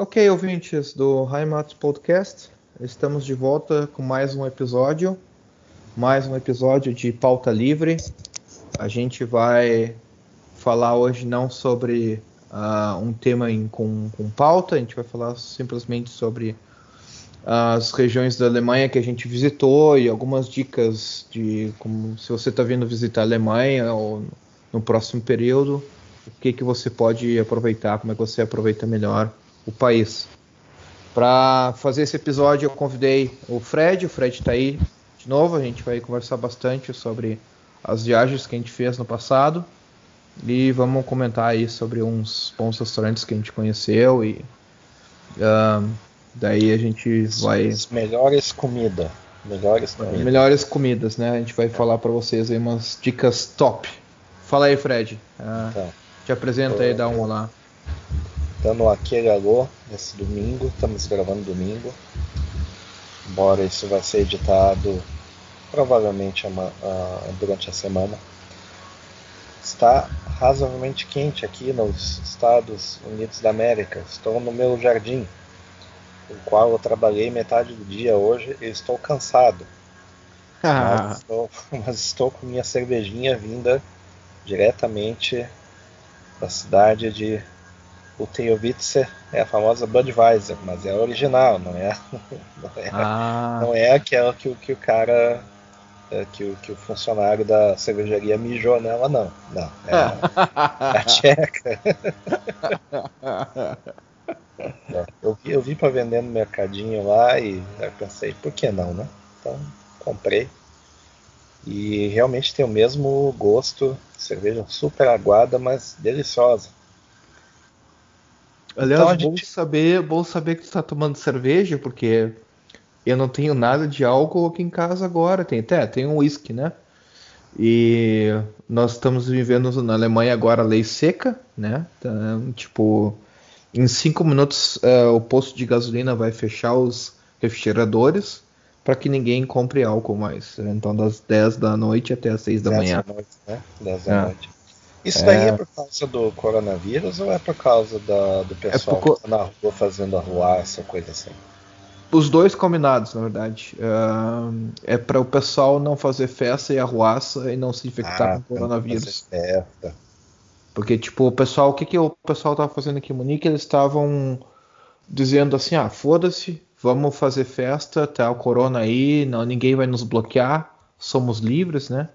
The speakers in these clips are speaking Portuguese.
Ok, ouvintes do Heimat Podcast, estamos de volta com mais um episódio, mais um episódio de pauta livre. A gente vai falar hoje não sobre uh, um tema em, com, com pauta, a gente vai falar simplesmente sobre as regiões da Alemanha que a gente visitou e algumas dicas de como se você está vindo visitar a Alemanha ou no próximo período, o que, que você pode aproveitar, como é que você aproveita melhor o país. Para fazer esse episódio, eu convidei o Fred. O Fred está aí de novo. A gente vai conversar bastante sobre as viagens que a gente fez no passado e vamos comentar aí sobre uns bons restaurantes que a gente conheceu e uh, daí a gente vai as melhores comidas melhores comidas. melhores comidas né a gente vai falar para vocês aí umas dicas top fala aí Fred uh, então, te apresenta aí dá um olá Estamos aqui alô nesse domingo, estamos gravando domingo. Embora isso vai ser editado provavelmente durante a semana. Está razoavelmente quente aqui nos Estados Unidos da América. Estou no meu jardim, o qual eu trabalhei metade do dia hoje e estou cansado. mas, estou, mas estou com minha cervejinha vinda diretamente da cidade de o Teowitzer é a famosa Budweiser, mas é a original, não é, não é, ah. não é aquela que, que o cara, é, que o, que o funcionário da cervejaria mijou nela, não. Não, é a, é a tcheca. eu vi, eu vi para vender no mercadinho lá e eu pensei, por que não, né? Então comprei. E realmente tem o mesmo gosto, cerveja super aguada, mas deliciosa. Aliás, então, bom, gente... saber, bom saber que tu está tomando cerveja, porque eu não tenho nada de álcool aqui em casa agora. Tem até, tem um whisky, né? E nós estamos vivendo na Alemanha agora lei seca, né? Então, tipo, em cinco minutos uh, o posto de gasolina vai fechar os refrigeradores para que ninguém compre álcool mais. Então, das 10 da noite até as 6 da manhã. Da noite, né? 10 da é. noite. Isso daí é... é por causa do coronavírus ou é por causa da, do é pessoal é por... que tá na rua fazendo arruaça, coisa assim? Os dois combinados, na verdade. Uh, é para o pessoal não fazer festa e arruaça e não se infectar ah, com coronavírus. Festa. Porque, tipo, o pessoal, o que, que o pessoal tava fazendo aqui em Munique? Eles estavam dizendo assim: ah, foda-se, vamos fazer festa, tá o corona aí, não, ninguém vai nos bloquear, somos livres, né?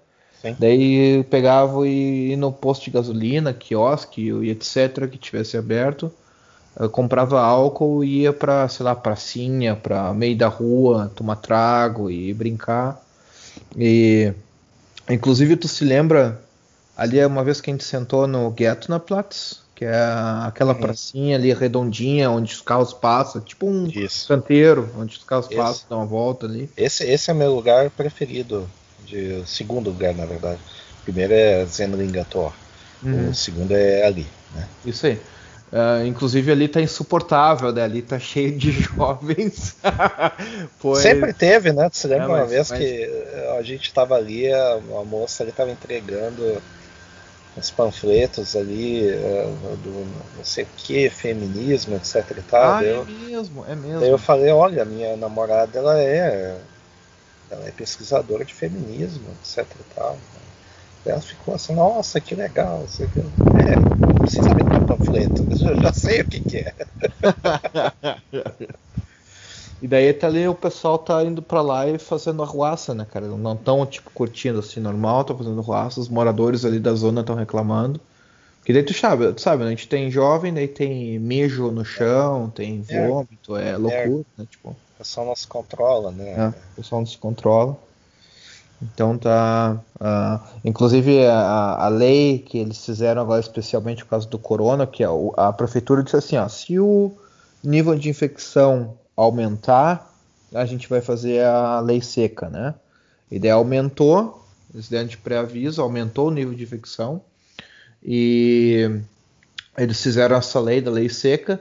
Sim. Daí pegava e ia no posto de gasolina, quiosque e etc. que tivesse aberto, comprava álcool e ia para, sei lá, pracinha, para meio da rua, tomar trago e brincar. E inclusive tu se lembra ali é uma vez que a gente sentou no Ghetto na Platz, que é aquela pracinha ali redondinha onde os carros passam, tipo um Isso. canteiro onde os carros esse, passam, dão uma volta ali. Esse, esse é meu lugar preferido de segundo lugar, na verdade. O primeiro é Zenlingator, uhum. o segundo é ali, né? Isso aí. Uh, inclusive ali tá insuportável, né? Ali tá cheio de jovens. pois... Sempre teve, né? Você lembra é, mas, uma vez mas... que a gente tava ali, a, a moça ali tava entregando uns panfletos ali uh, do não sei o que, feminismo, etc e tal. Ah, eu, é mesmo, é mesmo. Daí eu falei, olha, minha namorada ela é ela é pesquisadora de feminismo, etc e tal. Ela ficou assim, nossa, que legal. Você... É, não precisa me dar panfleto, eu já sei o que, que é. e daí tá ali, o pessoal tá indo pra lá e fazendo arruaça, né, cara? Não tão, tipo, curtindo assim, normal, tá fazendo arruaça, os moradores ali da zona estão reclamando. Porque daí tu sabe, tu sabe, né? a gente tem jovem, daí tem mijo no chão, tem é. vômito, é, é loucura, né? Tipo pessoal não se controla, né? É, o pessoal não se controla. Então tá. Uh, inclusive a, a, lei que eles fizeram agora especialmente por causa do corona, que a, a prefeitura disse assim, ó, se o nível de infecção aumentar, a gente vai fazer a lei seca, né? E daí aumentou, eles deram de pré-aviso, aumentou o nível de infecção e eles fizeram essa lei da lei seca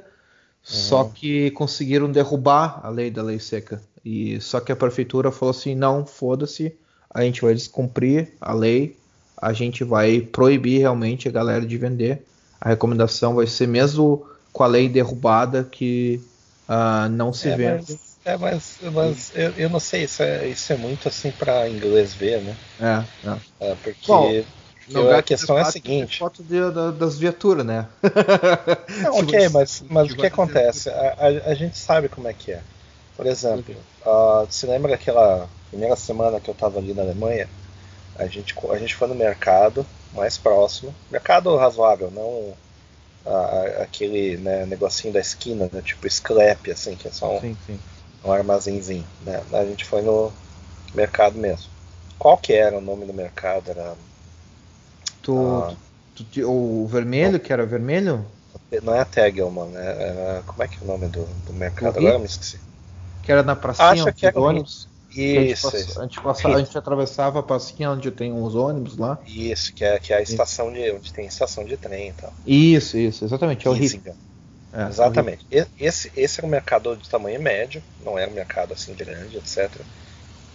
só que conseguiram derrubar a lei da lei seca. E só que a prefeitura falou assim: não, foda-se, a gente vai descumprir a lei, a gente vai proibir realmente a galera de vender. A recomendação vai ser mesmo com a lei derrubada que uh, não se é, vende. Mas, é, mas, mas eu, eu, não sei, isso é, isso é muito assim para inglês ver, né? É, é. é porque Bom, eu, a questão é a seguinte. Foto de, da, das viaturas, né? Não, ok, mas, mas o que acontece? A, a, a, gente sabe como é que é. Por exemplo, uh, você lembra aquela primeira semana que eu estava ali na Alemanha? A gente, a gente foi no mercado mais próximo, mercado razoável, não aquele né, negocinho da esquina, né, tipo Sclap, assim, que é só um, sim, sim. um armazenzinho. Né? A gente foi no mercado mesmo. Qual que era o nome do mercado? Era. Tu, ah, tu, tu, o vermelho, que era vermelho? Não é a Tegelman, né? Era, como é que é o nome do, do mercado? Agora me esqueci. Que era na pracinha Acho que era ônibus. Isso, a gente, passa, a, gente passa, a gente atravessava a passinha onde tem uns ônibus lá. Isso, que é, que é a estação de. onde tem estação de trem e tal. Isso, isso, exatamente. É o Rio. É, exatamente. É esse, esse era um mercado de tamanho médio, não era um mercado assim grande, etc.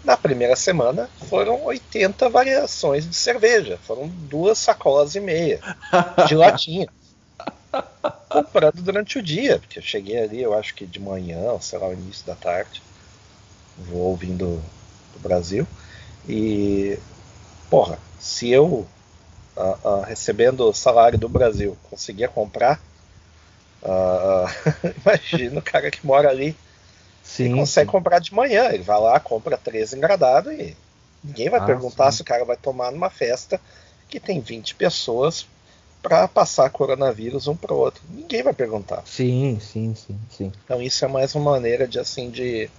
Na primeira semana foram 80 variações de cerveja. Foram duas sacolas e meia de latinha. Comprando durante o dia, porque eu cheguei ali, eu acho que de manhã, sei lá, o início da tarde vou ouvindo do Brasil. E, porra, se eu, recebendo o salário do Brasil, conseguia comprar, uh, imagina o cara que mora ali. Sim, consegue sim. comprar de manhã. Ele vai lá, compra três engradados e ninguém vai ah, perguntar sim. se o cara vai tomar numa festa que tem 20 pessoas para passar coronavírus um para o outro. Ninguém vai perguntar. Sim, sim, sim, sim. Então isso é mais uma maneira de assim de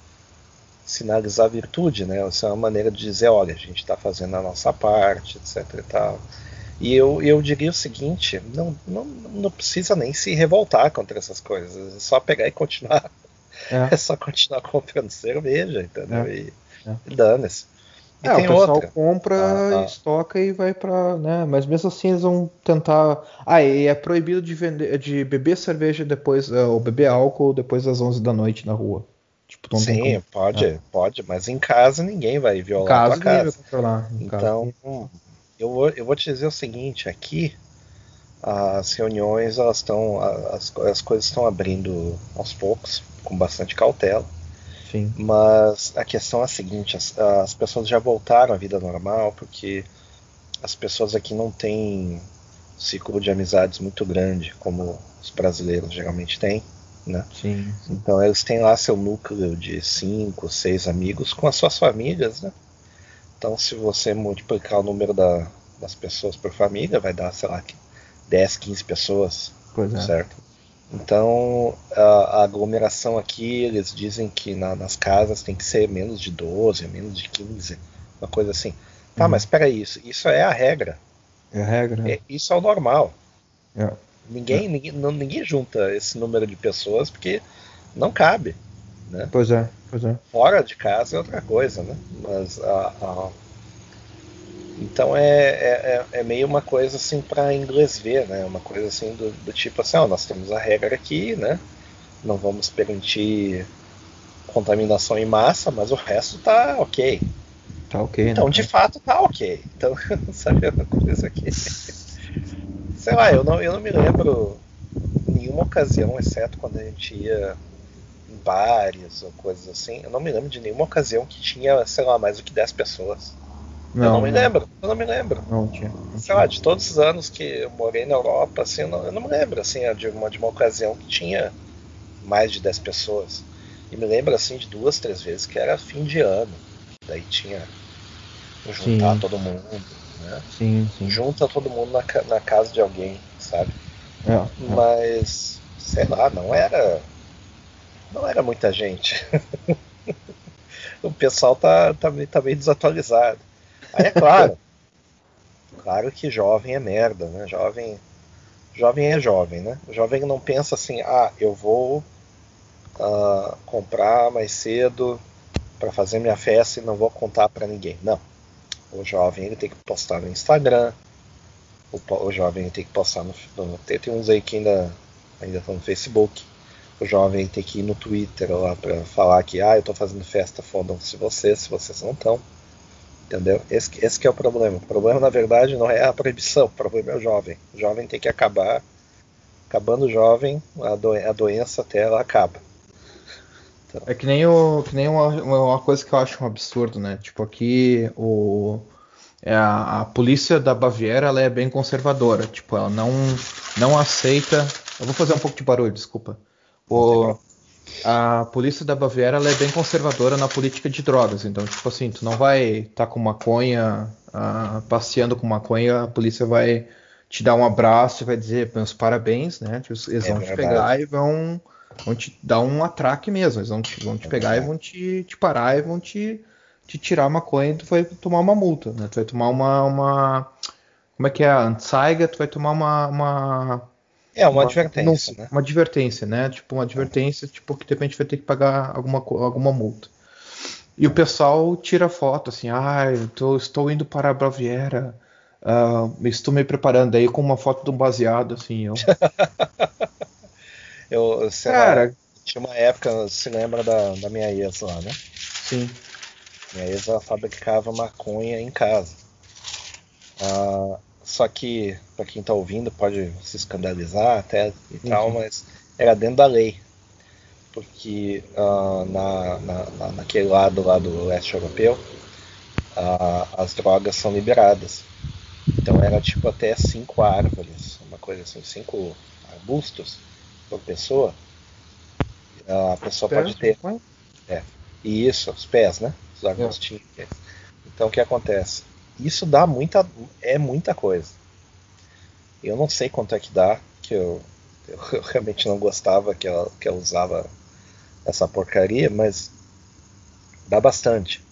sinalizar virtude, né? Isso é uma maneira de dizer, olha, a gente está fazendo a nossa parte, etc. E, tal. e eu, eu diria o seguinte: não, não, não precisa nem se revoltar contra essas coisas, é só pegar e continuar. É, é só continuar comprando cerveja, entendeu? É. E, é. e dane-se. é, o pessoal outra. compra, ah, ah. estoca e vai para, né? Mas mesmo assim eles vão tentar. Ah, e é proibido de vender, de beber cerveja depois, uh, ou beber álcool depois das 11 da noite na rua. Tipo, Sim, pode, é. pode, mas em casa ninguém vai violar casa, a casa. Controlar, então, eu vou, eu vou te dizer o seguinte, aqui as reuniões elas estão as, as coisas estão abrindo aos poucos com bastante cautela Sim. mas a questão é a seguinte as, as pessoas já voltaram à vida normal porque as pessoas aqui não têm ciclo de amizades muito grande como os brasileiros geralmente têm né? Sim, sim. Então eles têm lá seu núcleo de cinco, seis amigos com as suas famílias, né? Então se você multiplicar o número da, das pessoas por família, vai dar, sei lá, 10, 15 pessoas, pois é. certo? Então a, a, aglomeração aqui, eles dizem que na, nas casas tem que ser menos de 12, menos de 15, uma coisa assim. Tá, uhum. mas espera isso, isso é a regra. É a regra. É, isso é o normal. É. Ninguém, é. ninguém, não, ninguém junta esse número de pessoas porque não cabe. Né? Pois é, pois é. Fora de casa é outra coisa, né? Mas a, a... então é, é, é, é meio uma coisa assim para inglês ver, né? Uma coisa assim do, do tipo assim, ó, nós temos a regra aqui, né? Não vamos permitir contaminação em massa, mas o resto tá ok. Tá ok. Então, né? de fato, tá ok. Então, sabe uma coisa aqui sei lá, eu não, eu não me lembro nenhuma ocasião, exceto quando a gente ia em bares ou coisas assim, eu não me lembro de nenhuma ocasião que tinha, sei lá, mais do que 10 pessoas. Não, eu não me lembro, eu não me lembro. Não tinha. Não sei tinha. lá, de todos os anos que eu morei na Europa, assim, eu não, eu não me lembro assim, de uma, de uma ocasião que tinha mais de 10 pessoas. E me lembro assim de duas, três vezes que era fim de ano. Daí tinha juntar Sim. todo mundo né? Sim, sim. Junta todo mundo na, na casa de alguém, sabe? É, é. Mas, sei lá, não era. Não era muita gente. o pessoal tá, tá, tá meio desatualizado. Aí é claro. claro que jovem é merda, né? Jovem. Jovem é jovem, né? O jovem não pensa assim, ah, eu vou uh, comprar mais cedo para fazer minha festa e não vou contar para ninguém. Não o jovem ele tem que postar no Instagram, o, o jovem tem que postar no, no tem, tem, uns aí que ainda ainda estão no Facebook. O jovem tem que ir no Twitter lá para falar que ah, eu estou fazendo festa, fodam-se vocês, se vocês não estão. Entendeu? Esse, esse é o problema. O problema, na verdade, não é a proibição, o problema é o jovem. O jovem tem que acabar Acabando jovem, a, do, a doença até ela acaba. Então. É que nem, o, que nem uma, uma coisa que eu acho um absurdo, né? Tipo, aqui o, é a, a, polícia da Baviera ela é bem conservadora. Tipo, ela não, não aceita. Eu vou fazer um pouco de barulho, desculpa. O, a polícia da Baviera é bem conservadora na política de drogas. Então, tipo assim, tu não vai estar tá com maconha, uh, passeando com maconha, a polícia vai te dar um abraço e vai dizer meus parabéns, né? Tipo, eles é vão te pegar e vão, vão te dar um atraque mesmo. Eles vão te, vão te é pegar verdade. e vão te, te parar e vão te, te tirar a maconha e tu vai tomar uma multa, né? Tu vai tomar uma. uma como é que é? Anzeige, tu vai tomar uma, uma é, uma, uma advertência, não, né? Uma advertência, né? Tipo, uma advertência, tipo, que de repente vai ter que pagar alguma, alguma multa. E o pessoal tira foto, assim, ah, tô, estou indo para a Baviera, uh, estou me preparando aí com uma foto de um baseado, assim, eu... eu sei Cara... Lá, tinha uma época, você lembra da, da minha ex lá, né? Sim. Minha ex, ela fabricava maconha em casa. Uh, só que, para quem está ouvindo, pode se escandalizar até e uhum. tal, mas era dentro da lei. Porque uh, na, na, naquele lado lá do leste europeu, uh, as drogas são liberadas. Então era tipo até cinco árvores, uma coisa assim, cinco arbustos por pessoa. A pessoa pode ter. É, e isso, os pés, né? Os arbustinhos. É. Então o que acontece? Isso dá muita. é muita coisa. Eu não sei quanto é que dá, que eu, eu realmente não gostava que ela, que ela usava essa porcaria, mas dá bastante.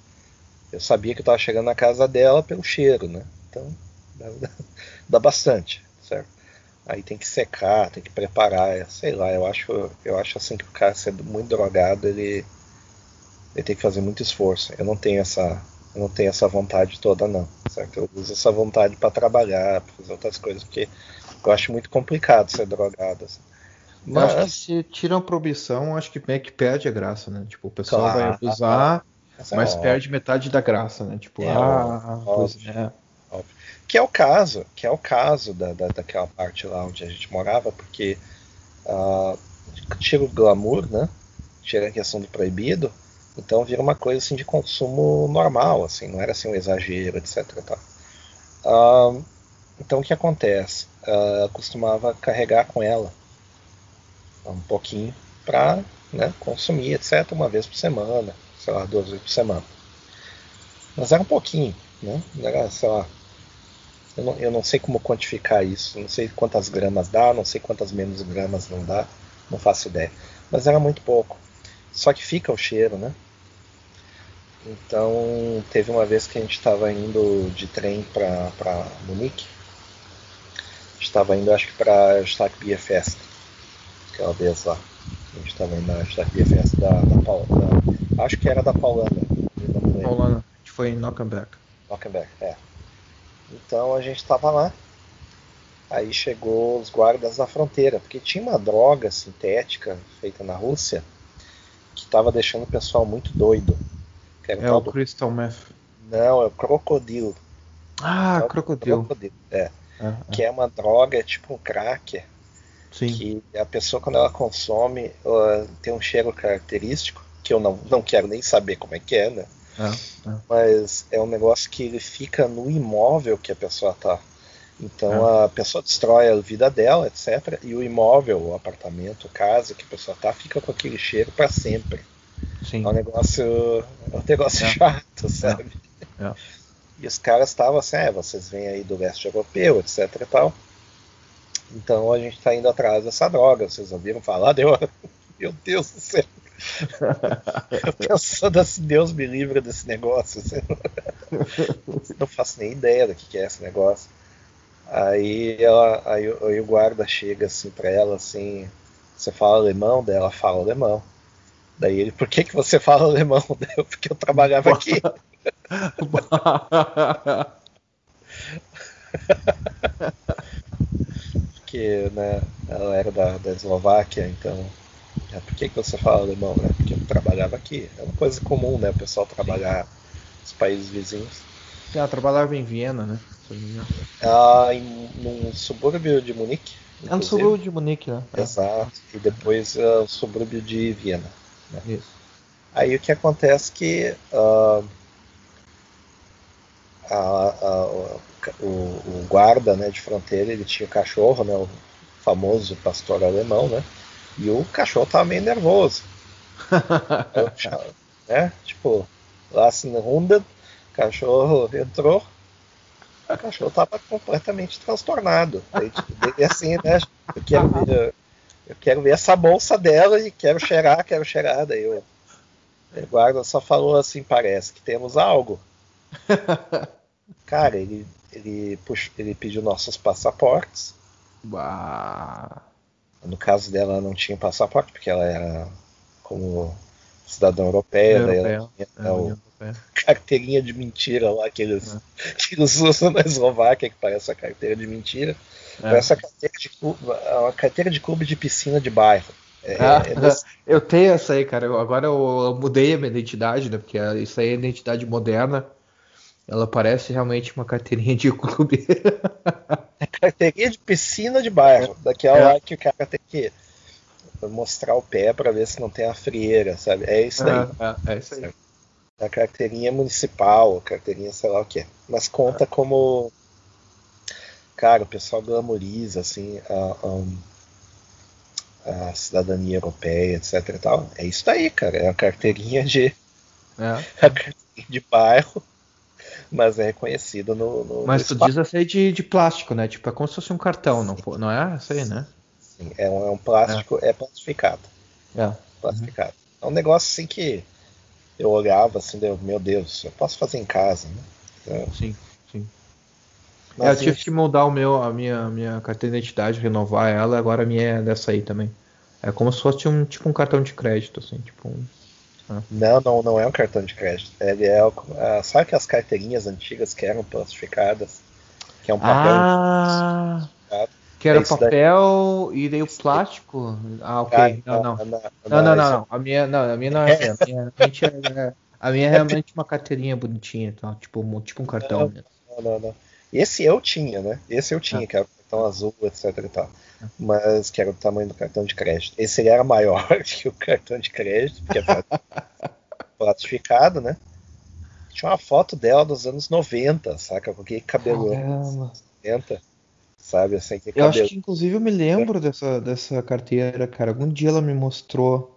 Eu sabia que eu estava chegando na casa dela pelo cheiro, né? Então dá, dá bastante, certo? Aí tem que secar, tem que preparar, sei lá, eu acho, eu acho assim que o cara sendo muito drogado, ele, ele tem que fazer muito esforço. Eu não tenho essa, eu não tenho essa vontade toda, não. Certo? Eu uso essa vontade para trabalhar, para fazer outras coisas, porque eu acho muito complicado ser drogado. Assim. Mas acho que se tiram a proibição, acho que meio que perde a graça, né? Tipo, o pessoal claro, vai usar, mas é perde metade da graça, né? Tipo, é, ah, óbvio, é. Óbvio. Que é o caso, que é o caso da, da, daquela parte lá onde a gente morava, porque uh, tira o glamour, né? Tira a questão do proibido, então vira uma coisa assim de consumo normal, assim, não era assim um exagero, etc. Uh, então o que acontece? Uh, costumava carregar com ela um pouquinho para né, consumir, etc. Uma vez por semana, sei lá, duas vezes por semana. Mas era um pouquinho, né? Era, sei lá, eu não, eu não sei como quantificar isso, não sei quantas gramas dá, não sei quantas menos gramas não dá, não faço ideia. Mas era muito pouco. Só que fica o cheiro, né? Então, teve uma vez que a gente estava indo de trem para Munique. Estava indo, acho que para Stark Beer Fest, aquela vez lá. A gente estava indo na Beer Fest da, da, da, Acho que era da Paulana. Paulana, a gente foi em Knockenberg. Knockenberg, é. Então a gente estava lá. Aí chegou os guardas da fronteira, porque tinha uma droga sintética feita na Rússia que estava deixando o pessoal muito doido. É o do... Crystal Meth. Não, é o Crocodilo. Ah, é Crocodilo. Crocodilo. É. Ah, ah. Que é uma droga, tipo um cracker. Sim. Que a pessoa, quando ela consome, ela tem um cheiro característico, que eu não, não quero nem saber como é que é, né? Ah, ah. Mas é um negócio que ele fica no imóvel que a pessoa tá. Então ah. a pessoa destrói a vida dela, etc. E o imóvel, o apartamento, a casa que a pessoa tá, fica com aquele cheiro para sempre. Sim. É um negócio, é um negócio é. chato, é. sabe? É. E os caras estavam assim, é, vocês vêm aí do leste europeu, etc e tal. Então a gente está indo atrás dessa droga. Vocês ouviram falar? Deu... Meu Deus do céu. Eu pensando assim, Deus me livre desse negócio. Assim. Não faço nem ideia do que é esse negócio. Aí, ela, aí, aí o guarda chega assim para ela assim, você fala alemão? Dela fala alemão. Daí ele, por que, que você fala alemão? Eu, porque eu trabalhava aqui. porque né, ela era da, da Eslováquia, então. É, por que, que você fala alemão? Né? Porque eu trabalhava aqui. É uma coisa comum, né? O pessoal trabalhar nos países vizinhos. Ela trabalhava em Viena, né? Ah, em, num subúrbio de Munique, É um subúrbio de Munique, né? É. Exato. E depois uh, o subúrbio de Viena. Né? Isso. Aí o que acontece que uh, a, a, o, o, guarda né, de fronteira ele tinha o cachorro, né, o famoso pastor alemão, né? E o cachorro tava meio nervoso. né? Tipo, lá assim, Hunde, o cachorro entrou, o cachorro tava completamente transtornado. Aí, tipo, assim, né? Eu quero, ver, eu quero ver essa bolsa dela e quero cheirar, quero cheirar. Daí o guarda só falou assim, parece que temos algo. Cara, ele, ele, puxou, ele pediu nossos passaportes. Bah. No caso dela, não tinha passaporte, porque ela era como cidadã europeia, daí ela tinha é, o, carteirinha de mentira lá que eles, é. que eles usam na Eslováquia, que parece a carteira de mentira. É. Parece a carteira de, uma carteira de clube de piscina de bairro. É, ah, é. Eu tenho essa aí, cara. Agora eu, eu, mudei a minha identidade, né? Porque isso aí é identidade moderna. Ela parece realmente uma carteirinha de clube. é carteirinha de piscina de bairro. Daquela é. lá que o cara tem que mostrar o pé para ver se não tem a frieira, sabe? É isso daí. É, é isso aí. A carteirinha municipal, a carteirinha sei lá o que. Mas conta é. como. Cara, o pessoal glamoriza assim a, a, a, cidadania europeia, etc e tal. É isso daí, cara. É a carteirinha de. É. A carteirinha de bairro mas é reconhecido no. no mas tu diz essa aí de, de plástico, né? Tipo, é como se fosse um cartão, não, não é essa aí, né? Sim, é um, é um plástico, é, é plastificado. É. Plastificado. Uhum. É um negócio assim que eu olhava assim, meu Deus, eu posso fazer em casa, né? É. Sim, é, eu tive que mudar o meu, a minha, minha carteira de identidade, renovar ela, agora a minha é dessa aí também. É como se fosse um tipo um cartão de crédito, assim, tipo um. Ah. Não, não, não é um cartão de crédito. Ele é, uh, sabe que as carteirinhas antigas que eram plastificadas, que é um papel. Ah, que era é papel daí. e daí o plástico. Ah, ok. Ah, não, não. Não, não, não, não, A minha, não, a minha não é. A minha, é, a minha é realmente uma carteirinha bonitinha, tá? tipo, tipo um cartão. Não, não, não. Esse eu tinha, né? Esse eu tinha, ah. que era o cartão azul, etc e tal mas que era o tamanho do cartão de crédito. Esse ele era maior que o cartão de crédito, porque é plastificado, né? Tinha uma foto dela dos anos 90, saca? Com aquele cabelo anos 90, sabe? Assim, que eu acho que inclusive eu me lembro dessa, dessa carteira, cara. Algum dia ela me mostrou.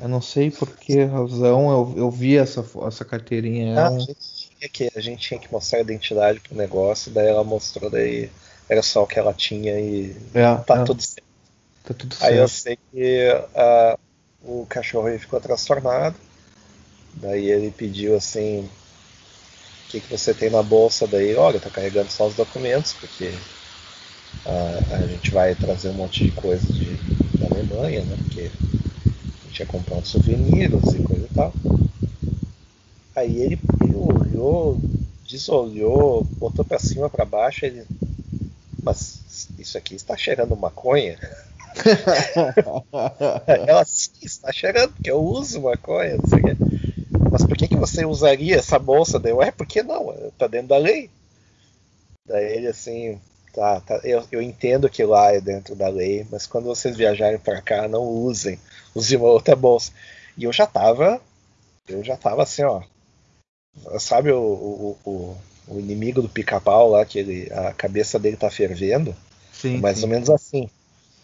Eu não sei por que razão eu, eu vi essa, essa carteirinha. Ah, a, gente tinha que, a gente tinha que mostrar a identidade pro negócio, daí ela mostrou daí era só o que ela tinha e é, tá, é. Tudo certo. tá tudo certo. Aí eu sei que uh, o cachorro ficou transtornado. Daí ele pediu assim: O que, que você tem na bolsa? Daí, olha, tá carregando só os documentos, porque uh, a gente vai trazer um monte de coisa de, da Alemanha, né? Porque a gente ia comprar uns souvenirs e coisa e tal. Aí ele, ele olhou, desolhou, botou para cima, para baixo, ele mas isso aqui está cheirando maconha? Ela sim está cheirando, porque eu uso maconha, não sei o quê. Mas por que, que você usaria essa bolsa? Deu, é porque não, tá dentro da lei. Daí ele assim, tá, tá eu, eu, entendo que lá é dentro da lei, mas quando vocês viajarem para cá, não usem, usem uma outra bolsa. E eu já tava, eu já tava assim, ó, sabe o, o, o o inimigo do pica-pau lá, que ele, a cabeça dele tá fervendo. Sim, mais sim. ou menos assim.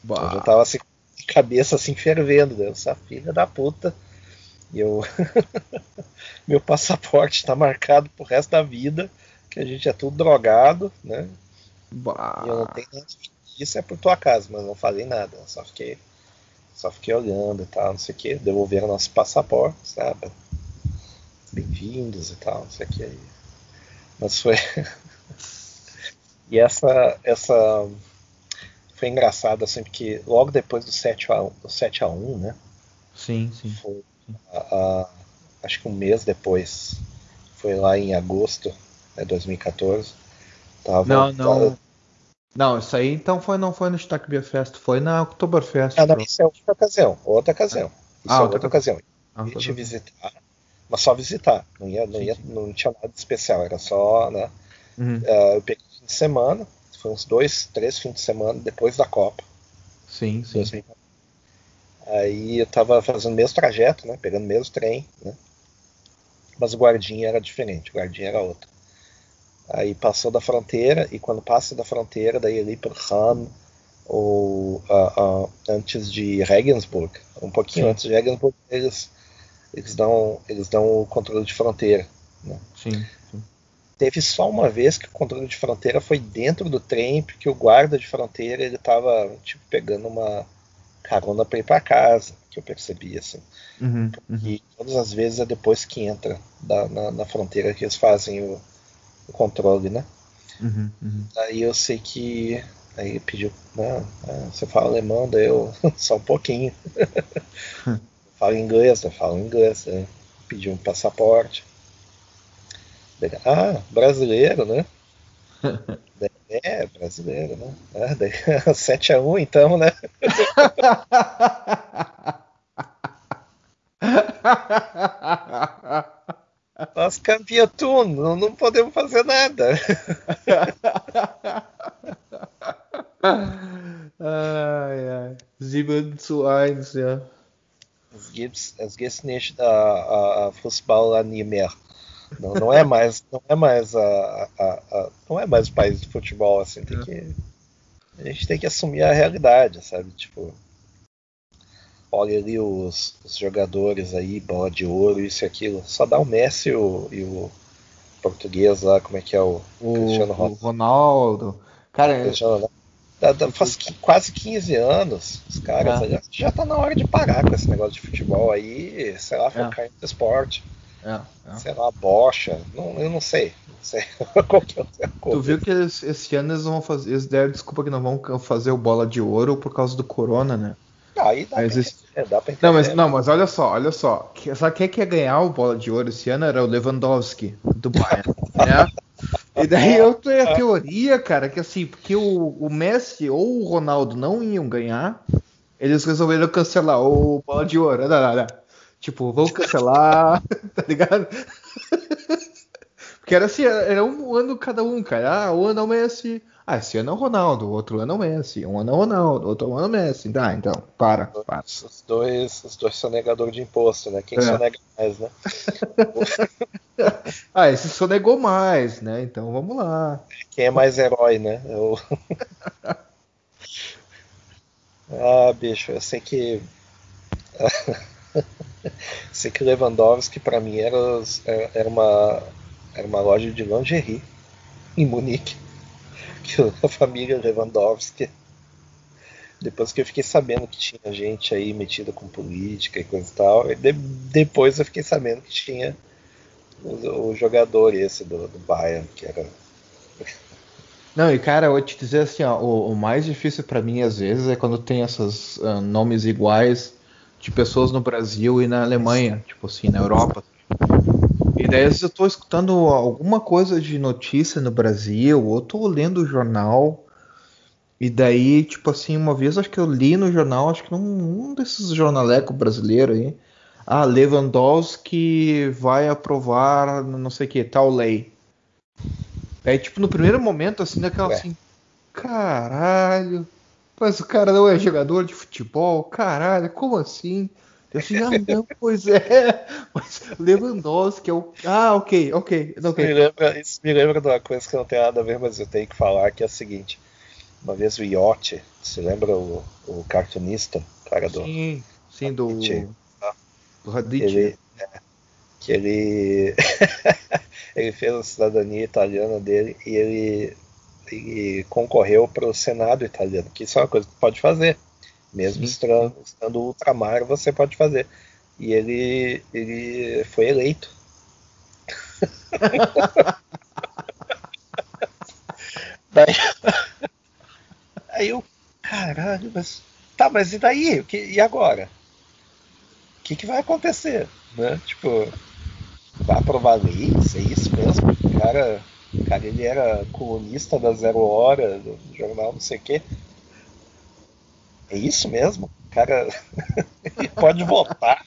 Bah. Eu já tava assim, cabeça assim fervendo, né? essa filha da puta. E eu. Meu passaporte tá marcado pro resto da vida, que a gente é tudo drogado, né? Bah. E eu não tenho nada isso é por tua casa, mas não falei nada, só fiquei. Só fiquei olhando e tal, não sei o que, devolveram nossos passaportes, sabe? Bem-vindos e tal, não sei o que aí. Mas foi. e essa, essa foi engraçado, assim, porque logo depois do 7 a 1, do 7 a 1 né? Sim, sim. Foi a, a, acho que um mês depois. Foi lá em agosto de né, 2014. Tava, não, não. Tava... Não, isso aí então foi, não foi no Stark Beer Fest, foi na Oktoberfest. Ah, não, isso é outra ocasião. Outra ocasião. Isso ah, é outra, outra ocasião. Ah, a gente visitar mas só visitar, não, ia, não, ia, não tinha nada de especial, era só, né? Uhum. Uh, eu peguei fim de semana, foi uns dois, três fins de semana depois da Copa. Sim, sim. 2000. Aí eu tava fazendo o mesmo trajeto, né? Pegando o mesmo trem, né? Mas o guardinha era diferente, o guardinha era outro. Aí passou da fronteira, e quando passa da fronteira, daí ali por Han, ou uh, uh, antes de Regensburg, um pouquinho Sim. antes de Regensburg, eles, eles, dão, eles dão o controle de fronteira. Né? Sim, sim. Teve só uma vez que o controle de fronteira foi dentro do trem, porque o guarda de fronteira ele estava tipo, pegando uma carona para ir para casa, que eu percebi assim. Uhum, uhum. E todas as vezes é depois que entra da, na, na, fronteira que eles fazem o, o controle, né? Uhum, uhum. Aí eu sei que Aí pediu, né, você fala alemão, daí eu só um pouquinho. falo inglês, eu falo inglês. Né? Pediu um passaporte. ah, brasileiro, né? é, brasileiro, né? Ah, daí, 7x1 então, né? Nós campeão não, não podemos fazer nada. ai, ai. 7 zu 1, ja. Es gibt, es gibt nicht uh, uh, Fußball mehr. Não, não é mais, não é mais a, a, a, não é mais o país de futebol assim. Tem é. que, a gente tem que assumir a realidade, sabe? Tipo, olha ali os, os jogadores aí, bola de ouro, isso e aquilo. Só dá o Messi e o, e o português lá, como é que é o, o Cristiano Ronaldo. O Ronaldo. Cara, Cristiano Ronaldo. Da, da, faz quase 15 anos, os caras é. já, já tá na hora de parar com esse negócio de futebol aí, sei lá, focar é. em esporte. É, é. Sei lá, bocha, não, eu não sei. Não sei qualquer outra coisa. Tu viu que eles, esse ano eles vão fazer. Eles deram desculpa que não vão fazer o bola de ouro por causa do corona, né? Aí dá, pra, existe... é, dá pra entender. Não, mas, não, mas olha só, olha só. Sabe quem quer ganhar o bola de ouro esse ano? Era o Lewandowski, do Bayern. né? E daí eu tenho a teoria, cara, que assim, porque o, o Messi ou o Ronaldo não iam ganhar, eles resolveram cancelar o bola de ouro. Não, não, não. Tipo, vamos cancelar, tá ligado? Porque era assim, era um ano cada um, cara. Ah, um ano é o Messi. Ah, esse ano é o Ronaldo, outro ano é o Messi. Um ano é o Ronaldo, outro ano é o Messi. Tá, então, para, para. Os dois, os dois são negador de imposto, né? Quem é. sonega mais, né? ah, esse sonegou mais, né? Então vamos lá. Quem é mais herói, né? Eu... ah, bicho, eu sei que. sei que Lewandowski para mim era, era uma era uma loja de lingerie em Munique. A família Lewandowski. Depois que eu fiquei sabendo que tinha gente aí metida com política e coisa e tal, e de, depois eu fiquei sabendo que tinha o, o jogador esse do, do Bayern, que era. Não, e cara, eu vou te dizer assim, ó, o, o mais difícil para mim às vezes é quando tem esses uh, nomes iguais de pessoas no Brasil e na Alemanha, tipo assim, na Europa. E daí, às vezes eu tô escutando alguma coisa de notícia no Brasil, ou tô lendo o jornal, e daí, tipo assim, uma vez acho que eu li no jornal, acho que num um desses jornalecos brasileiros aí, ah, Lewandowski vai aprovar não sei o que, tal lei. Daí, tipo, no primeiro momento, assim, daquela assim, caralho, mas o cara não é jogador de futebol, caralho, como assim? Eu assim, ah, não, pois é, mas Lewandowski é o. Ah, ok, ok. Isso, Me lembra, isso me lembra de uma coisa que não tem nada a ver, mas eu tenho que falar, que é o seguinte. Uma vez o Iote, você lembra o, o cartunista, cara do. Sim, sim, do. Do Radit. Ele, é, que ele. ele fez a cidadania italiana dele e ele, ele concorreu para o Senado italiano, que isso é uma coisa que pode fazer. Mesmo estando, estando ultramar, você pode fazer. E ele, ele foi eleito. daí, aí eu, caralho, mas tá, mas e daí? Que, e agora? O que, que vai acontecer? Né? Tipo, vai aprovar lei? Isso é isso mesmo? O cara, o cara ele era colunista da Zero Hora, do jornal não sei o quê. É isso mesmo? O cara ele pode votar.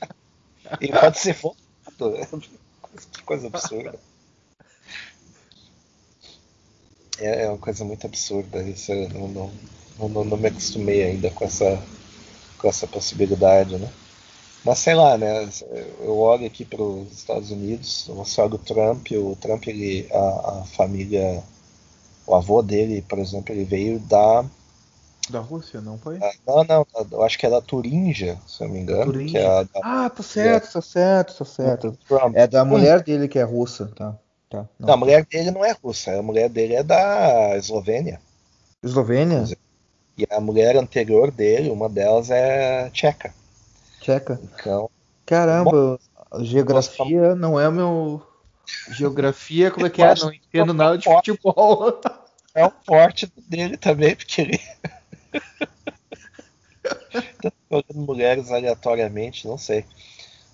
Ele pode ser votado. Que coisa absurda. é, é uma coisa muito absurda. Isso eu não, não, não, não me acostumei ainda com essa, com essa possibilidade, né? Mas sei lá, né? Eu olho aqui para os Estados Unidos, eu olho o Trump, o Trump, ele, a, a, família, o avô dele, por exemplo, ele veio da. Da Rússia, não foi? Ah, não, não, eu acho que é da Turingia, se eu não me engano. Turingia. É da... Ah, tá certo, é... tá certo, tá certo. Trump. É da mulher dele que é russa, tá? tá não. não, a mulher dele não é russa, a mulher dele é da Eslovênia. Eslovênia? E a mulher anterior dele, uma delas é tcheca. Tcheca? Então, Caramba, bom, geografia não é meu. Geografia, como é que é? Não entendo nada de futebol. É o forte dele também, porque ele. Jogando mulheres aleatoriamente, não sei.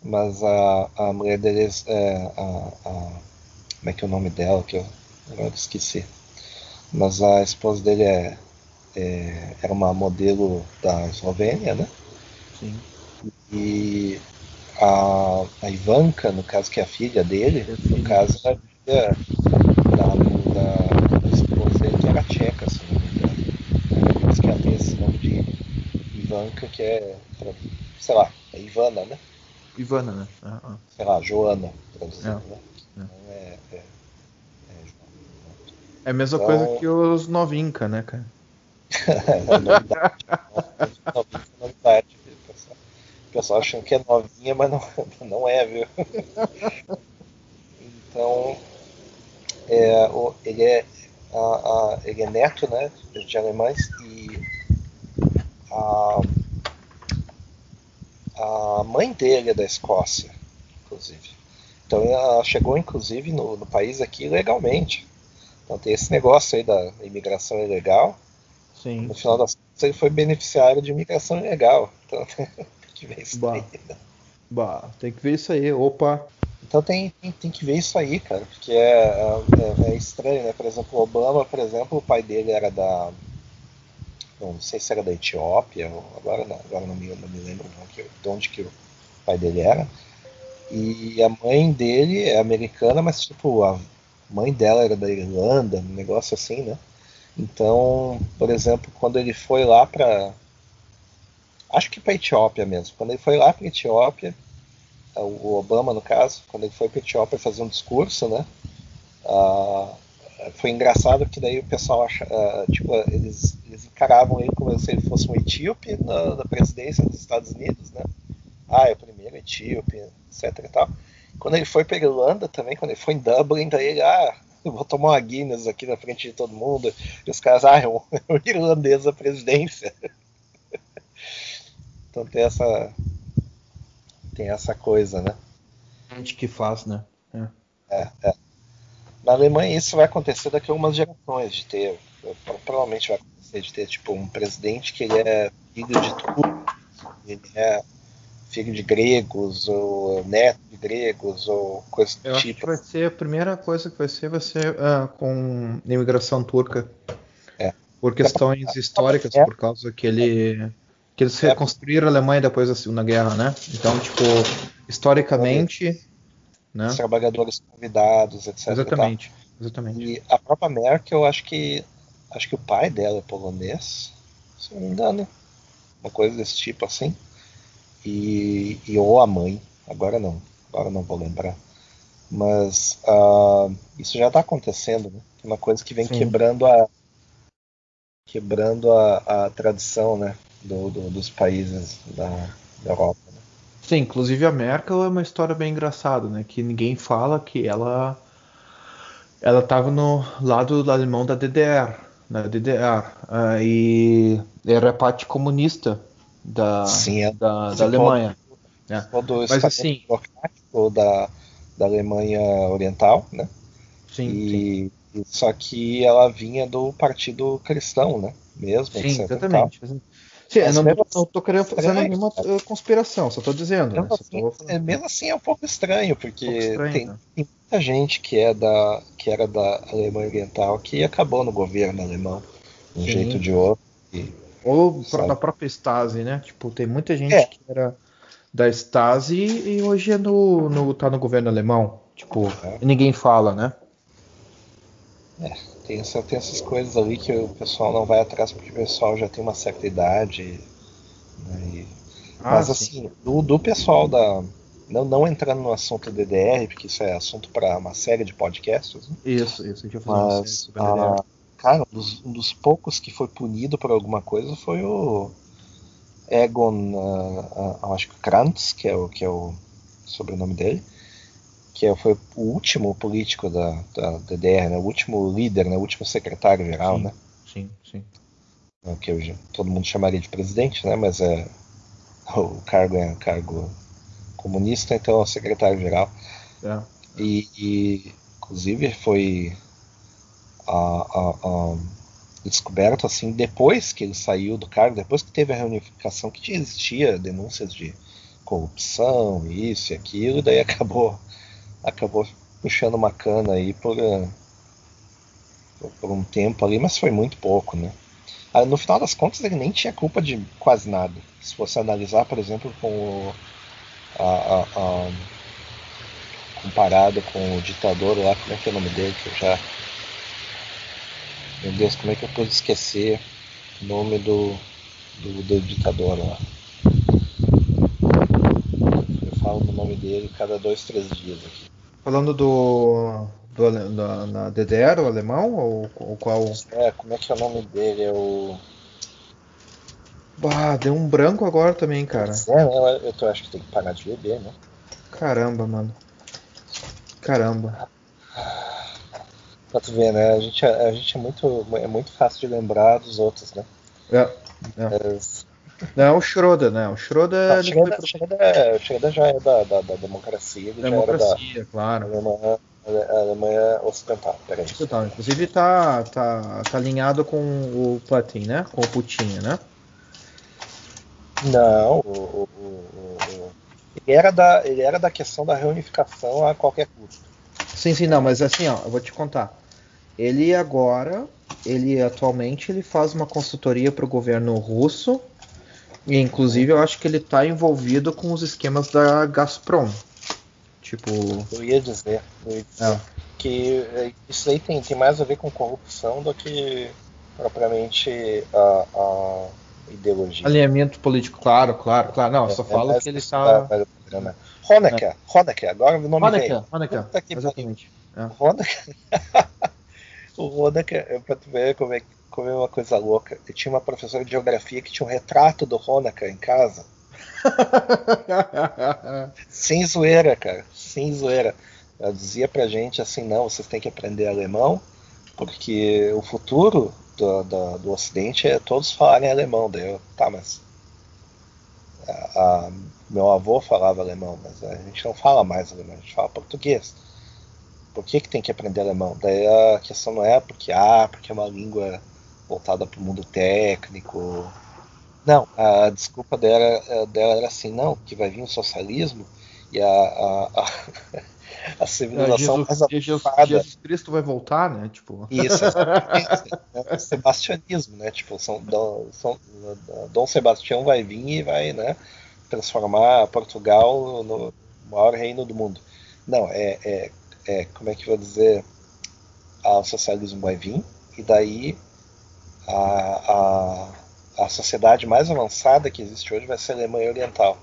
Mas a, a mulher dele é. A, a, como é que é o nome dela? Que eu agora esqueci. Mas a esposa dele é, é, era uma modelo da Eslovênia, né? Sim. E a, a Ivanka, no caso que é a filha dele, no caso é filha da, da, da esposa dele que era tcheca, se não me engano. Por isso que ela tem esse nome de Ivanka, que é, sei lá, é Ivana, né? Ivana, né? Sei lá, Joana, traduzindo, é. né? Então é, é, é, é a mesma então, coisa que os Novinca, né, cara? é novidade. novidade pessoal achando que é novinha, mas não, não é, viu? então, é, o, ele, é, a, a, ele é neto né, de alemães e a, a mãe dele é da Escócia, inclusive. Então ela chegou inclusive no, no país aqui legalmente. Então tem esse negócio aí da imigração ilegal. Sim. No final das contas ele foi beneficiário de imigração ilegal. Então que ver isso bah. aí. Né? Bah, tem que ver isso aí, opa. Então tem, tem, tem que ver isso aí, cara, porque é, é, é, estranho, né? Por exemplo, o Obama, por exemplo, o pai dele era da. Não sei se era da Etiópia, agora não, agora não me, não me lembro não, que, de onde que o pai dele era. E a mãe dele é americana, mas tipo, a mãe dela era da Irlanda, um negócio assim, né? Então, por exemplo, quando ele foi lá para acho que para Etiópia mesmo. Quando ele foi lá para Etiópia, o Obama no caso, quando ele foi para Etiópia fazer um discurso, né? Uh, foi engraçado que daí o pessoal acha, uh, tipo, eles, eles, encaravam ele como se ele fosse um etíope na, na, presidência dos Estados Unidos, né? Ah, é o primeiro etíope, etc e tal. Quando ele foi para Irlanda também, quando ele foi em Dublin, daí ele, ah, vou tomar uma Guinness aqui na frente de todo mundo. E os caras, ah, é um, é um irlandês da presidência. Então tem essa tem essa coisa, né? Gente que faz, né? É. É, é. Alemanha isso vai acontecer daqui a algumas gerações de ter, provavelmente vai acontecer de ter tipo um presidente que ele é filho de tudo, ele é filho de gregos ou neto de gregos ou coisa do Eu tipo. Acho que vai ser a primeira coisa que vai ser vai ser uh, com imigração turca. É. Por questões históricas, é. por causa que ele que eles é. reconstruíram a Alemanha depois da Segunda Guerra, né? Então, tipo, historicamente, né? Os trabalhadores convidados, etc. Exatamente, e exatamente. E a própria Merkel, eu acho que acho que o pai dela é polonês, se não me engano, uma coisa desse tipo assim. E, e ou a mãe, agora não, agora não vou lembrar. Mas uh, isso já está acontecendo, né? Uma coisa que vem Sim. quebrando a quebrando a, a tradição, né? do, do, dos países da, da Europa. Né? Sim, inclusive a Merkel é uma história bem engraçada, né? Que ninguém fala que ela ela estava no lado alemão da DDR, da DDR, uh, e era parte comunista da, Sim, é, da, da Alemanha. É. Mas assim, da, da Alemanha Oriental, né? Sim, e, sim. Só que ela vinha do Partido Cristão, né? Mesmo. Sim, exatamente. Sim, eu não, não tô querendo fazer nenhuma eh, conspiração, só tô dizendo. Né? Assim, tô... É, mesmo assim é um pouco estranho, porque um pouco estranho, tem, né? tem, muita gente que, é da, que era da Alemanha Oriental que acabou no governo alemão, de um Sim. jeito ou de outro. E, ou sabe? da própria Stasi, né? Tipo, tem muita gente é. que era da Stasi e hoje é no, no, tá no governo alemão. Tipo, é. ninguém fala, né? É, tem, essa, tem essas coisas ali que o pessoal não vai atrás porque o pessoal já tem uma certa idade. Né, e... ah, Mas assim, do, do pessoal da. Não, não entrando no assunto DDR, porque isso é assunto para uma série de podcasts. Né? Isso, isso, a gente vai fazer Mas, uma série sobre a DDR. Cara, um dos, um dos, poucos que foi punido por alguma coisa foi o Egon, uh, uh, acho que Krantz, que é o, que é o sobrenome dele que foi o último político da, da DDR, né? o último líder, né? o último secretário-geral, né? Sim, sim. É, que hoje todo mundo chamaria de presidente, né? Mas é o cargo é um cargo comunista, então é o secretário-geral. É. E, e, inclusive foi descoberto assim depois que ele saiu do cargo, depois que teve a reunificação, que existia denúncias de corrupção, isso e aquilo, e daí acabou acabou puxando uma cana aí por, uh, por um tempo ali, mas foi muito pouco, né? Ah, no final das contas, ele nem tinha culpa de quase nada. Se você analisar, por exemplo, com o, a, a, a, comparado com o ditador lá, como é que é o nome dele? Que eu já. Meu Deus, como é que eu pude esquecer o nome do, do, do ditador lá? Eu falo o nome dele cada dois, três dias aqui. Falando do, do da, na DDR, o alemão, ou, ou qual? É, como é que é o nome dele? É o. Bah, deu um branco agora também, cara. É, eu, eu, eu acho que tem que parar de beber, né? Caramba, mano. Caramba. Pra tu ver, né? A gente, a, a gente é muito. É muito fácil de lembrar dos outros, né? É. é. Não, o Schroeder, né? O Schroeder. Não, o Schroeder, pro... Schroeder, é, o Schroeder já é da, da, da democracia. democracia, da, claro. Alemanha, a Alemanha ocidental. Peraí. Ocidental. Inclusive tá, tá, tá alinhado com o Putin, né? Com o Putin, né? Não, o, o, o, ele, era da, ele era da questão da reunificação a qualquer custo. Sim, sim, não, mas assim, ó, eu vou te contar. Ele agora, ele atualmente, ele faz uma consultoria para o governo russo e, inclusive, eu acho que ele está envolvido com os esquemas da Gazprom. Tipo. Eu ia dizer, eu ia dizer é. que é, isso aí tem, tem mais a ver com corrupção do que propriamente a, a ideologia. Alinhamento político, claro, claro, claro. Não, é, só é falo que ele está. Honecker, é. Honecker, agora o nome Honecker, Honecker, exatamente. É. Honecker. o Honecker, pra tu ver como é que comer uma coisa louca. Eu tinha uma professora de geografia que tinha um retrato do Honecker em casa. Sem zoeira, cara. Sem zoeira. Ela dizia pra gente assim, não, vocês têm que aprender alemão, porque o futuro do, do, do Ocidente é todos falarem alemão. Daí eu, tá, mas. A, a, meu avô falava alemão, mas a gente não fala mais alemão, a gente fala português. Por que, que tem que aprender alemão? Daí a questão não é porque, ah, porque é uma língua voltada para o mundo técnico. Não, a desculpa dela, dela era assim, não, que vai vir o socialismo e a, a, a, a civilização Jesus, mais avançada. Jesus Cristo vai voltar, né? Tipo... Isso, é, sebastianismo, né? Tipo, São, Dom, São, Dom Sebastião vai vir e vai né, transformar Portugal no maior reino do mundo. Não, é, é, é como é que eu vou dizer? Ah, o socialismo vai vir e daí a, a, a sociedade mais avançada que existe hoje vai ser a Alemanha Oriental.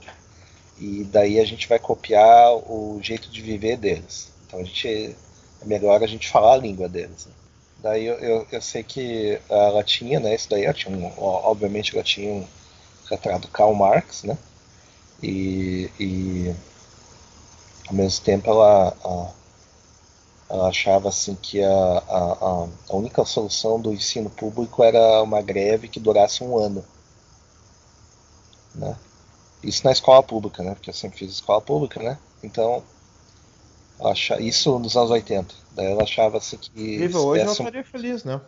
E daí a gente vai copiar o jeito de viver deles. Então a gente, é melhor a gente falar a língua deles. Né? Daí eu, eu, eu, sei que ela tinha, né? Isso daí ela tinha um, obviamente ela tinha um retrato Karl Marx, né? E, e ao mesmo tempo ela, a, ela achava assim que a, a, a única solução do ensino público era uma greve que durasse um ano. Né? Isso na escola pública, né? Porque eu sempre fiz escola pública, né? Então, acha, isso nos anos 80. Daí ela achava assim que. Incrível, hoje ela estaria feliz, né?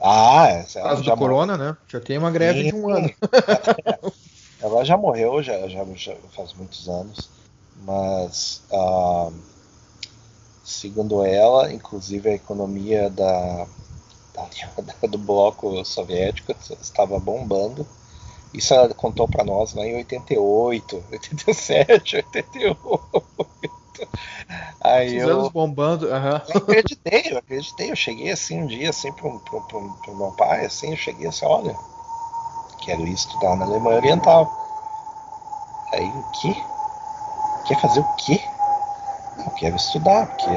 Ah, é. Por causa do corona, né? Já tem uma greve Sim. de um ano. ela já morreu, já, já, já faz muitos anos. Mas. Uh, Segundo ela, inclusive a economia da, da do bloco soviético estava bombando. Isso ela contou para nós lá em 88, 87, 88. Aí eu, anos bombando. Uhum. eu acreditei, eu acreditei. Eu cheguei assim um dia assim pro, pro, pro, pro meu pai, assim, eu cheguei assim, olha, quero ir estudar na Alemanha Oriental. Aí o quê? Quer fazer o quê? Eu quero estudar, porque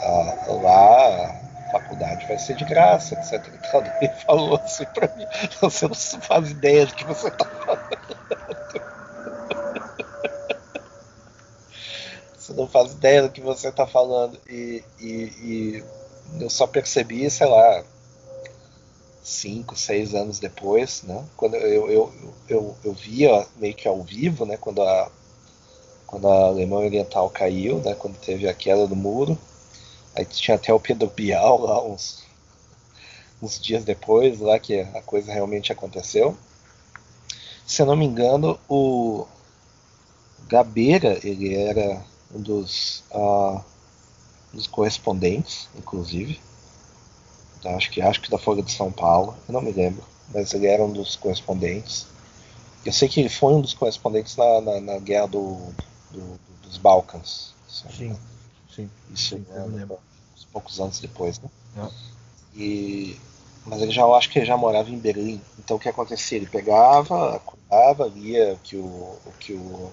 ah, lá a faculdade vai ser de graça, etc. Ele falou assim pra mim, você não faz ideia do que você tá falando. Você não faz ideia do que você está falando. E, e, e, eu só percebi, sei lá, cinco, seis anos depois, né? Quando eu, eu, eu, eu via meio que ao vivo, né? Quando a, quando a Alemanha Oriental caiu, né? Quando teve a queda do muro. Aí tinha até o Pedro Bial lá uns, uns dias depois, lá que a coisa realmente aconteceu. Se eu não me engano, o Gabeira, ele era um dos, uh, dos correspondentes, inclusive. Acho que, acho que da Folha de São Paulo, eu não me lembro, mas ele era um dos correspondentes. Eu sei que ele foi um dos correspondentes na, na, na guerra do, do, dos Balcãs. Sim, sim. Isso sim, né, uns poucos anos depois, né? É. E, mas ele já, eu acho que ele já morava em Berlim. Então o que acontecia? Ele pegava, acordava, via o que o, o, que o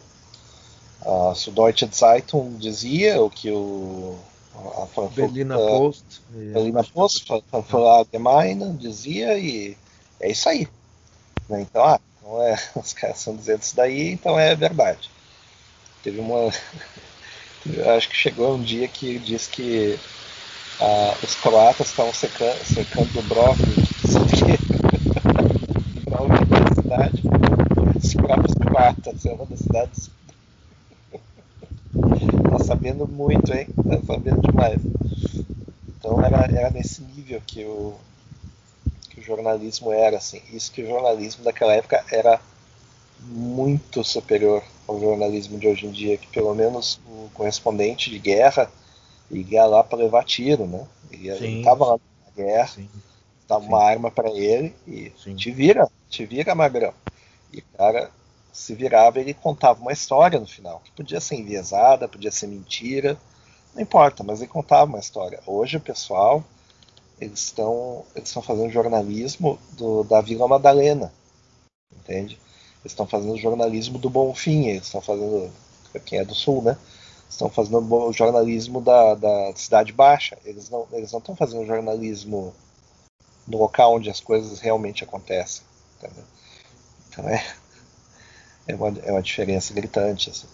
a Süddeutsche Zeitung dizia, o que o a Frankfurt, Berliner Post, Berliner Post, Frankfurt Allgemeine dizia e é isso aí. Né? Então, ah, então é, os caras estão dizendo isso daí, então é verdade. Teve uma. acho que chegou um dia que disse que ah, os croatas estavam secando, secando do brócolis para a universidade. Os próprios croatas, é uma das cidades Tá sabendo muito, hein? Tá sabendo demais. Então era, era nesse nível que o, que o jornalismo era, assim. Isso que o jornalismo daquela época era muito superior ao jornalismo de hoje em dia, que pelo menos o correspondente de guerra ia lá para levar tiro, né? Ele estava lá na guerra, dava uma arma para ele e Sim. te vira, te vira, magrão. E o cara se virava ele contava uma história no final, que podia ser enviesada, podia ser mentira, não importa, mas ele contava uma história. Hoje o pessoal eles estão eles estão fazendo jornalismo do, da Vila Madalena, entende? Eles estão fazendo jornalismo do Bonfim, eles estão fazendo quem é do Sul, né? Estão fazendo o jornalismo da, da Cidade Baixa. Eles não eles não estão fazendo jornalismo no local onde as coisas realmente acontecem. Entendeu? Então é, é uma, é uma diferença gritante. Assim.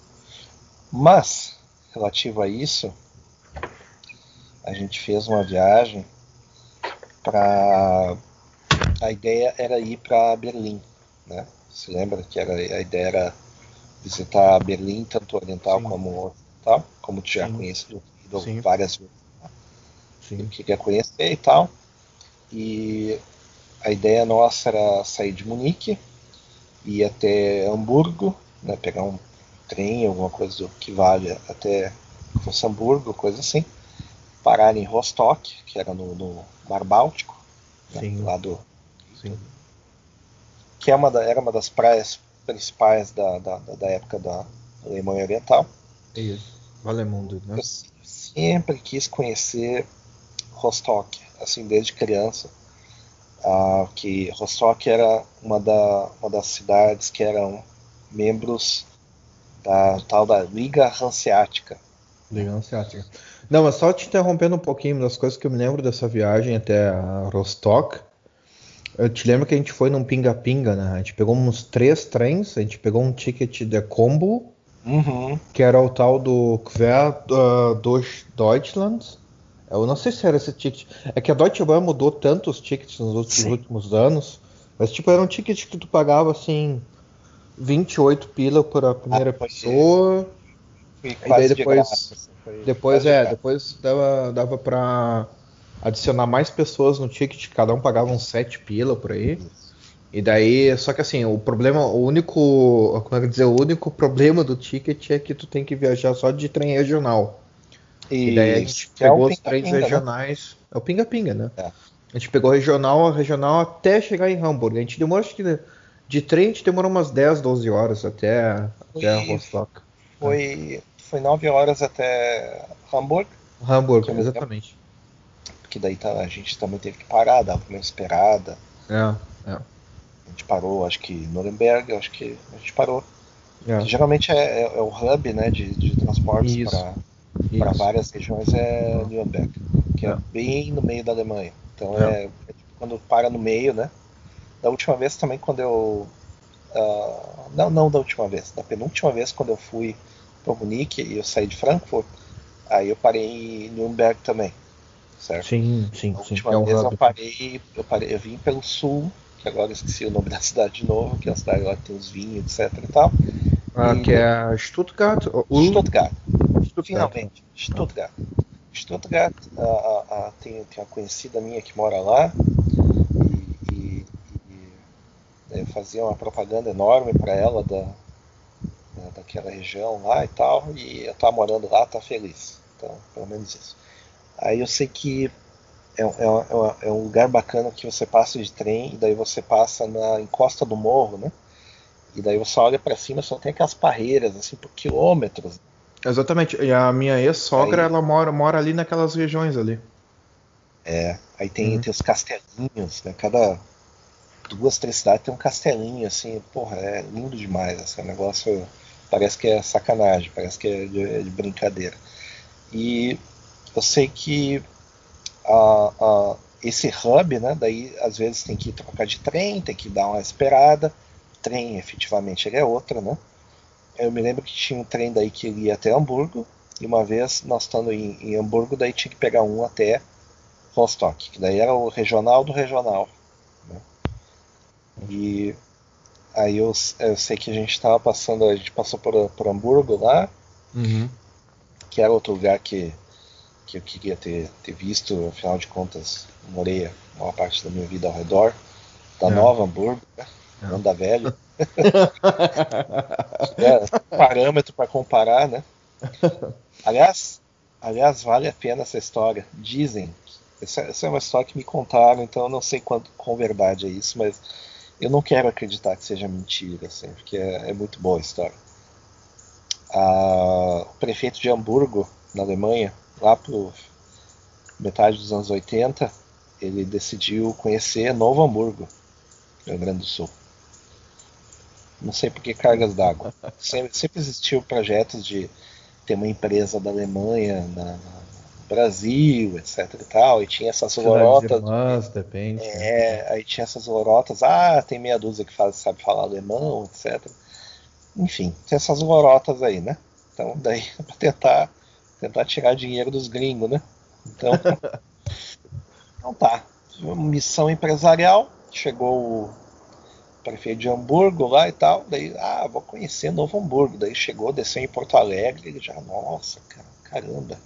Mas, relativo a isso, a gente fez uma viagem para. A ideia era ir para Berlim, né? Se lembra que era, a ideia era visitar Berlim, tanto oriental Sim. como ocidental, como tu já conhece várias vezes. Né? Sim. Eu queria conhecer e tal. E a ideia nossa era sair de Munique, ir até Hamburgo, né, pegar um trem, alguma coisa que vale até fosse Hamburgo, coisa assim, parar em Rostock, que era no, no Mar Báltico, né, lá do. Sim. Que é uma da, era uma das praias principais da, da, da época da Alemanha Oriental. Isso, Valemundo, né? Eu sempre quis conhecer Rostock, assim, desde criança ah, que Rostock era uma, da, uma das cidades que eram membros da tal da Liga Hanseática. Liga Hanseática. Não, mas só te interrompendo um pouquinho das coisas que eu me lembro dessa viagem até Rostock. Eu te lembro que a gente foi num pinga-pinga, né? A gente pegou uns três trens, a gente pegou um ticket de combo, uhum. que era o tal do Quer uh, durch Deutschland. Eu não sei se era esse ticket. É que a Deutsche Bahn mudou tanto os tickets nos últimos, últimos anos. Mas tipo, era um ticket que tu pagava assim 28 pila por a primeira ah, pessoa. E daí depois. De assim, depois é, de depois dava, dava pra adicionar mais pessoas no ticket, cada um pagava uns 7 pila por aí. E daí, só que assim, o problema, o único, como é que dizer, o único problema do ticket é que tu tem que viajar só de trem regional. E, e daí a gente é pegou é os trens né? regionais. Né? É o pinga-pinga, né? É. A gente pegou regional, regional até chegar em Hamburgo. A gente demorou, acho que de trem a gente demorou umas 10, 12 horas até, foi, até Rostock. Foi, foi nove horas até Hamburg. Hamburg, exatamente. Porque daí tá, a gente também teve que parar, dava uma esperada. É, é. A gente parou, acho que em Nuremberg, acho que a gente parou. É. Geralmente é, é, é, o hub né, de, de transportes para várias regiões é Nuremberg, que é. é. bem no meio da Alemanha. Então é, é tipo quando para no meio, né? Da última vez também quando eu. Uh, não, não da última vez, da penúltima vez quando eu fui para Munique e eu saí de Frankfurt, aí eu parei em Nuremberg também. Certo? Sim, sim, a sim. última é um vez eu parei, eu parei, eu vim pelo sul, que agora eu esqueci o nome da cidade de novo, que é a cidade lá que tem os vinhos, etc e tal. Ah, e... que é Stuttgart? Stuttgart. Stuttgart. Finalmente, Stuttgart. Stuttgart, uh, uh, uh, tem, tem uma conhecida minha que mora lá e, e, e fazia uma propaganda enorme para ela da, da, daquela região lá e tal, e eu tava morando lá, tá feliz. Então, pelo menos isso. Aí eu sei que é, é, é, é, um lugar bacana que você passa de trem e daí você passa na encosta do morro, né? E daí você olha para cima só tem aquelas parreiras assim por quilômetros. Exatamente. E a minha ex-sogra, ela mora, mora ali naquelas regiões ali. É. Aí tem, uhum. tem os castelinhos, né? Cada duas, três cidades tem um castelinho, assim. Porra, é lindo demais. Assim, o negócio parece que é sacanagem, parece que é de, é de brincadeira. E eu sei que a, a, esse hub, né? Daí às vezes tem que trocar de trem, tem que dar uma esperada. O trem, efetivamente, ele é outra, né? Eu me lembro que tinha um trem daí que ia até Hamburgo. E uma vez nós estando em, em Hamburgo, daí tinha que pegar um até Rostock, que daí era o regional do regional. Né? E aí eu, eu, sei que a gente estava passando, a gente passou por, por Hamburgo lá, uhum. que era outro lugar que, que eu queria ter, ter visto, afinal de contas, morei a maior parte da minha vida ao redor da é. Nova Hamburgo, né? é. não da velha. é, parâmetro para comparar, né? Aliás, aliás, vale a pena essa história. Dizem, essa, essa, é uma história que me contaram, então eu não sei quanto com verdade é isso, mas eu não quero acreditar que seja mentira, assim, porque é, é muito boa a história. o prefeito de Hamburgo, na Alemanha, lá pro metade dos anos 80, ele decidiu conhecer Novo Hamburgo, Rio Grande do Sul. Não sei por que cargas d'água. Sempre, sempre existiu projetos de ter uma empresa da Alemanha na, no Brasil, etc e tal, e tinha essas lorotas. Irmãs, depende. É, aí tinha essas lorotas, ah, tem meia dúzia que faz, sabe falar alemão, etc. Enfim, tem essas lorotas aí, né? Então, daí, para tentar, tentar tirar dinheiro dos gringos, né? Então, então tá. Missão empresarial, chegou o prefeito de Hamburgo lá e tal. Daí, ah, vou conhecer Novo Hamburgo. Daí chegou, desceu em Porto Alegre. Ele já, nossa, cara, caramba,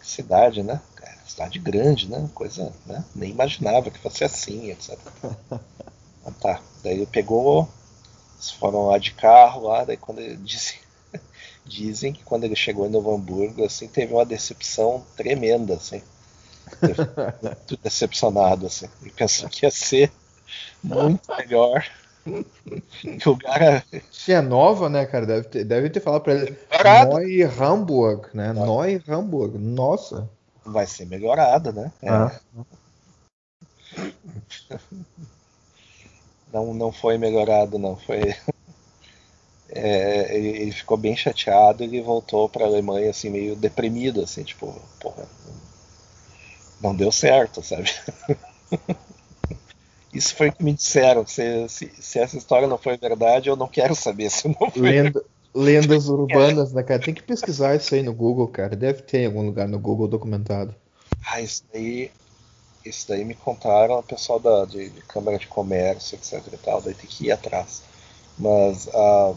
que cidade, né? É, cidade grande, né? Coisa, né? Nem imaginava que fosse assim, etc. então, tá. Daí ele pegou, eles foram lá de carro lá. Daí quando ele disse. Dizem que quando ele chegou em Novo Hamburgo, assim, teve uma decepção tremenda, assim. Muito decepcionado, assim. Ele pensou que ia ser muito melhor. que o cara. Se é nova, né, cara? Deve ter, deve ter falado pra ele. Noi Hamburg, né? Noi Hamburg. Nossa. Vai ser melhorada, né? É. Ah. Não, não foi melhorado, não. Foi. É, ele, ficou bem chateado e ele voltou para a Alemanha assim meio deprimido, assim, tipo, porra, não deu certo, sabe? Isso foi o que me disseram. Se, se, se, essa história não foi verdade, eu não quero saber se não foi. Lenda, lendas urbanas, né, cara? Tem que pesquisar isso aí no Google, cara. Deve ter em algum lugar no Google documentado. Ah, isso daí. Isso daí me contaram o pessoal da, de, de, Câmara de Comércio, etc e tal. Daí tem que ir atrás. Mas uh,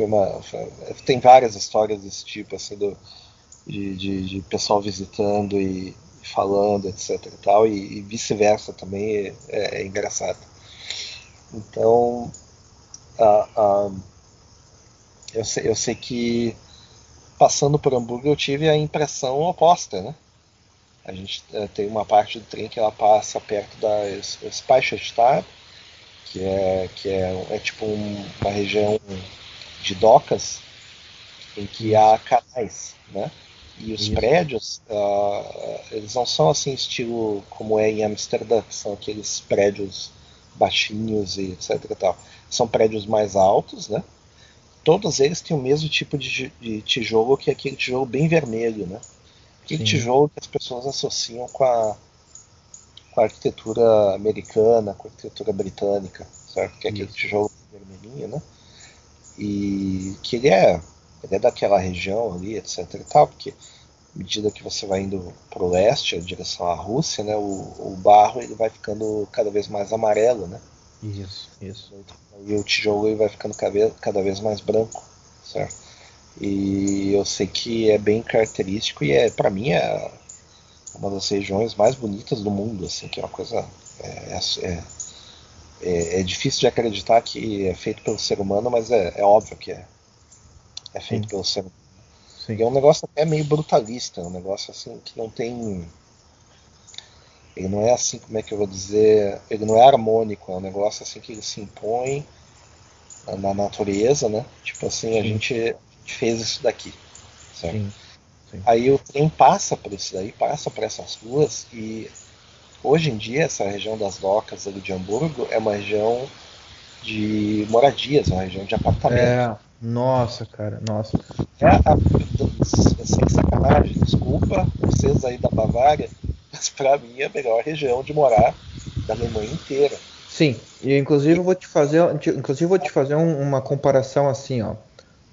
foi uma. Foi, tem várias histórias desse tipo, assim, do, de, de, de pessoal visitando e falando, etc e tal, e, e vice-versa também é, é, é, engraçado. Então, eu, sei, eu sei que passando por Hamburgo eu tive a impressão oposta, né? A gente é, tem uma parte do trem que ela passa perto da Speicherstadt, que é que é, é tipo um, uma região de docas em que há canais, né? E os Isso. prédios, uh, eles não são assim estilo como é em Amsterdã, que são aqueles prédios baixinhos e etc e tal. São prédios mais altos, né? Todos eles têm o mesmo tipo de, de tijolo, que é aquele tijolo bem vermelho, né? Aquele Sim. tijolo que as pessoas associam com a, com a arquitetura americana, com a arquitetura britânica, certo? Que é aquele Isso. tijolo vermelhinho, né? E que ele é ele é daquela região ali, etc e tal, porque à medida que você vai indo para o leste, em direção à Rússia, né, o, o, barro ele vai ficando cada vez mais amarelo, né? Isso, isso. E o tijolo ele vai ficando cada vez, cada vez mais branco, certo? E eu sei que é bem característico e é, para mim, é uma das regiões mais bonitas do mundo, assim, que é uma coisa é, é, é, é difícil de acreditar que é feito pelo ser humano, mas é, é óbvio que é é feito Sim. pelo ser humano. Sim. E é um negócio até meio brutalista, um negócio assim que não tem. Ele não é assim, como é que eu vou dizer? Ele não é harmônico, é um negócio assim que ele se impõe na natureza, né? Tipo assim, a gente fez isso daqui, certo? Sim. Aí o trem passa por isso daí, passa por essas ruas e hoje em dia essa região das docas ali de Hamburgo é uma região de moradias, uma região de apartamentos. É. Nossa, cara, nossa. É, a, sem sacanagem, desculpa vocês aí da Bavária, mas pra mim é a melhor região de morar da Alemanha inteira. Sim, e inclusive eu vou te fazer, inclusive vou te fazer um, uma comparação assim, ó.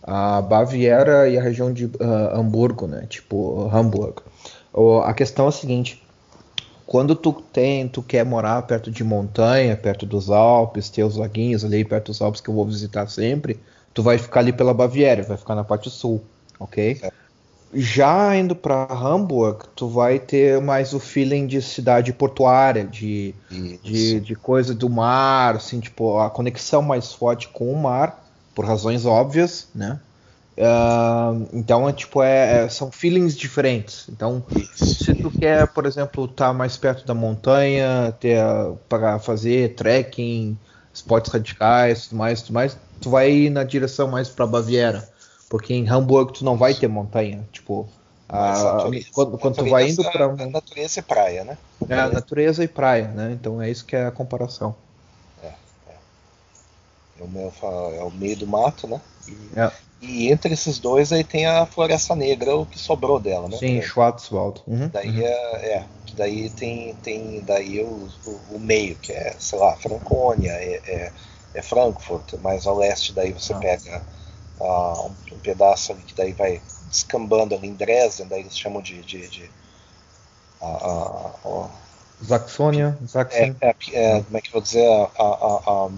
A Baviera e a região de uh, Hamburgo, né? Tipo, Hamburgo. a questão é a seguinte: quando tu tem, tu quer morar perto de montanha, perto dos Alpes, ter os laguinhos ali perto dos Alpes que eu vou visitar sempre, tu vai ficar ali pela Baviera, vai ficar na parte sul, ok? É. Já indo para Hamburg, tu vai ter mais o feeling de cidade portuária, de, de, de, coisa do mar, assim, tipo, a conexão mais forte com o mar, por razões óbvias, né? Uh, então é tipo é, é, são feelings diferentes. Então, se tu quer, por exemplo, estar tá mais perto da montanha, ter para fazer trekking, esportes radicais, tudo mais, tudo mais, tu vai ir na direção mais para Baviera, porque em Hamburgo tu não vai ter montanha, tipo a, quando, quando tu vai indo para natureza e praia, né? É, natureza e praia, né? Então é isso que é a comparação. É, é. É, o, meu, é o meio do mato, né? E, é. E, entre esses dois aí tem a Floresta Negra, o que sobrou dela, né? Sim, Schwarzwald. Uhum, daí uhum. É, é, daí tem, tem daí o, o, o, meio, que é, sei lá, Franconia, é, é é Frankfurt, mas ao leste daí você ah. pega uh, um, um, pedaço ali que daí vai descambando ali em Dresden, daí eles chamam de, de, de uh, Saxônia, É, é, é, como é que eu vou dizer? A, a,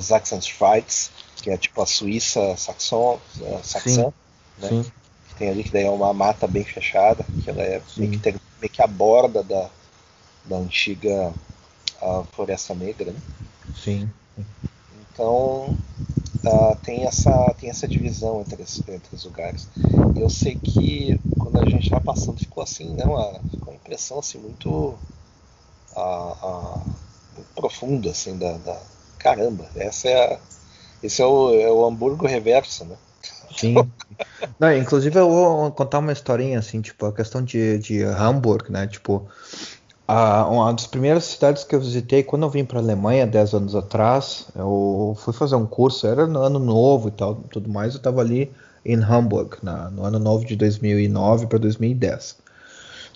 Sachsen-Schweiz, que é tipo a Suíça saxon, saxã, né? Sim. Que tem ali que daí é uma mata bem fechada, que ela é meio que, tem, meio que a borda da, da antiga Floresta Negra, né? Sim. Então uh, tem, essa, tem essa divisão entre, entre os lugares. Eu sei que quando a gente vai passando ficou assim, né, uma, ficou uma impressão assim, muito, uh, uh, muito profunda assim, da, da, caramba, essa é a, esse é o, é o Hamburgo reverso, né? Sim. Não, inclusive eu vou contar uma historinha assim, tipo, a questão de, de Hamburg, né? Tipo, a, uma das primeiras cidades que eu visitei quando eu vim para a Alemanha 10 anos atrás, eu fui fazer um curso, era no ano novo e tal, tudo mais, eu estava ali em Hamburg, na, no ano novo de 2009 para 2010.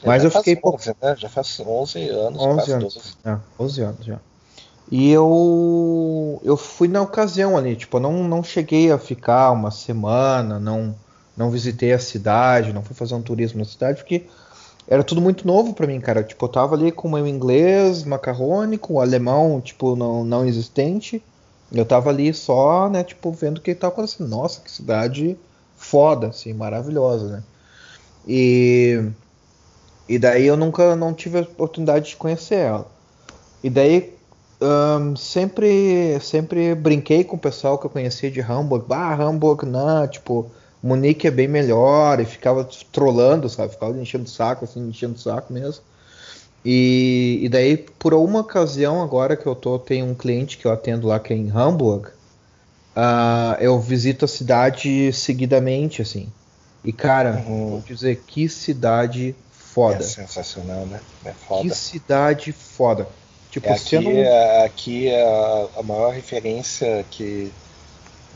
Mas já eu fiquei 11, né? Já faz 11 anos, 11 anos, 12. É, 11 anos já. E eu eu fui na ocasião ali, tipo, eu não não cheguei a ficar uma semana, não não visitei a cidade, não fui fazer um turismo na cidade, porque era tudo muito novo para mim, cara. Tipo, eu tava ali com o meu inglês macarrônico, o alemão, tipo, não, não existente. Eu tava ali só, né, tipo, vendo o que tava acontecendo. Nossa, que cidade foda, assim, maravilhosa, né? E, e daí eu nunca não tive a oportunidade de conhecer ela. E daí um, sempre sempre brinquei com o pessoal que eu conhecia de Hamburg. Ah, Hamburg, não, tipo, Munique é bem melhor e ficava trolando, sabe? Ficava enchendo o saco, assim, enchendo o saco mesmo. E, e daí, por alguma ocasião, agora que eu tô, tem um cliente que eu atendo lá que é em Hamburg. uh, eu visito a cidade seguidamente, assim. E cara, Uhum. vou dizer que cidade foda. É sensacional, né? É foda. Que cidade foda. Tipo, É, aqui, não. é- aqui a, a maior referência que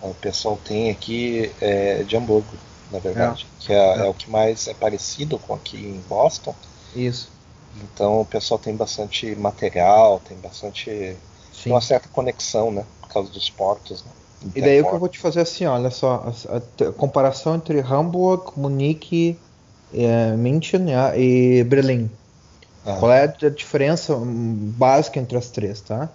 o pessoal tem aqui é de Hamburgo, na verdade. Que é, É. é o que mais é parecido com aqui em Boston. Isso. Então o pessoal tem bastante material, tem bastante. Tem Sim. uma certa conexão, né? Por causa dos portos, né? E daí o que eu vou te fazer assim, olha só, a, a te- comparação entre Hamburg, Munique, eh, München né, e Berlim. Ah, Qual é a diferença básica entre as três, tá?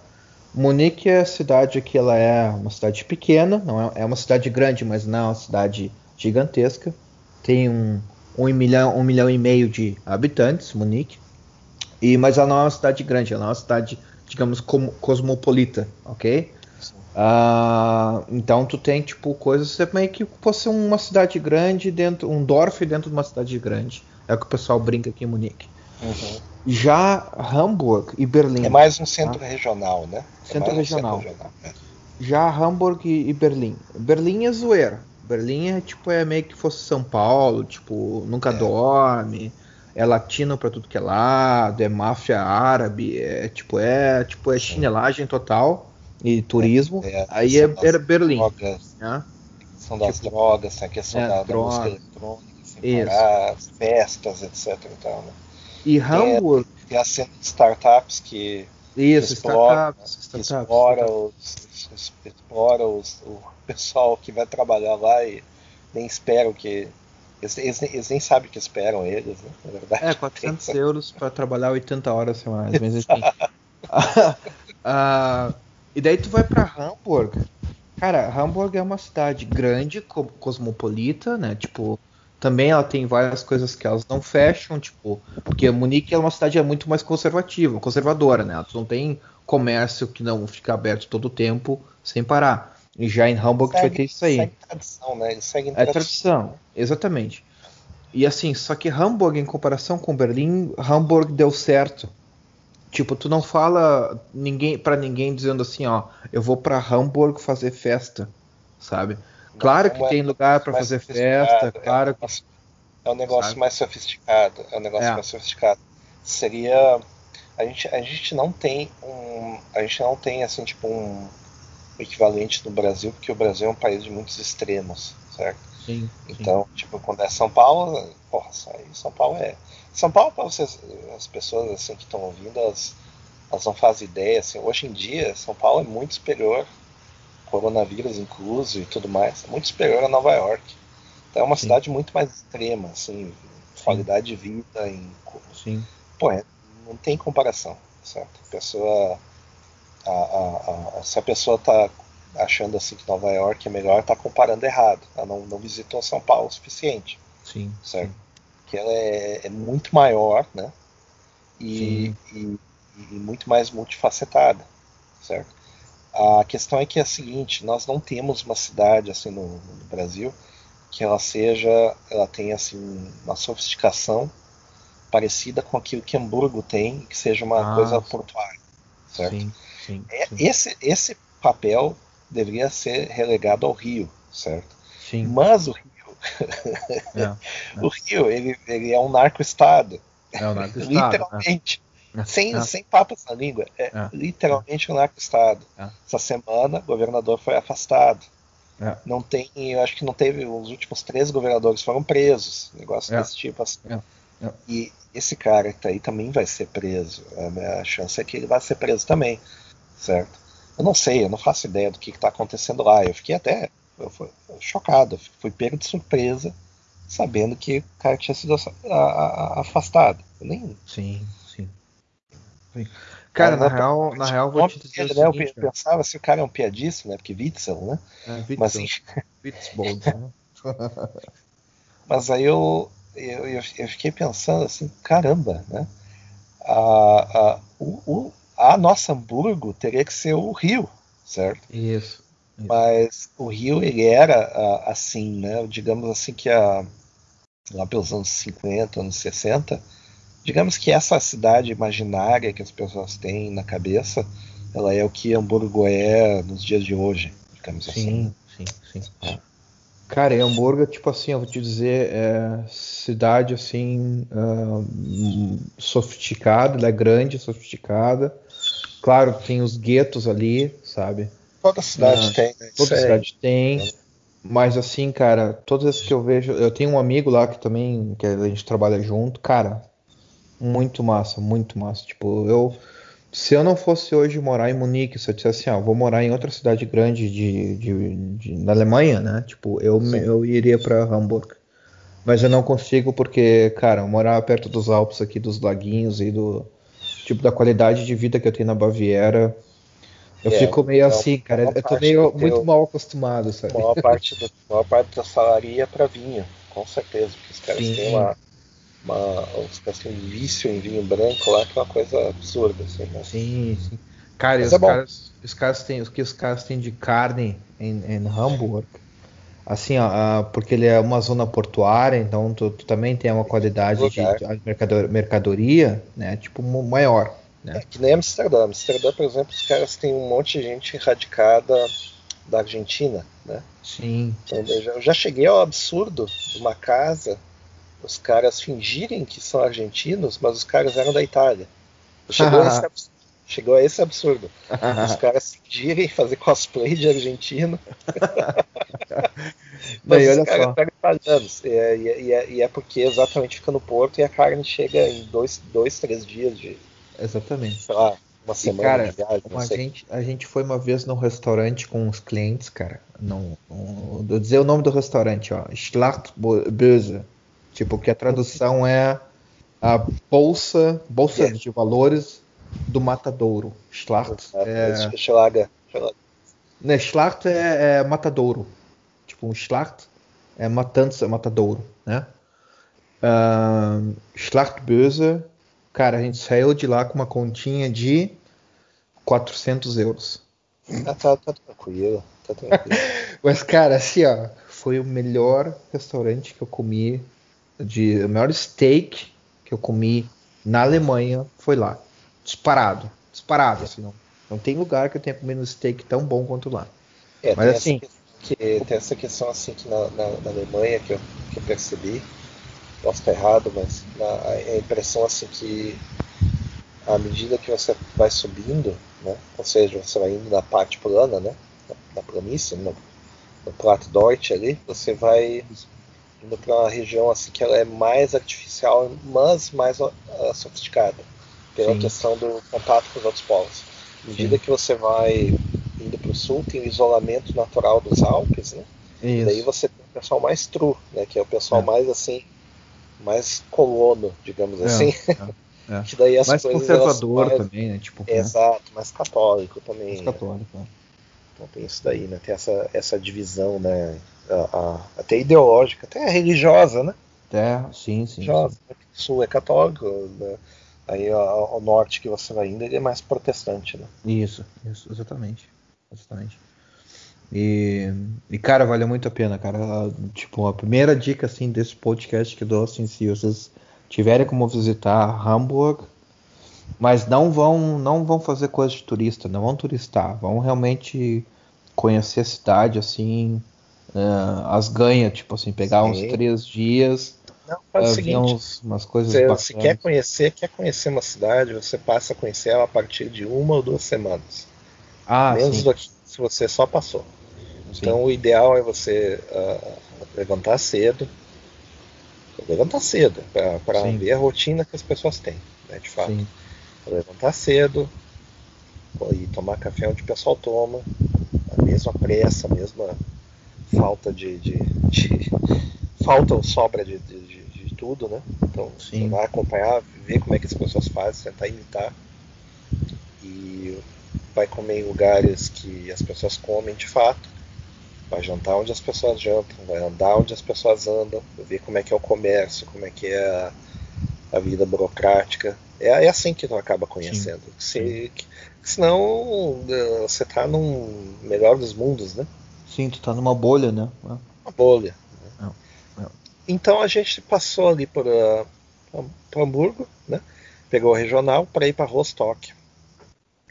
Munique é a cidade que ela é uma cidade pequena, não é, é uma cidade grande, mas não é uma cidade gigantesca. Tem um, um milhão, um milhão e meio de habitantes, Munique. E, mas ela não é uma cidade grande, ela é uma cidade, digamos, como- cosmopolita, ok? Ah, então tu tem tipo coisas é meio que fosse uma cidade grande dentro, um Dorf dentro de uma cidade grande. É o que o pessoal brinca aqui em Munique. Uhum. Já Hamburg e Berlim. É mais um centro regional, né? É Centro mais um regional. regional, é. Já Hamburg e, e Berlim. Berlim é zoeira. Berlim é tipo é meio que fosse São Paulo, tipo, nunca É. dorme, é latino pra tudo que é lado, é máfia árabe, é tipo é tipo é chinelagem total e turismo. É, Aí é, são das era Berlim, drogas, né? são das drogas, tem a questão É, da, da droga. música eletrônica, parar, festas, etc. E tal, né? E Hamburg, Tem a cena de startups que isso, explora, startups, startups. explora, os, os- explora os- o pessoal que vai trabalhar lá e nem esperam que. Eles, eles nem- eles nem sabem o que esperam eles, né? Na verdade. É, 400 Tem- euros para trabalhar 80 horas semanais, mas enfim. Ah, e daí tu vai pra Hamburg. Cara, Hamburg é uma cidade grande, co- cosmopolita, né? Tipo, também ela tem várias coisas que elas não fecham, tipo, porque Munique é uma cidade muito mais conservativa, conservadora, né? Tu não tem comércio que não fica aberto todo o tempo sem parar. E já em Hamburg tu vai ter isso aí. Segue tradição, né? Eles seguem É tradição, exatamente. E assim, só que Hamburg, em comparação com Berlim, Hamburg deu certo. Tipo, tu não fala ninguém para ninguém dizendo assim, ó, eu vou pra Hamburg fazer festa, sabe? Claro que Não é tem lugar mais fazer festa, é um claro que negócio- É um negócio Sabe? mais sofisticado. É um negócio É. mais sofisticado. Seria. A gente, a gente não tem um. A gente não tem assim, tipo, um equivalente no Brasil, porque o Brasil é um país de muitos extremos, certo? sim, sim. Então, tipo, quando é São Paulo, porra, aí, São Paulo é. São Paulo, para vocês, as pessoas assim que estão ouvindo, elas, elas não fazem ideia. Assim, hoje em dia, São Paulo é muito superior, coronavírus incluso e tudo mais, é muito superior a Nova York. Então é uma Sim. cidade muito mais extrema, assim, qualidade de vida, em, sim. pô, é, não tem comparação, certo? A pessoa, a, a- a- se a pessoa tá achando assim que Nova York é melhor, tá comparando errado. Ela não, não visitou São Paulo o suficiente Sim, certo? Que ela é, é muito maior, né? E, Sim. e, e muito mais multifacetada, certo? A questão é que é a seguinte, nós não temos uma cidade assim no, no Brasil que ela seja, ela tenha assim uma sofisticação parecida com aquilo que Hamburgo tem, que seja uma Ah, coisa portuária, certo? sim, sim, É- sim, Esse esse papel deveria ser relegado ao Rio, certo? sim. Mas o Rio, É, o Rio, ele, ele é um narco-estado. é o narco-estado, Literalmente. Né? Sem, É. sem papas na língua. É, É. literalmente um narco-estado. É. Essa semana, o governador foi afastado. É. Não tem, eu acho que não teve, os últimos três governadores foram presos. Negócio É. desse tipo assim. É. É. E esse cara que tá aí também vai ser preso. A minha chance é que ele vai ser preso também. Certo? Eu não sei, eu não faço ideia do que, que tá acontecendo lá. Eu fiquei até eu fui chocado, eu fui pego de surpresa, sabendo que o cara tinha sido afastado. Eu nem, Sim, sim. Cara, na Mas, real, na real, vou te dizer o né, eu seguinte, cara. pensava se o cara é um piadista, né? Porque Witzel, né? É, Mas, Witzel, enfim, Witzbold, né? mas aí eu, eu, eu, eu fiquei pensando assim, caramba, né? A, a, o, o- a nossa Hamburgo teria que ser o Rio, certo? Isso. isso. Mas o Rio ele era assim, né? Digamos assim que a, lá pelos anos 50, anos 60, digamos que essa cidade imaginária que as pessoas têm na cabeça, ela é o que Hamburgo é nos dias de hoje. digamos sim, assim. Sim, sim, sim. Cara, em Hamburgo, tipo assim, eu vou te dizer, é cidade assim uh, sofisticada, ela é grande, sofisticada. Claro, tem os guetos ali, sabe? Toda cidade uh, tem, né? Toda cidade tem. Mas assim, cara, todas as que eu vejo, eu tenho um amigo lá que também que a gente trabalha junto, cara, muito massa, muito massa. Tipo, eu se eu não fosse hoje morar em Munique, se eu dissesse assim, ah, vou morar em outra cidade grande de, de, de na Alemanha, né? Tipo, eu, eu iria para Hamburgo. Mas eu não consigo porque, cara, morar perto dos Alpes aqui, dos laguinhos e do tipo da qualidade de vida que eu tenho na Baviera, eu é, fico meio assim, cara. Eu tô meio muito teu, mal acostumado, sabe? Maior parte do, maior parte da salaria é para vinho, com certeza, porque os caras Sim. têm uma uma, os caras têm um vício em vinho branco lá que é uma coisa absurda, assim, né? Sim, sim. Cara, os, é caras, os caras têm, o que os caras têm de carne em, em Hamburg, assim, ó, porque ele é uma zona portuária, então tu, tu também tem uma qualidade de, de mercador, mercadoria, né, tipo maior. Né? É que nem Amsterdã. Amsterdã, por exemplo, os caras têm um monte de gente radicada da Argentina, né? Sim. Então, eu já cheguei ao absurdo de uma casa os caras fingirem que são argentinos, mas os caras eram da Itália. Chegou, a, esse absurdo, chegou a esse absurdo. os caras fingirem fazer cosplay de argentino. mas os caras eram italianos. E é, e, é, e é, porque exatamente fica no porto e a carne chega em dois, dois três dias de. Exatamente. Sei lá, uma semana e, cara, de viagem. A gente, a gente foi uma vez num restaurante com os clientes, cara. Não, não, vou dizer o nome do restaurante, ó. Schlachtböse. Tipo, que a tradução é a bolsa, bolsa yeah. de valores do matadouro. Schlacht é... Schlager. Né, Schlacht é, é matadouro. Tipo, um Schlacht é matança, matadouro, né? Uh, Schlachtböse, cara, a gente saiu de lá com uma continha de 400 euros. Ah, tá, tá tranquilo, tá tranquilo. Mas, cara, assim, ó, foi o melhor restaurante que eu comi de o maior steak que eu comi na Alemanha foi lá. Disparado. Disparado, assim, não, não tem lugar que eu tenha comido um steak tão bom quanto lá. É, Mas assim. Que, tem essa questão assim que na, na, na, Alemanha que eu, que eu percebi, posso estar errado, mas a impressão assim que à medida que você vai subindo, né, ou seja, você vai indo na parte plana, né, na, na planície, no, no Plato Deutsch ali, você vai indo para uma região assim que ela é mais artificial, mas mais uh, sofisticada, pela Sim. questão do contato com os outros povos. À medida Sim. que você vai indo para o sul, tem o isolamento natural dos Alpes, né? Isso. E daí você tem o pessoal mais true, né? Que é o pessoal é. mais assim, mais colono, digamos é, assim. É, é. que daí as mais coisas, conservador também, né? Tipo, exato, mais católico também. Mais católico, né? Então tem isso daí, né? Tem essa, essa divisão, né? A, a, até ideológica, até religiosa, né? É, sim, sim. Religiosa. Sim. O sul é católico, né? aí ao, norte que você vai indo ele é mais protestante, né? Isso, isso, exatamente. Exatamente. E, e, cara, vale muito a pena, cara. Tipo, a primeira dica assim desse podcast que eu dou assim, se vocês tiverem como visitar Hamburg, mas não vão não vão fazer coisa de turista, não vão turistar, vão realmente conhecer a cidade assim, uh, as ganha, tipo assim, pegar Sim. uns três dias. Não, faz uh, o seguinte, uns, umas coisas você, se quer conhecer, quer conhecer uma cidade, você passa a conhecer ela a partir de uma ou duas semanas. Ah, Menos do que se você só passou. Sim. Então o ideal é você uh, levantar cedo, levantar cedo para ver a rotina que as pessoas têm, né, de fato. Sim. Levantar cedo e tomar café onde o pessoal toma, a mesma pressa, a mesma falta de, de, de falta ou sobra de, de, tudo, né? Então Sim. você vai acompanhar, ver como é que as pessoas fazem, tentar imitar e vai comer em lugares que as pessoas comem de fato, vai jantar onde as pessoas jantam, vai andar onde as pessoas andam, ver como é que é o comércio, como é que é a, a vida burocrática. É, é, assim que tu acaba conhecendo. Se, senão eh, você está num melhor dos mundos, né? Sim, tu tá numa bolha, né? Uma bolha. Né? É, é. Então a gente passou ali por, uh, por Hamburgo, né? Pegou o regional para ir para Rostock,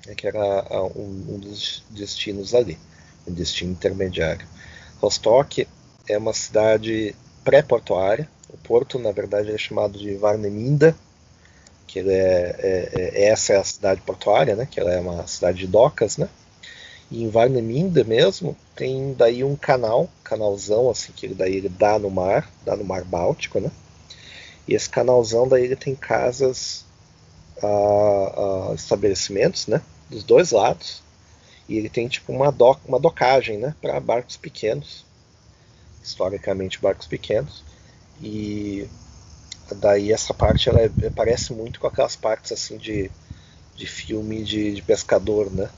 né? que era uh, um, um, dos destinos ali. um destino intermediário. Rostock é uma cidade pré-portuária. O porto, na verdade, é chamado de Varneminda, que é, é, é, essa é a cidade portuária, né? Que ela é uma cidade de docas, né? Em Varneminda mesmo tem daí um canal, canalzão assim que ele daí ele dá no mar, dá no mar Báltico, né? E esse canalzão daí ele tem casas, ah, ah, estabelecimentos, né? Dos dois lados. E ele tem tipo uma, do, uma docagem, né? Para barcos pequenos, historicamente barcos pequenos. E daí essa parte ela é, parece muito com aquelas partes assim de, de filme de, de pescador, né?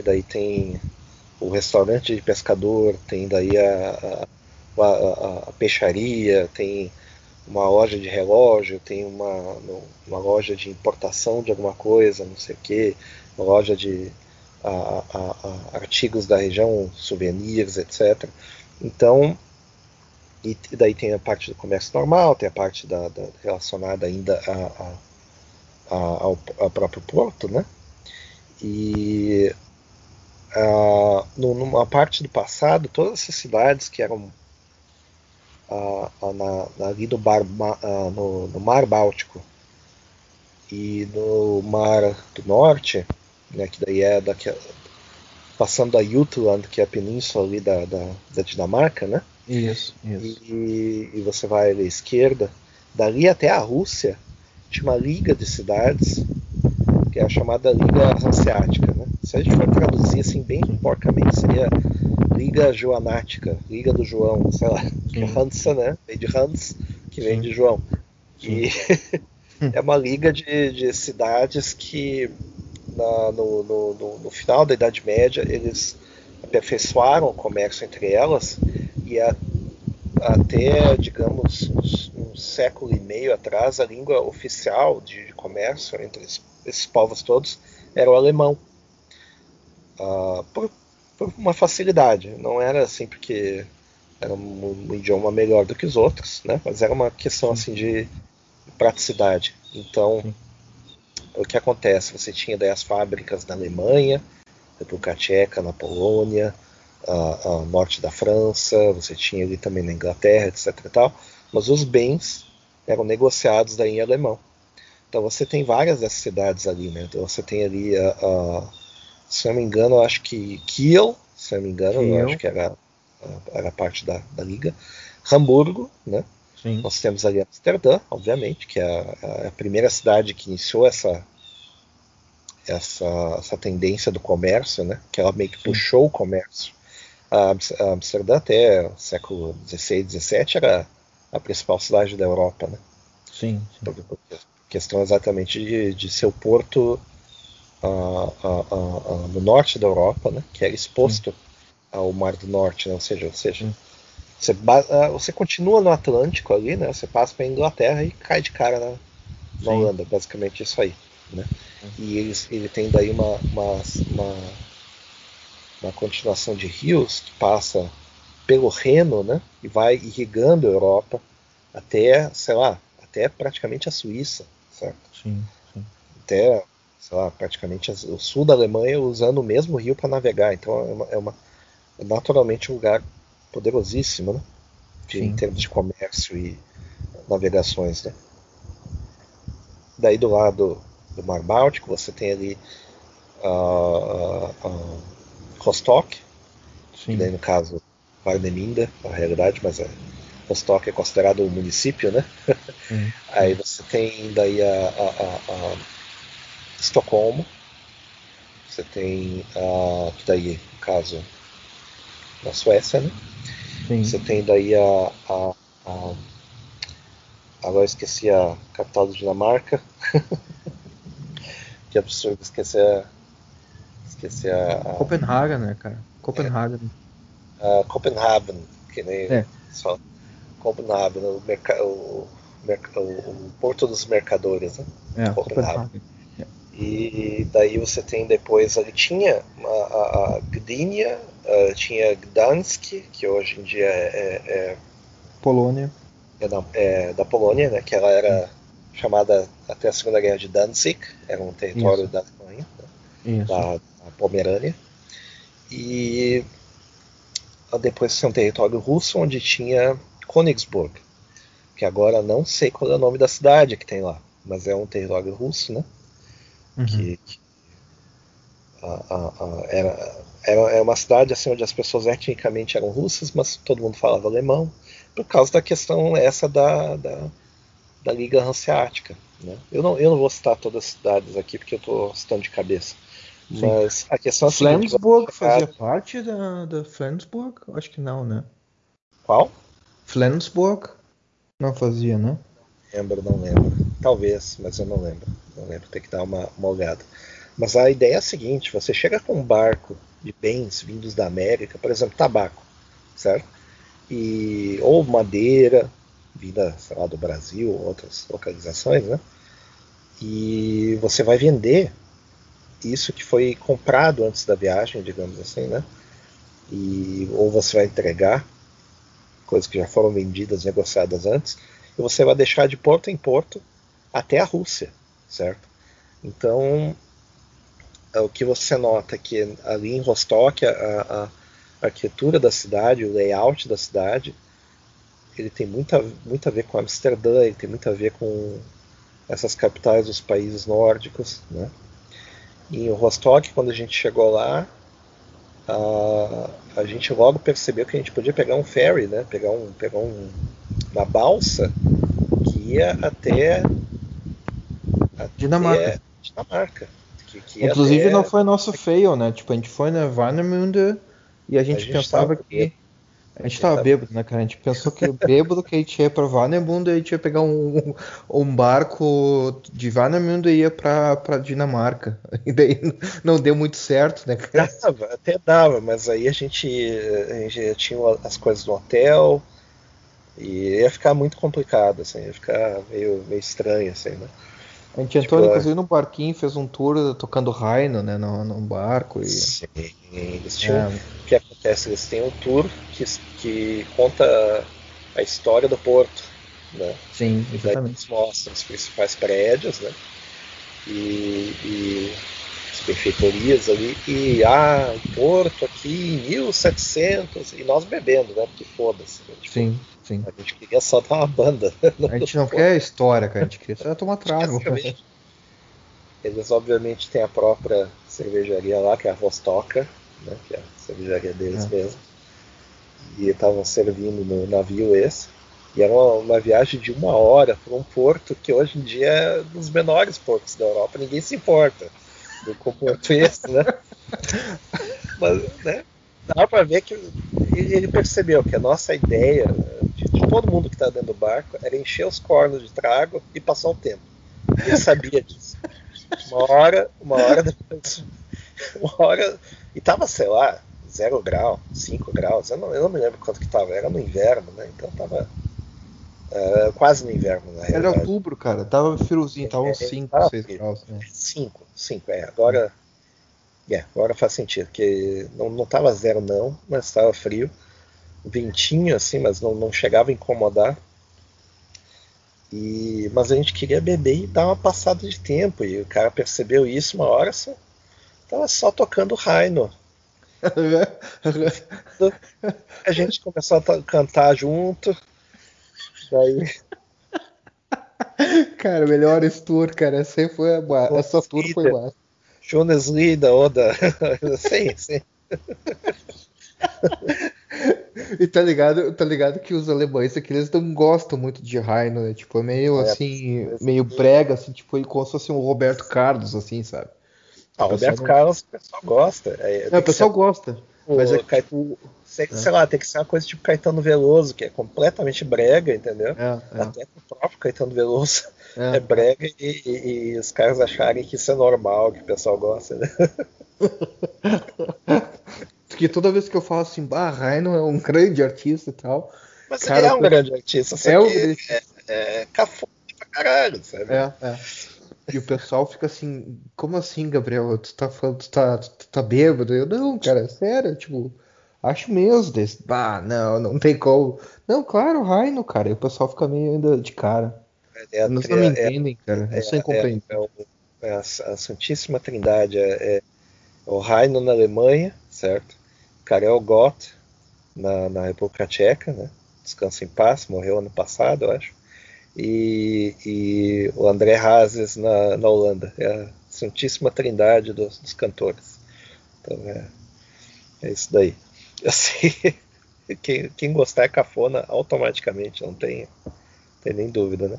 Que daí tem o restaurante de pescador, tem daí a, a, a, a peixaria, tem uma loja de relógio, tem uma, uma loja de importação de alguma coisa, não sei o que, uma loja de a, a, a artigos da região, souvenirs, etc. Então, e daí tem a parte do comércio normal, tem a parte da, da relacionada ainda a, a, ao, ao, próprio porto, né? E a, numa parte do passado, todas essas cidades que eram na, ali do bar, no, no, Mar Báltico e no Mar do Norte, né, que daí é daqui, passando a Jutland, que é a península ali da, da, da Dinamarca, né? Isso, isso. E, e, você vai à esquerda, dali até a Rússia, tinha uma liga de cidades, que é a chamada Liga Hanseática. Né? Se a gente for traduzir assim bem porcamente, seria Liga Joanática, Liga do João, sei lá, que é Hansa, né? Vem de Hans, que vem Sim. de João. E é uma liga de, de cidades que na, no, no, no, final da Idade Média eles aperfeiçoaram o comércio entre elas e a, até, digamos, um, um, século e meio atrás, a língua oficial de, de comércio entre esses, povos todos era o alemão. Uh, por, por, uma facilidade, não era assim porque era um, um, idioma melhor do que os outros, né? mas era uma questão assim de praticidade. Então, o que acontece? Você tinha daí as fábricas na Alemanha, República Tcheca, na Polônia, a, a, norte da França, você tinha ali também na Inglaterra, etc. E tal, mas os bens eram negociados daí em alemão. Então você tem várias dessas cidades ali, né? Então você tem ali, a, a se não me engano, eu acho que Kiel, se não me engano, Kiel. eu acho que era, era parte da, da liga. Hamburgo, né? Sim. Nós temos ali Amsterdã, obviamente, que é a, a primeira cidade que iniciou essa, essa, essa tendência do comércio, né? Que ela meio que Sim. puxou o comércio. A Amsterdã até o século XVI, XVII era a principal cidade da Europa, né? Sim. sim. Questão exatamente de, de ser o porto uh, uh, no norte da Europa, né? Que era exposto sim. ao Mar do Norte, né? Ou seja, ou seja você, você continua no Atlântico ali, né? Você passa para a Inglaterra e cai de cara na, na Holanda, basicamente isso aí, né? E ele, ele tem daí uma, uma, uma, uma, continuação de rios que passa pelo Reno, né? E vai irrigando a Europa até, sei lá, até praticamente a Suíça, certo? Sim, sim. Até, sei lá, praticamente o sul da Alemanha usando o mesmo rio para navegar. Então é, uma, é, uma, é naturalmente um lugar poderosíssimo, né? De, em termos de comércio e navegações, né? Daí do lado do Mar Báltico, você tem ali uh, uh, Rostock, que daí no caso Varneminda, na realidade, mas é, Rostock é considerado um município, né? Aí você tem daí a, a, a, a Estocolmo, você tem a, daí, no caso, na Suécia, né? Sim. Você tem daí a, a, a agora esqueci a capital da Dinamarca, que absurdo esquecer esquecer a, a... Copenhague, né, cara? Copenhague. É. Uh, Copenhagen, que nem é. só Copenhagen, o, merca... o, merc... o, Porto dos Mercadores, né? É, Copenhagen. É. E daí você tem depois ali tinha a, a Gdynia, uh, tinha Gdansk, que hoje em dia é, é, é Polônia. É da, é da Polônia, né? Que ela era chamada até a Segunda Guerra de Danzig, era um território Isso. da Alemanha, né, da, da, Pomerânia. e depois tinha um território russo onde tinha Königsburg, que agora não sei qual é o nome da cidade que tem lá, mas é um território russo, né? Uhum. Que, que a, a, a, era, era, era uma cidade assim onde as pessoas etnicamente eram russas, mas todo mundo falava alemão, por causa da questão essa da, da, da Liga Hanseática. Né? Eu, não, eu não vou citar todas as cidades aqui porque eu estou citando de cabeça. Sim. Mas a questão é Flensburg fazia parte da, da Flensburg? Acho que não, né? Qual? Flensburg? Não fazia, né? Lembro, não lembro. Talvez, mas eu não lembro. Não lembro, tem que dar uma, uma olhada. Mas a ideia é a seguinte: você chega com um barco de bens vindos da América, por exemplo, tabaco, certo? E, ou madeira, vinda, sei lá, do Brasil, outras localizações, né? E você vai vender isso que foi comprado antes da viagem, digamos assim, né? E, ou você vai entregar coisas que já foram vendidas, negociadas antes, e você vai deixar de porto em porto até a Rússia, certo? Então, o que você nota é que ali em Rostock, a, a, arquitetura da cidade, o layout da cidade, ele tem muita, muito a ver com Amsterdã, ele tem muito a ver com essas capitais dos países nórdicos, né? em Rostock, quando a gente chegou lá, a, a gente logo percebeu que a gente podia pegar um ferry, né? Pegar, um, pegar um, uma balsa que ia até, até Dinamarca. Dinamarca. Que, que Inclusive até... não foi nosso fail, né? Tipo, a gente foi na Warnemünde e a gente, a gente pensava que a gente tava bêbado, né, cara? A gente pensou que bêbado que a gente ia pra Warnemund e a gente ia pegar um, um barco de Warnemund e ia pra, pra Dinamarca. E daí não deu muito certo, né, cara? Dava, até dava, mas aí a gente, a gente tinha as coisas do hotel e ia ficar muito complicado, assim, ia ficar meio, meio estranho, assim, né? A gente entrou, tipo, inclusive, no barquinho, fez um tour tocando Raino, né, no, no barco. E... Sim, eles tinham, é. o que acontece? Eles têm um tour que, que conta a história do porto, né? Sim, exatamente. Eles mostram os principais prédios, né? E, e as benfeitorias ali, e ah, o porto aqui em 1700, e nós bebendo, né? Porque foda-se. Né? Tipo, sim. Sim. A gente queria só dar uma banda. A gente não quer história, cara. A gente queria só tomar trago. Eles obviamente têm a própria cervejaria lá, que é a Vostoka, né, que é a cervejaria deles é. mesmo. E estavam servindo no navio esse. E era uma, uma viagem de uma hora para um porto que hoje em dia é um dos menores portos da Europa, ninguém se importa do porto esse, né? Mas, né? Dá para ver que ele percebeu que a nossa ideia de todo mundo que estava dentro do barco era encher os cornos de trago e passar o tempo. Ele sabia disso. Uma hora, uma hora depois, uma hora, e tava, sei lá, zero grau, 5 graus, eu não, eu não me lembro quanto que tava, era no inverno, né? Então tava uh, quase no inverno, na Era outubro, cara, tava friozinho, tava uns 5, 6 graus. 5, 5, é, agora, é, agora faz sentido, porque não, não tava zero não, mas estava frio ventinho assim, mas não, não chegava a incomodar. E, mas a gente queria beber e dar uma passada de tempo. E o cara percebeu isso uma hora, só, tava só tocando Raino. a gente começou a cantar junto. Daí. Cara, melhores tour, cara. Essa, foi a... Essa tour foi massa. Jonas Lida, Oda. sim, sim. E tá ligado, tá ligado que os alemães aqui eles não gostam muito de Heino, né? Tipo, é meio é, assim, é, meio brega, assim, tipo, como se fosse um Roberto Carlos, assim, sabe? Ah, o Roberto não... Carlos o pessoal gosta. É, o pessoal ser... gosta. O, mas é que, tipo, sei, é. sei lá, tem que ser uma coisa tipo Caetano Veloso, que é completamente brega, entendeu? É, é. Até o próprio Caetano Veloso é, é brega e, e, e, os caras acharem que isso é normal, que o pessoal gosta, né? Porque toda vez que eu falo assim, bah, Raino é um grande artista e tal. Mas cara, ele é um grande artista, só é, que é, é cafona pra caralho, sabe? É, é. E o pessoal fica assim, como assim, Gabriel? Tu tá falando, tu tá, tu tá bêbado? Eu, não, cara, é sério, tipo, acho mesmo desse. Bah, não, não tem como. Não, claro, Raino, cara. E o pessoal fica meio ainda de cara. É, é, não me entendem, cara. É, é, sem compreender. É, a, a, Santíssima Trindade é, é o Raino na Alemanha, certo? Karel Gott na, na República Tcheca, né? Descansa em paz, morreu ano passado, eu acho. E, e o André Hazes na, na Holanda. É a Santíssima Trindade dos, dos cantores. Então é, é isso daí. Eu sei, quem, quem gostar é cafona automaticamente, não tem, tem nem dúvida, né?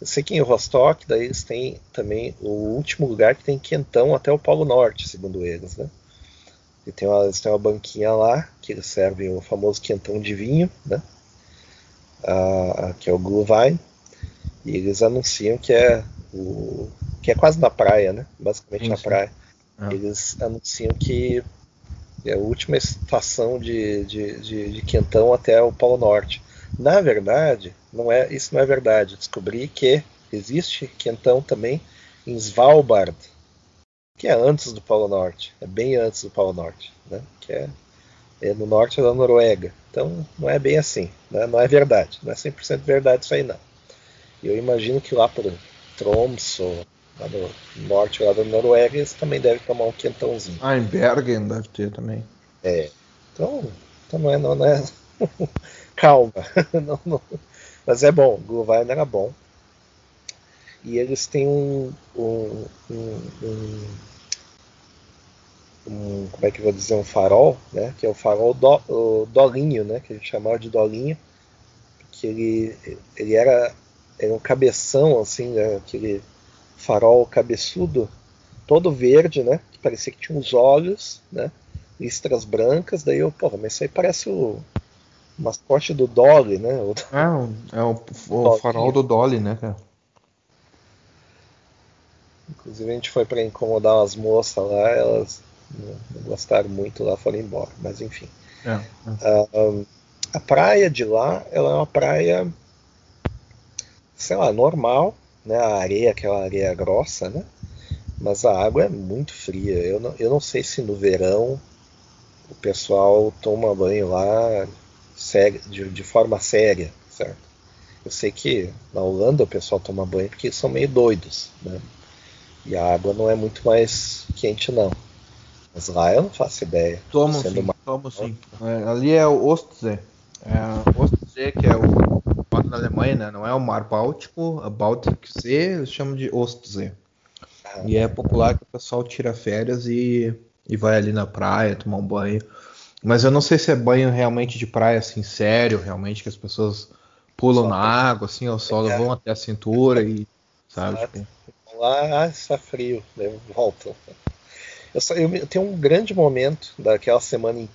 Eu sei que em Rostock, daí eles têm também o último lugar que tem quentão até o Polo Norte, segundo eles, né? E tem uma, eles têm uma banquinha lá que eles servem o famoso quentão de vinho, né? Ah, que é o Glühwein. E eles anunciam que é o que é quase na praia, né? Basicamente sim, na sim. praia. Ah. Eles anunciam que é a última estação de, de, de, de quentão até o Polo Norte. Na verdade, não é, isso não é verdade. Descobri que existe quentão também em Svalbard, que é antes do Polo Norte, é bem antes do Polo Norte, né? que é, é no norte da Noruega. Então não é bem assim, né? não é verdade, não é 100% verdade isso aí não. Eu imagino que lá por Tromsø, lá no norte lá da Noruega, eles também devem tomar um quentãozinho. Ah, em Bergen deve ter também. É, então, então não é, não é calma. não, não. Mas é bom, Glühwein era bom. E eles têm um, um, um, um, como é que eu vou dizer, um farol, né? Que é o farol do, o Dolinho, né? Que a gente chamava de Dolinho, que ele, ele era, era um cabeção, assim, né, aquele farol cabeçudo, todo verde, né? Que parecia que tinha uns olhos, né? Listras brancas, daí eu, porra, mas isso aí parece o, mascote do Dolly, né? O... É, é o, o farol do Dolly, né, cara? Inclusive a gente foi para incomodar as moças lá, elas não gostaram muito lá, foram embora, mas enfim. É, é. a praia de lá, ela é uma praia, sei lá, normal, né? A areia, aquela areia grossa, né? Mas a água é muito fria. Eu não, eu não sei se no verão o pessoal toma banho lá séria, de, de forma séria, certo? Eu sei que na Holanda o pessoal toma banho porque são meio doidos, né? E a água não é muito mais quente, não. Mas lá eu não faço ideia. Tomo sim, uma... tomo sim. É, ali é o Ostsee. É, Ostsee, que é o mar da Alemanha, né? Não é o mar Báltico, a Baltic Sea, eles chamam de Ostsee. Ah, e é popular que o pessoal tira férias e, e vai ali na praia tomar um banho. Mas eu não sei se é banho realmente de praia, assim, sério, realmente, que as pessoas pulam só na água, assim, ao solo, é. vão até a cintura e, sabe? Tipo... Lá está frio, né? voltam. Eu, só, eu, eu, tenho um grande momento daquela semana,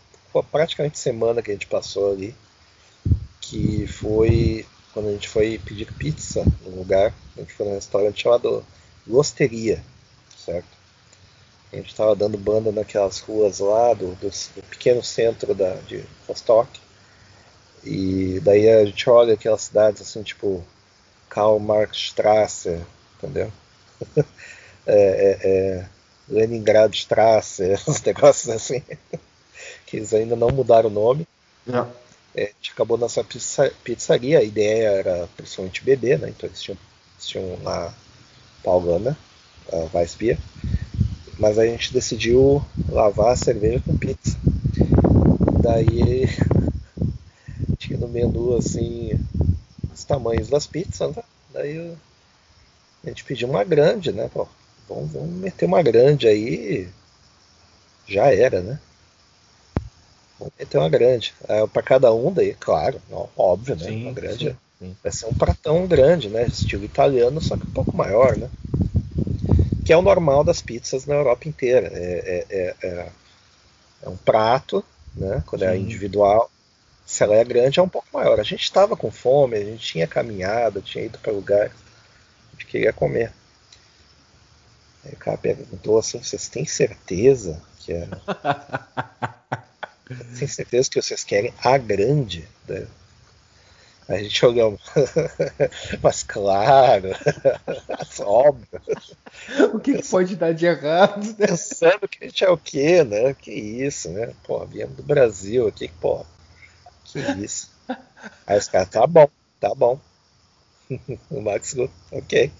praticamente semana que a gente passou ali, que foi quando a gente foi pedir pizza no lugar, a gente foi num restaurante chamado Losteria, certo? A gente estava dando banda naquelas ruas lá do, do, do pequeno centro da, de Rostock. E daí a gente olha aquelas cidades assim, tipo Karl Marx Strasse, entendeu? é, é, é, Leningrad Strasse, uns negócios assim, que eles ainda não mudaram o nome. Não. É, a gente acabou nessa pizzaria, a ideia era principalmente beber, né? Então eles tinham, eles tinham lá Paulana, a Weissbier, mas a gente decidiu lavar a cerveja com pizza. Daí tinha no menu assim os tamanhos das pizzas, né? Daí a gente pediu uma grande, né? Pô, vamos, vamos meter uma grande aí. Já era, né? Vamos meter uma grande. É, para cada um, daí, claro, óbvio, né? Sim, uma grande. Sim, sim. Vai ser um pratão grande, né? Estilo italiano, só que um pouco maior, né? Que é o normal das pizzas na Europa inteira. É, é, é, é, é um prato, né, quando é Sim. é individual. Se ela é grande, é um pouco maior. A gente estava com fome, a gente tinha caminhado, tinha ido para lugar, a gente queria comer. Aí o cara perguntou assim: vocês têm certeza que é. Tem certeza que vocês querem a grande? Né? A gente olhou, mas claro, óbvio. O que, que, pode dar de errado? Né? Pensando que a gente é o quê, né? Que isso, né? Pô, viemos do Brasil aqui, pô. Que isso. Aí os caras, tá bom, tá bom. o Max, ok.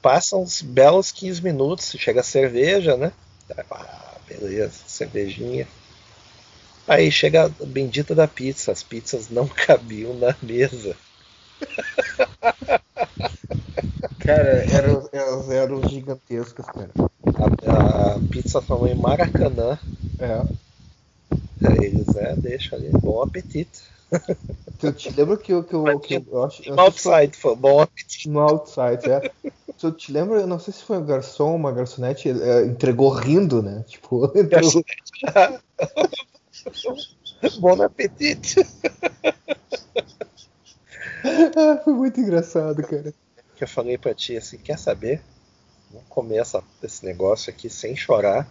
Passam uns belos 15 minutos, chega a cerveja, né? beleza, cervejinha. Aí chega a bendita da pizza, as pizzas não cabiam na mesa. Cara, eram, elas eram gigantescas, cara. A, a pizza tamanho Maracanã. É. Eles, é, deixa ali, bom apetite. Tu te lembra que eu, que eu, que eu, eu acho. eu No outside, foi bom apetite. No outside, é. Tu te lembra, eu não sei se foi um garçom, uma garçonete, é, entregou rindo, né? Tipo, entregou, bom apetite. Ah, foi muito engraçado, cara. Que eu falei pra ti assim, quer saber? Vamos comer essa, esse negócio aqui sem chorar.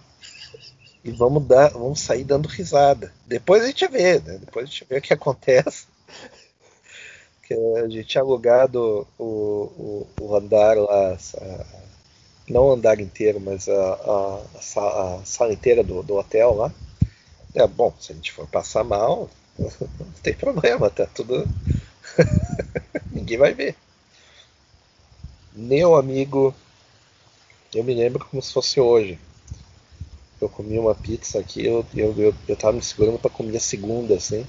E vamos dar, vamos sair dando risada. Depois a gente vê, né? Depois a gente vê o que acontece. Que a gente tinha alugado o, o, o andar lá, a- não o andar inteiro, mas a, a, a a sala inteira do, do hotel lá. É bom, se a gente for passar mal, não tem problema, tá tudo. Ninguém vai ver. Meu amigo, eu me lembro como se fosse hoje. Eu comi uma pizza aqui, eu, eu, eu, eu tava me segurando para comer a segunda, assim.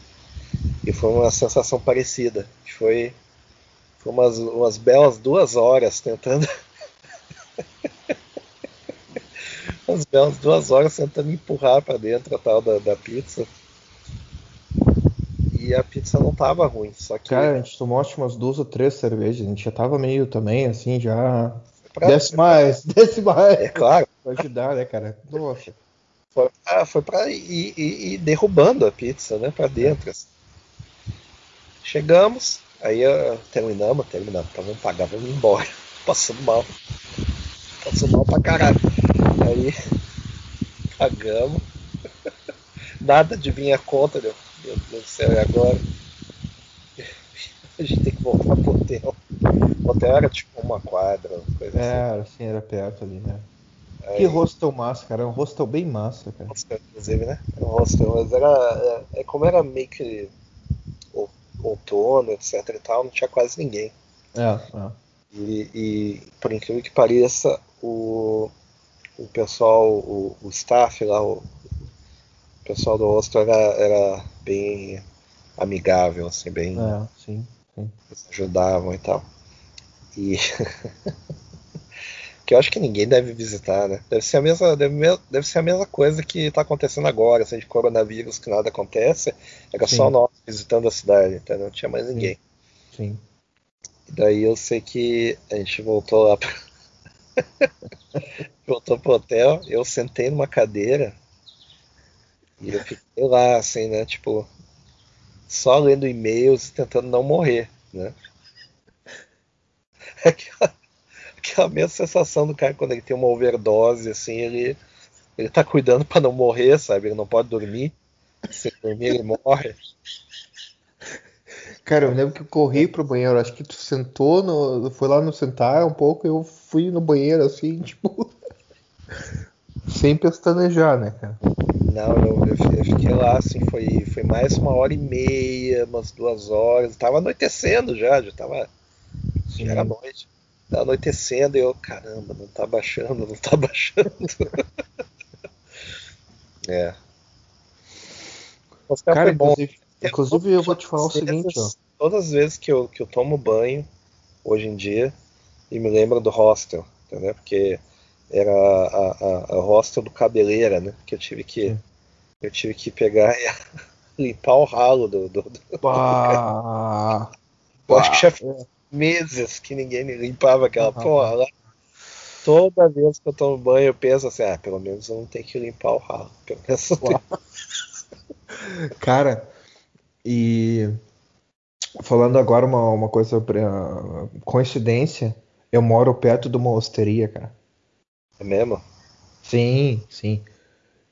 E foi uma sensação parecida. Foi, foi umas, umas belas duas horas tentando. umas belas duas horas tentando empurrar para dentro a tal da, da pizza. E a pizza não tava ruim, só que. Cara, a gente tomou acho umas duas ou três cervejas, a gente já tava meio também, assim, já. pra- Desce mais, desce É mais. claro, Pra ajudar, né, cara? Nossa. Foi pra, foi pra ir, ir- ir derrubando a pizza, né, pra dentro. assim. Chegamos, aí ah, terminamos, terminamos, então vamos pagar, vamos embora. Passando mal. Passando mal pra caralho. Aí pagamos. Nada de vir a conta, meu meu Deus do céu, e agora? A gente tem que voltar pro hotel. O hotel era tipo uma quadra, uma coisa assim. É, assim, era perto ali, né? Aí- Que hostel massa, cara. É um hostel bem massa, cara. hostel, inclusive, né? Era um hostel, mas era. É, é como era meio que ou- outono, etc e tal, não tinha quase ninguém. É, é. E, e, por incrível que pareça, o, o pessoal, o, o staff lá, o, o pessoal do hostel era, era bem amigável, assim, bem É, sim. eles ajudavam e tal. E que eu acho que ninguém deve visitar, né? Deve ser a mesma, deve, deve ser a mesma coisa que está acontecendo agora, assim, de coronavírus, que nada acontece. Era só Sim. nós visitando a cidade, entendeu? Não tinha mais ninguém. Sim. E daí eu sei que a gente voltou lá pra... voltou pro hotel, eu sentei numa cadeira e eu fiquei lá, assim, né? Tipo, só lendo e-mails e tentando não morrer, né? Aquela, aquela mesma sensação do cara quando ele tem uma overdose, assim, ele, ele tá cuidando pra não morrer, sabe? Ele não pode dormir. Se dormir, ele morre. Cara, eu lembro que eu corri pro banheiro. Acho que tu sentou, no, foi lá no sentar um pouco. Eu fui no banheiro assim, tipo. sem pestanejar, né, cara? Não, eu, eu fi- eu fiquei lá, assim, foi, foi mais uma hora e meia, umas duas horas. Tava anoitecendo já, já tava. Já era noite. Tava anoitecendo e eu, caramba, não tá baixando, não tá baixando. é. Mas, cara, Cara, foi bom. inclusive, inclusive eu vou te falar o seguinte, ó. Todas as vezes que eu, que eu tomo banho, hoje em dia, e me lembro do hostel, entendeu? Porque era a, a, a hostel do cabeleira, né? Que eu tive que, Sim. eu tive que pegar e limpar o ralo do. do, do- Pá, eu acho que já é. faz meses que ninguém me limpava aquela Aham. porra lá. Toda vez que eu tomo banho, eu penso assim, ah, pelo menos eu não tenho que limpar o ralo. Pelo menos eu tenho... Cara, e falando agora uma, uma coisa, pra- coincidência, eu moro perto de uma osteria, cara. É mesmo? Sim, sim.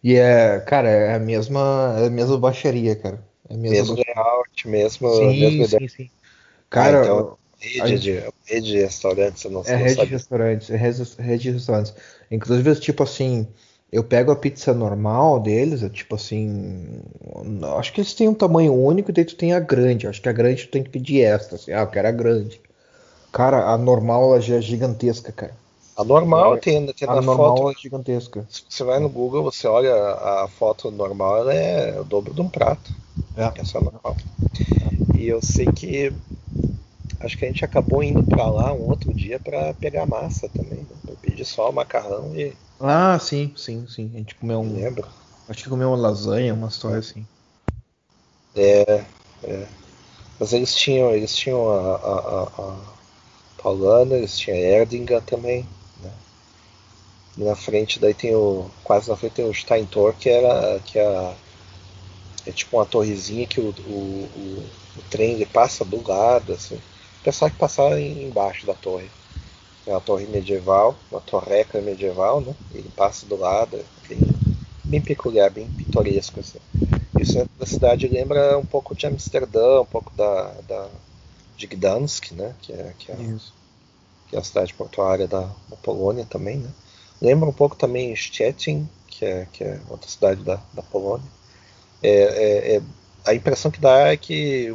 E é, cara, é a mesma, é a mesma baixaria, cara. É a mesma Mesmo baixaria. layout, mesmo, Sim, ideia. sim, sim. Cara, Ah, então, a Rede de, rede de restaurantes, eu não, é não rede de sabia. restaurantes, é rede rede de restaurantes. Inclusive, tipo assim, eu pego a pizza normal deles, é tipo assim, acho que eles têm um tamanho único, e daí tu tem a grande. Acho que a grande tu tem que pedir extra, assim, ah, eu quero a grande. Cara, a normal ela já é gigantesca, cara. A normal tem, tem a na normal foto. é gigantesca. Se você vai no Google, você olha a foto normal, ela é o dobro de um prato. É. Essa é a normal. E eu sei que acho que a gente acabou indo pra lá um outro dia pra pegar massa também. Né? Eu pedi só o macarrão e Ah, sim, sim, sim. A gente comeu um. lembro. Acho que comeu uma lasanha, uma história assim. É, é. Mas eles tinham, eles tinham a, a, a, a Paulana, eles tinham a Erdinga também. Né? E na frente daí tem o. Quase na frente tem o Steintor, que era. que é, a- é tipo uma torrezinha que o, o, o, o trem ele passa do lado, assim. O pessoal que passava em- embaixo da torre. É uma torre medieval, uma torreca medieval, né? Ele passa do lado, bem, bem peculiar, bem pitoresco. Assim. E o centro da cidade lembra um pouco de Amsterdã, um pouco da, da de Gdansk, né? Que é, que é, que é a cidade portuária da, da Polônia também, né? Lembra um pouco também Szczecin, que é, que é outra cidade da, da Polônia. É, é- é- a impressão que dá é que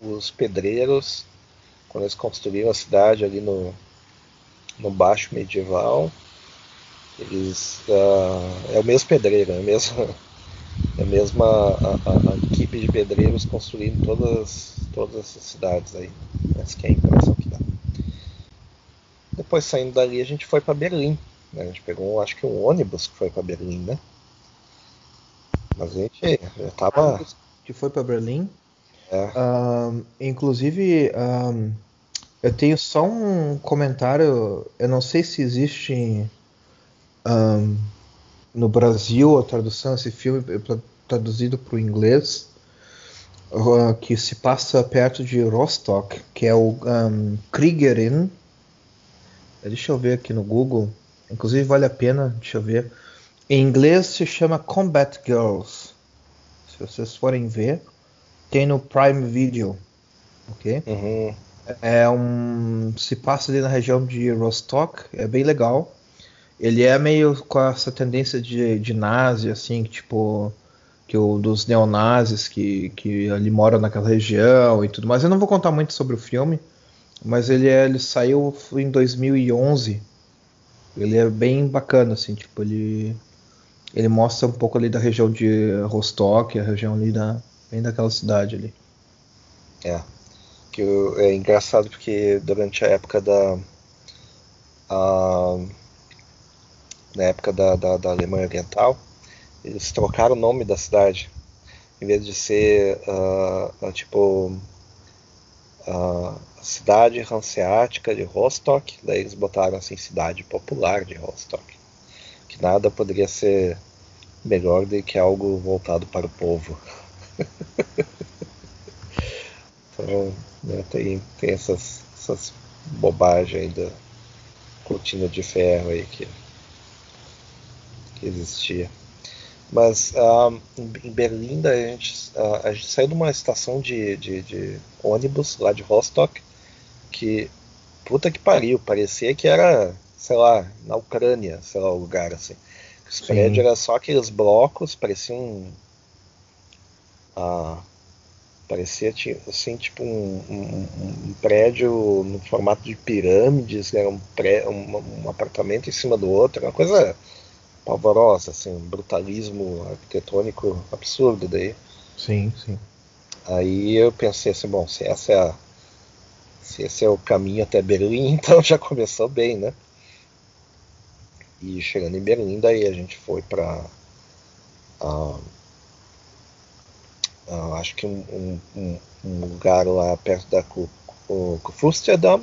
os pedreiros, quando eles construíram a cidade ali no, no baixo medieval, eles ah, é o mesmo pedreiro, é a mesma, é a mesma a, equipe de pedreiros construindo todas, todas essas cidades aí. Essa que é a impressão que dá. Depois saindo dali a gente foi para Berlim. né? A gente pegou acho que um ônibus que foi para Berlim, né? Mas a gente já tava. Que foi para Berlim. É, Ahn, inclusive, eu tenho só um comentário. Eu não sei se existe ahn, no Brasil a tradução. Esse filme tra- traduzido para o inglês, ah, que se passa perto de Rostock, que é o ahn, Kriegerin. Deixa eu ver aqui no Google. Inclusive vale a pena. Deixa eu ver. Em inglês se chama Combat Girls. Se vocês forem ver, tem no Prime Video, ok? uhum, É um se passa ali na região de Rostock, é bem legal. Ele é meio com essa tendência de, de nazi, assim, que, tipo que o dos neonazis que, que ali moram naquela região e tudo mais. Eu não vou contar muito sobre o filme, mas ele é, ele saiu em 2011. Ele é bem bacana, assim, tipo ele ele mostra um pouco ali da região de Rostock, a região ali da bem daquela cidade ali. é. Que é engraçado porque durante a época da. a- na época da, da, da Alemanha Oriental, eles trocaram o nome da cidade. Em vez de ser ah, tipo a cidade hanseática de Rostock, daí eles botaram assim cidade popular de Rostock. Que nada poderia ser melhor do que algo voltado para o povo. Então, né, tem, tem essas, essas bobagens aí da cortina de ferro aí que, que existia. Mas ah, em daí a gente, ah, a gente saiu de uma estação de, de, de ônibus lá de Rostock que puta que pariu, parecia que era, sei lá, na Ucrânia, sei lá, o lugar assim. Os prédios eram só aqueles blocos, pareciam ah, parecia assim, tipo um, um- um prédio no formato de pirâmides, era um, pré, um, um apartamento em cima do outro, uma coisa pavorosa, assim, um brutalismo arquitetônico absurdo daí. Sim, sim. Aí eu pensei assim, bom, se essa é a, se esse é o caminho até Berlim, então já começou bem, né? E chegando em Berlim, daí a gente foi para acho que um, um- um- lugar lá perto da Ku- Ku- Kurfürstendamm,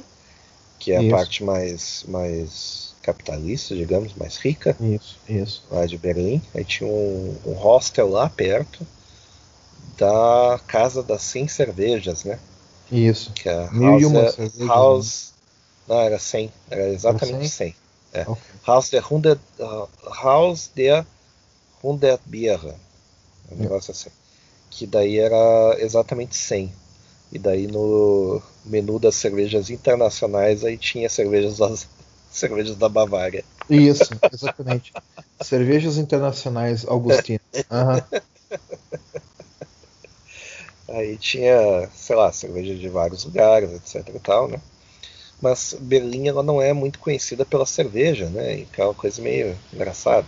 que é a Isso. parte mais, mais capitalista, digamos, mais rica Isso, isso. lá de Berlim. Aí tinha um, um hostel lá perto da Casa das 100 Cervejas, né? Isso. Que é Mil e uma House, cervejas, né? House não, era 100, era exatamente Era 100. É. Ok. Haus der 100, uh, Haus der 100 Biere, um É. negócio assim. Que daí era exatamente 100. E daí no menu das cervejas internacionais aí tinha cervejas das cervejas da Bavária. Isso, exatamente. Cervejas internacionais Augustina. Aham. Aí tinha, sei lá, cerveja de vários lugares, etc e tal, né? mas Berlim ela não é muito conhecida pela cerveja, né? Que é uma coisa meio engraçada.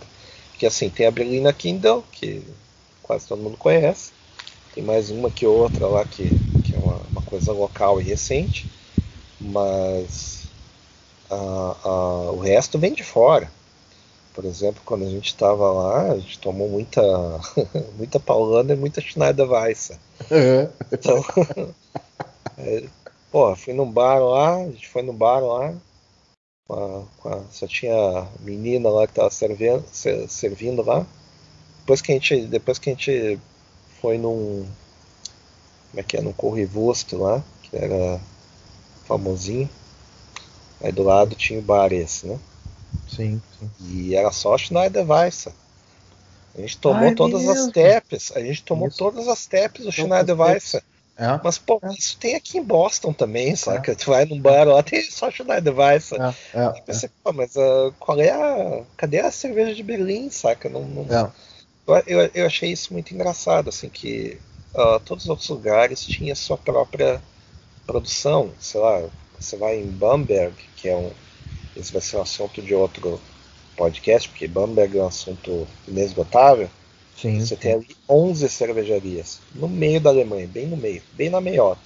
Porque assim, tem a Berliner Kindle, que quase todo mundo conhece. Tem mais uma que outra lá que, que é uma, uma coisa local e recente. Mas o resto vem de fora. Por exemplo, quando a gente estava lá, a gente tomou muita, muita Paulana e muita Schneider Weisse. Uhum. Então, é, pô, fui num bar lá, a gente foi no bar lá, com a, com a, só tinha menina lá que estava servindo, servindo lá. Depois que a gente, depois que a gente foi num, como é que é, num Corrivosto lá, que era famosinho. Aí do lado tinha o bar esse, né? Sim, sim. E era só Schneider Weisse. A gente tomou Ai, todas as tapes. A gente tomou isso. todas as tapes do Schneider Weisse. É. Mas, pô, é. isso tem aqui em Boston também, saca? É. Tu vai num bar lá, tem só Schneider Weisse. É. É. Eu pensei, pô, mas uh, qual é a. Cadê a cerveja de Berlim, saca? Não, não... Eu, eu, eu, achei isso muito engraçado, assim, que uh, todos os outros lugares tinham sua própria produção. Sei lá, você vai em Bamberg, que é um esse vai ser um assunto de outro podcast, porque Bamberg é um assunto inesgotável. Sim, você sim. tem ali 11 cervejarias no meio da Alemanha, bem no meio, bem na meiota.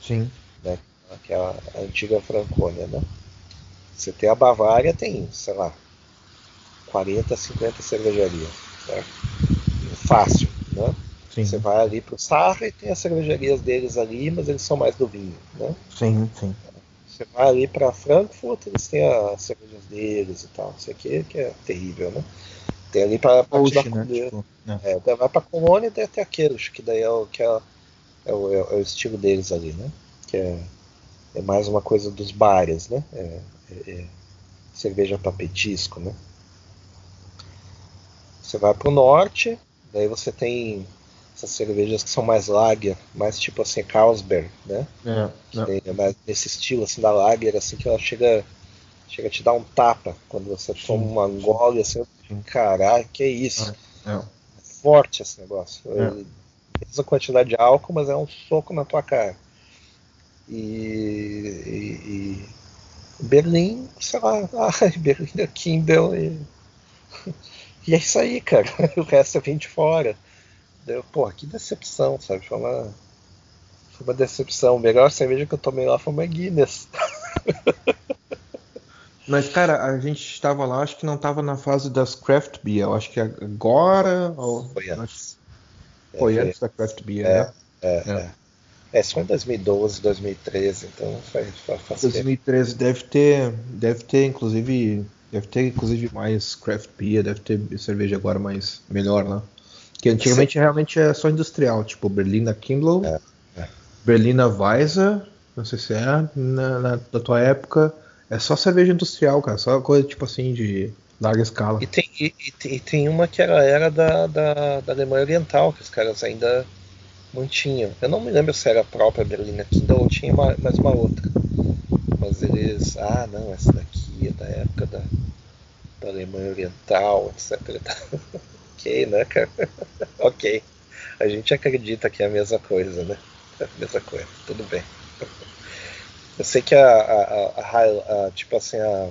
Sim. Né, que é a, a antiga Franconia, né? Você tem a Bavária, tem, sei lá, 40, 50 cervejarias. Né? Fácil, né? Sim. Você vai ali para o Sarre e tem as cervejarias deles ali, mas eles são mais do vinho, né? Sim, sim. Você vai ali para Frankfurt, eles têm as cervejas deles e tal. Isso aqui que é terrível, né? Tem ali para parte da né? Tipo, né? é, vai para Colônia e tem até aqueles, que daí é o, que é, é, o, é, o, estilo deles ali, né? Que é, é mais uma coisa dos bares, né? É, é, é cerveja para petisco, né? Você vai para o norte, daí você tem essas cervejas que são mais lager, mais tipo assim, Carlsberg, né? É, é. mais nesse estilo assim da lager, assim que ela chega, chega a te dar um tapa quando você Sim. toma uma gole assim, caralho, que é isso? É, é. Forte esse negócio. É. Mesma quantidade de álcool, mas é um soco na tua cara. E, e, e Berlim, sei lá, ai, Berlim é Kindle e, e é isso aí, cara. O resto vem de fora. Deu, pô, que decepção, sabe? Foi uma, foi uma decepção. A melhor cerveja que eu tomei lá foi uma Guinness. Mas, cara, a gente estava lá, acho que não estava na fase das craft beer. Eu acho que agora. Ou... Foi antes. Foi é, antes da craft beer, é, né? É, é. é. É, só em 2012, 2013, então faz, faz 2013 tempo. deve ter, deve ter inclusive, deve ter inclusive mais craft beer, deve ter cerveja agora mais melhor, né? Que antigamente Sim. realmente é só industrial, tipo Berlina Kindle, é, é. Berlina Weiser, não sei se é, na, na, na, tua época, é só cerveja industrial, cara, só coisa tipo assim de larga escala. E tem, e, e tem uma que era, era da, da, da, Alemanha Oriental, que os caras ainda mantinham. Eu não me lembro se era a própria Berlina Kindle ou tinha uma, mais uma outra. Mas eles, ah não, essa daqui da época da, da Alemanha Oriental, etc. ok, né, cara? ok. A gente acredita que é a mesma coisa, né? É a mesma coisa, tudo bem. Eu sei que a, a, a, a tipo assim, a,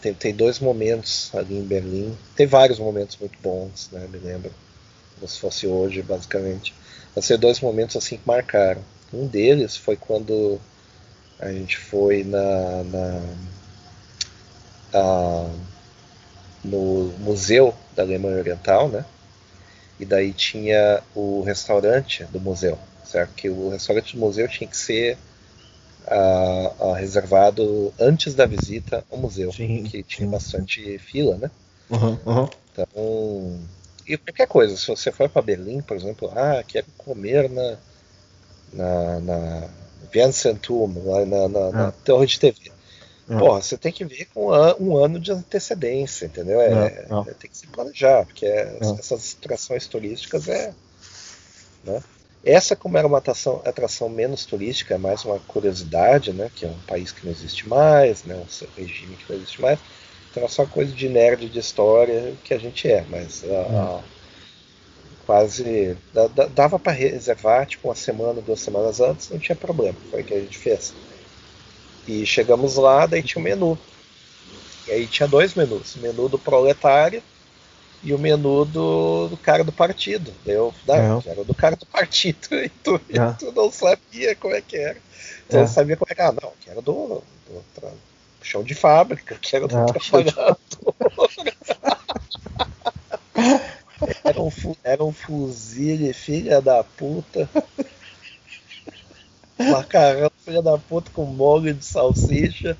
tem, tem dois momentos ali em Berlim. Tem vários momentos muito bons, né? Me lembro. Como se fosse hoje, basicamente. Mas tem dois momentos assim que marcaram. Um deles foi quando a gente foi na, na a, no museu da Alemanha Oriental, né? E daí tinha o restaurante do museu, certo? Que o restaurante do museu tinha que ser uh, uh, reservado antes da visita ao museu, sim, que tinha sim. bastante fila, né? Uhum, uhum. Então, e qualquer coisa, se você for para Berlim, por exemplo, ah, quero comer na na, na Viancentum, lá na, na, na, ah. torre de TV. É. Porra, você tem que ver com um ano de antecedência, entendeu? É, é, é. tem que se planejar, porque é, é. essas atrações turísticas é. Né? Essa, como era uma atração, atração menos turística, é mais uma curiosidade, né? Que é um país que não existe mais, né? um regime que não existe mais. Então é só coisa de nerd de história que a gente é, mas quase dava para reservar tipo uma semana, duas semanas antes, não tinha problema. Foi o que a gente fez. E chegamos lá, daí tinha um menu. E aí tinha dois menus, o menu do proletário e o menu do, do cara do partido. Eu, não, é. era do cara do partido, e tu, é. e tu, não sabia como é que era. Tu é. não sabia como é que era. Não, que era do, do, chão de fábrica, que era do ah, trabalhador. era, um, era um fuzil, filha da puta. Macarrão, filha da puta, com molho de salsicha.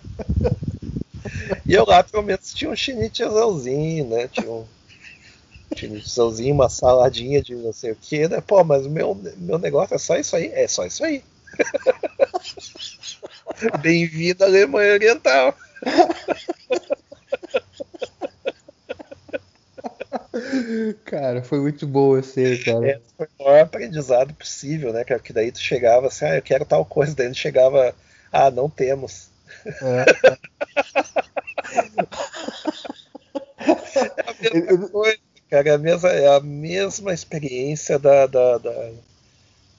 E eu lá, pelo menos, tinha um chinitezãozinho, né? Tinha um chinitezãozinho, uma saladinha de não sei o que, né? Pô, mas o meu, meu negócio é só isso aí. É só isso aí. Bem-vindo à Alemanha Oriental. Cara, foi muito bom esse, cara. É, foi o maior aprendizado possível, né, Que daí tu chegava assim, ah, eu quero tal coisa, daí ele chegava, ah, não temos. É. é a mesma coisa, cara, é a mesma, é a mesma experiência da, da, da,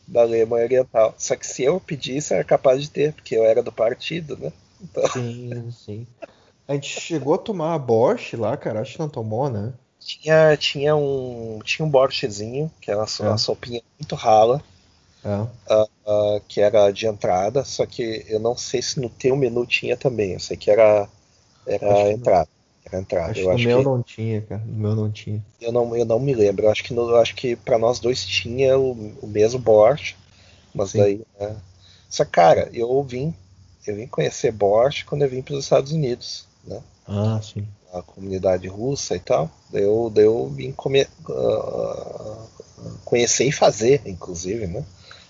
da Alemanha Oriental. Só que se eu pedisse, era capaz de ter, porque eu era do partido, né? Então... Sim, sim. A gente chegou a tomar a Borscht lá, cara, acho que não tomou, né? Tinha, tinha um tinha um borchezinho, que era uma, é. sopinha muito rala, é. uh, uh, que era de entrada, só que eu não sei se no teu menu tinha também, eu sei que era, era entrada. Era entrada. Acho eu no meu que... não tinha, cara. No meu não tinha. Eu não, eu não me lembro. Eu acho que, no, acho que pra nós dois tinha o, o mesmo Borscht, mas Sim. daí. Né? Só cara, eu vim, eu vim conhecer Borscht quando eu vim para os Estados Unidos, né? Ah, sim a comunidade russa e tal. Daí eu, daí eu vim come, uh, conhecer e fazer, inclusive, né?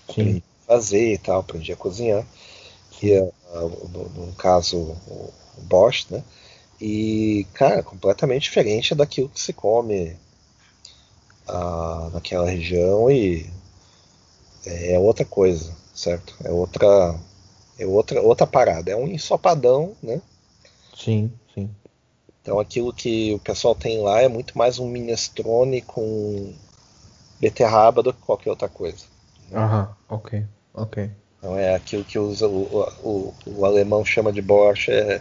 Aprendi a fazer e tal, aprendi a cozinhar. Que é, uh, no, no, caso, o, Bosch, né? E, cara, completamente diferente daquilo que se come uh, naquela região e é outra coisa, certo? É outra, é outra, outra parada. É um ensopadão, né? Sim, sim. Então aquilo que o pessoal tem lá é muito mais um minestrone com beterraba do que qualquer outra coisa. Aham, ok, ok. Então é aquilo que o, o, o alemão chama de borscht, é,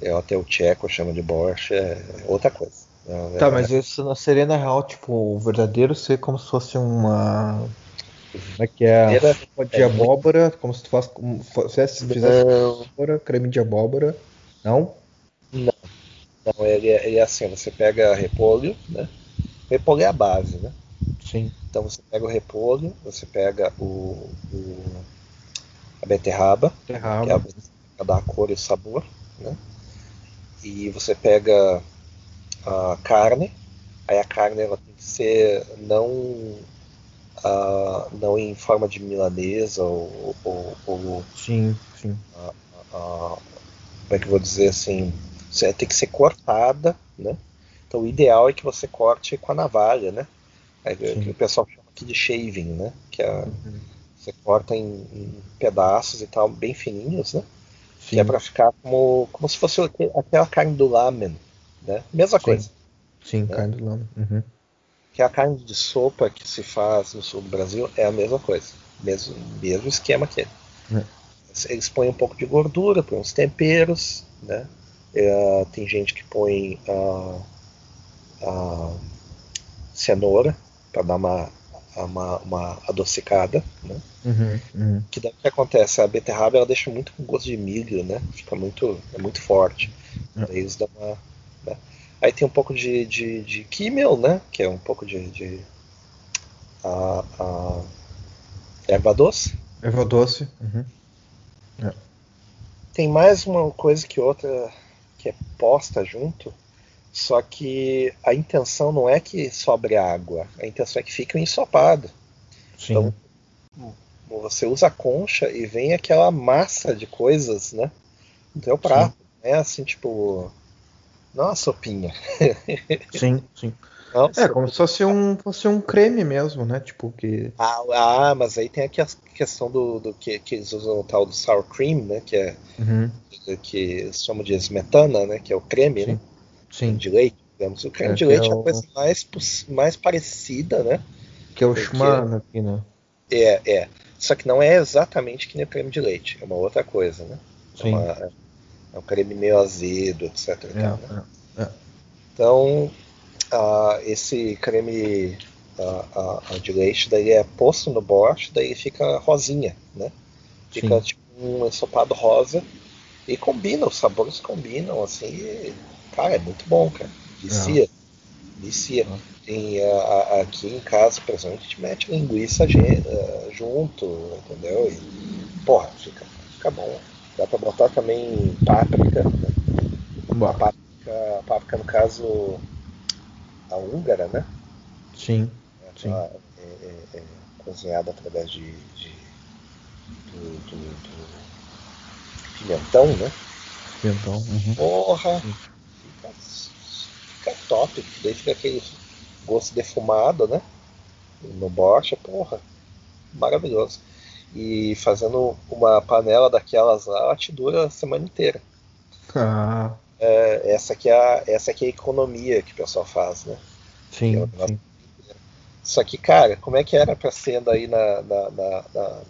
é, até o tcheco chama de borscht, é outra coisa. É, tá, mas isso não seria na real, tipo, o verdadeiro ser como se fosse uma. Como é que é? Era, de é abóbora, muito... como se tu faz, fizesse, fizesse abóbora, creme de abóbora. Não. Então ele é, ele é assim, você pega repolho, né? Repolho é a base, né? Sim. Então você pega o repolho, você pega o, o a beterraba, beterraba. que é a, dá a cor e o sabor, né? E você pega a carne, aí a carne ela tem que ser não uh, não em forma de milanesa ou, ou, ou sim, sim. Uh, uh, como é que eu vou dizer assim tem que ser cortada, né? Então o ideal é que você corte com a navalha, né? É, que o pessoal chama aqui de shaving, né? Que é, uhum. você corta em, em, pedaços e tal, bem fininhos, né? Sim. Que é para ficar como, como se fosse aquela carne do lamen, né? Mesma Sim. coisa. Sim, né? carne do lamen. Uhum. Que a carne de sopa que se faz no sul do Brasil é a mesma coisa. Mesmo, mesmo esquema que é. Eles põem um pouco de gordura, põem uns temperos, né? É, tem gente que põe a, a cenoura para dar uma, uma, uma adocicada, né? Uhum, uhum. Que daí o que acontece? A beterraba ela deixa muito com gosto de milho, né? Fica muito, é muito forte. Uhum. Aí eles dão uma, né? Aí tem um pouco de, de, de né? Que é um pouco de, de a, a erva doce. Erva doce. Uhum. É. Tem mais uma coisa que outra que é posta junto, só que a intenção não é que sobre água, a intenção é que fique um ensopado. Sim. Então, você usa a concha e vem aquela massa de coisas, né? No teu prato. Sim. É assim, tipo. Não uma sopinha. Sim, sim. Nossa, é, como se fosse um, fosse um creme mesmo, né? Tipo que. Ah, ah mas aí tem aqui a questão do, do que, que eles usam o tal do sour cream, né? Que é. Uhum. Que chamam de esmetana, né? Que é o creme, Sim. né? Sim. De leite, digamos. O creme é, de leite é, o... é a coisa mais, mais parecida, né? Que é o Schmarrn aqui, né? É, é. Só que não é exatamente que nem o creme de leite, é uma outra coisa, né? É, uma, é, um creme meio azedo, etc. É, tal, né? É, é. Então, uh, esse creme uh, de leite daí é posto no borscht, daí fica rosinha, né? Fica Sim. tipo um ensopado rosa e combina, os sabores combinam, assim, e, cara, é muito bom, cara. Vicia. Vicia. Tem, aqui em casa, por exemplo, a gente mete linguiça junto, entendeu? E, porra, fica, fica bom. Dá pra botar também páprica. Né? Páprica, páprica, no caso, a húngara, né? Sim. Sim. É, é, é, cozinhada através de, de do, do, do, pimentão, né? Pimentão. Uhum. Porra! Fica, fica top. Daí fica aquele gosto defumado, né? No bocha, porra. Maravilhoso e fazendo uma panela daquelas lá, ela te dura a semana inteira. Ah. É, essa, aqui é a, essa aqui é a economia que o pessoal faz, né? Sim, é sim. Só que, cara, como é que era para sendo aí na, na, na, na,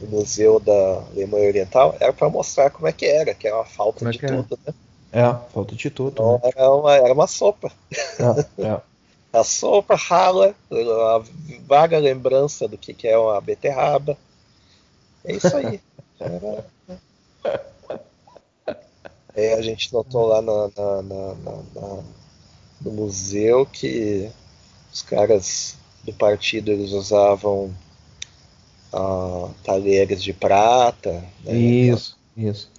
no Museu da Alemanha Oriental? Era para mostrar como é que era, que era uma falta de tudo, né? É, falta de tudo. Então, né? era, uma, era uma sopa. É, é. a sopa rala, a vaga lembrança do que, que é uma beterraba. É isso aí. É, a gente notou lá na, na, na, no museu que os caras do partido eles usavam uh, talheres de prata. Né? Isso, isso.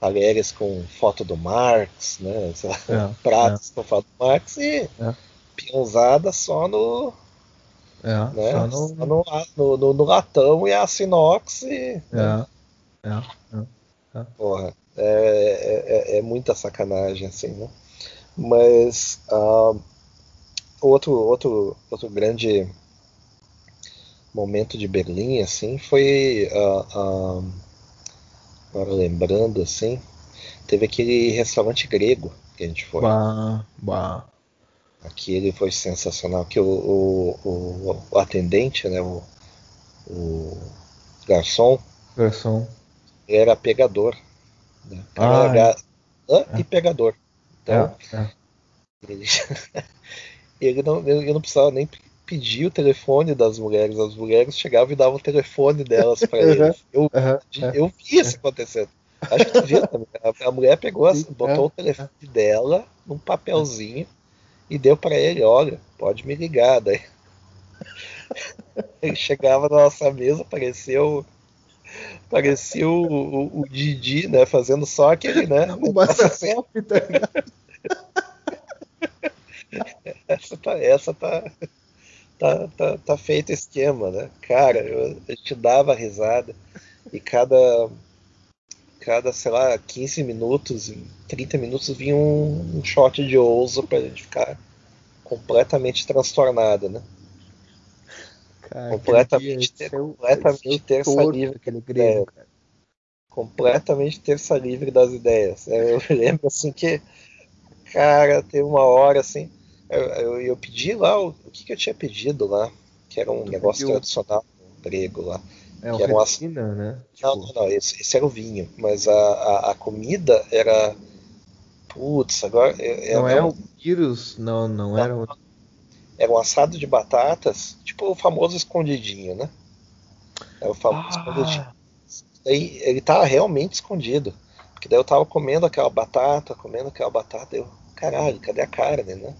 Talheres com foto do Marx, né? É, Pratos é. com foto do Marx e é. pinzada só no, é, né? Só no... Só no, no, no, no, latão e a inox. E, né? é, é, é, Porra, é, é, é, muita sacanagem, assim, né? Mas uh, outro, outro, outro grande momento de Berlim, assim, foi uh, uh, agora lembrando, assim, teve aquele restaurante grego que a gente foi. Bah, bah. Aquele foi sensacional, que o, o, o, atendente, né, o, o garçom, garçom, era pegador. Né? Ah, era é. e pegador. Então, é, é. Ele, ele, não, ele não precisava nem pedir o telefone das mulheres. As mulheres chegavam e davam o telefone delas para ele. Eu, uhum, eu vi isso acontecendo. Acho que tu viu também. A, mulher pegou, botou o telefone dela num papelzinho e deu para ele, olha, pode me ligar. Daí ele chegava na nossa mesa, parecia o, parecia o, o, o Didi, né, fazendo só aquele, né? O Massacop, tá essa tá, essa tá, tá, tá, tá feito esquema, né? Cara, eu, eu te dava risada e cada cada, sei lá, 15 minutos, 30 minutos vinha um, um shot de ouso pra gente ficar completamente transtornado, né? Cara, completamente ter, seu, completamente terça livre aquele grego, é, completamente terça livre das ideias. É, eu lembro assim que, cara, teve uma hora assim, eu, eu, eu pedi lá o, o que, que, eu tinha pedido lá, que era um tu negócio pediu... tradicional grego lá. É que era uma... né? Tipo... Não, não, não esse, esse, era o vinho, mas a, a, a comida era. Putz, agora. É, não é, o vírus, não, não, não era. O... Era um assado de batatas, tipo o famoso escondidinho, né? Era o famoso ah. escondidinho. Aí ele tava realmente escondido. Porque daí eu tava comendo aquela batata, comendo aquela batata, eu, caralho, cadê a carne, né?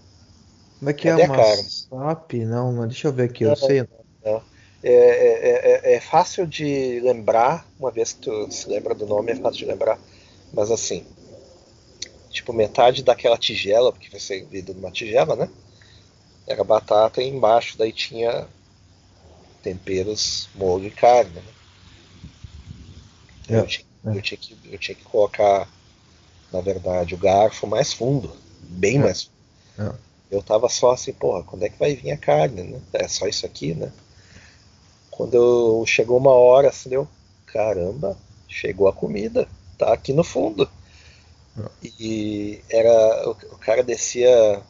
Como é que cadê é uma SAP? Não, mas deixa eu ver aqui, eu sei. Não. É, é, é, é, fácil de lembrar, uma vez que tu se lembra do nome, é fácil de lembrar, mas assim, tipo, metade daquela tigela, porque vai ser servido numa tigela, né? Era batata e embaixo daí tinha temperos, molho e carne. Né? Eu, tinha, eu, tinha que, eu tinha que colocar, na verdade, o garfo mais fundo, bem mais fundo. Eu tava só assim, porra, quando é que vai vir a carne, né? É só isso aqui, né? Quando eu, chegou uma hora, assim, deu, caramba, chegou a comida, tá aqui no fundo. E era. O, o, cara descia.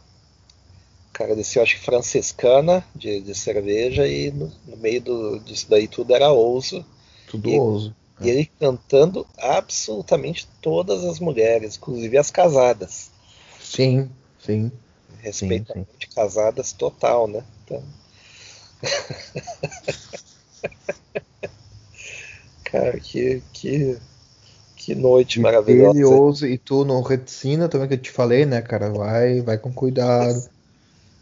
Cara descia, acho que franciscana de, de cerveja, e no, no, meio do, disso daí tudo era ouso. Tudo e, ouso. E ele cantando absolutamente todas as mulheres, inclusive as casadas. Sim, sim. Respeitamente sim, sim. casadas total, né? Então... Cara, que, que, que noite e maravilhosa. Ele ousa, e tu no reticina também que eu te falei, né, cara? Vai, vai com cuidado.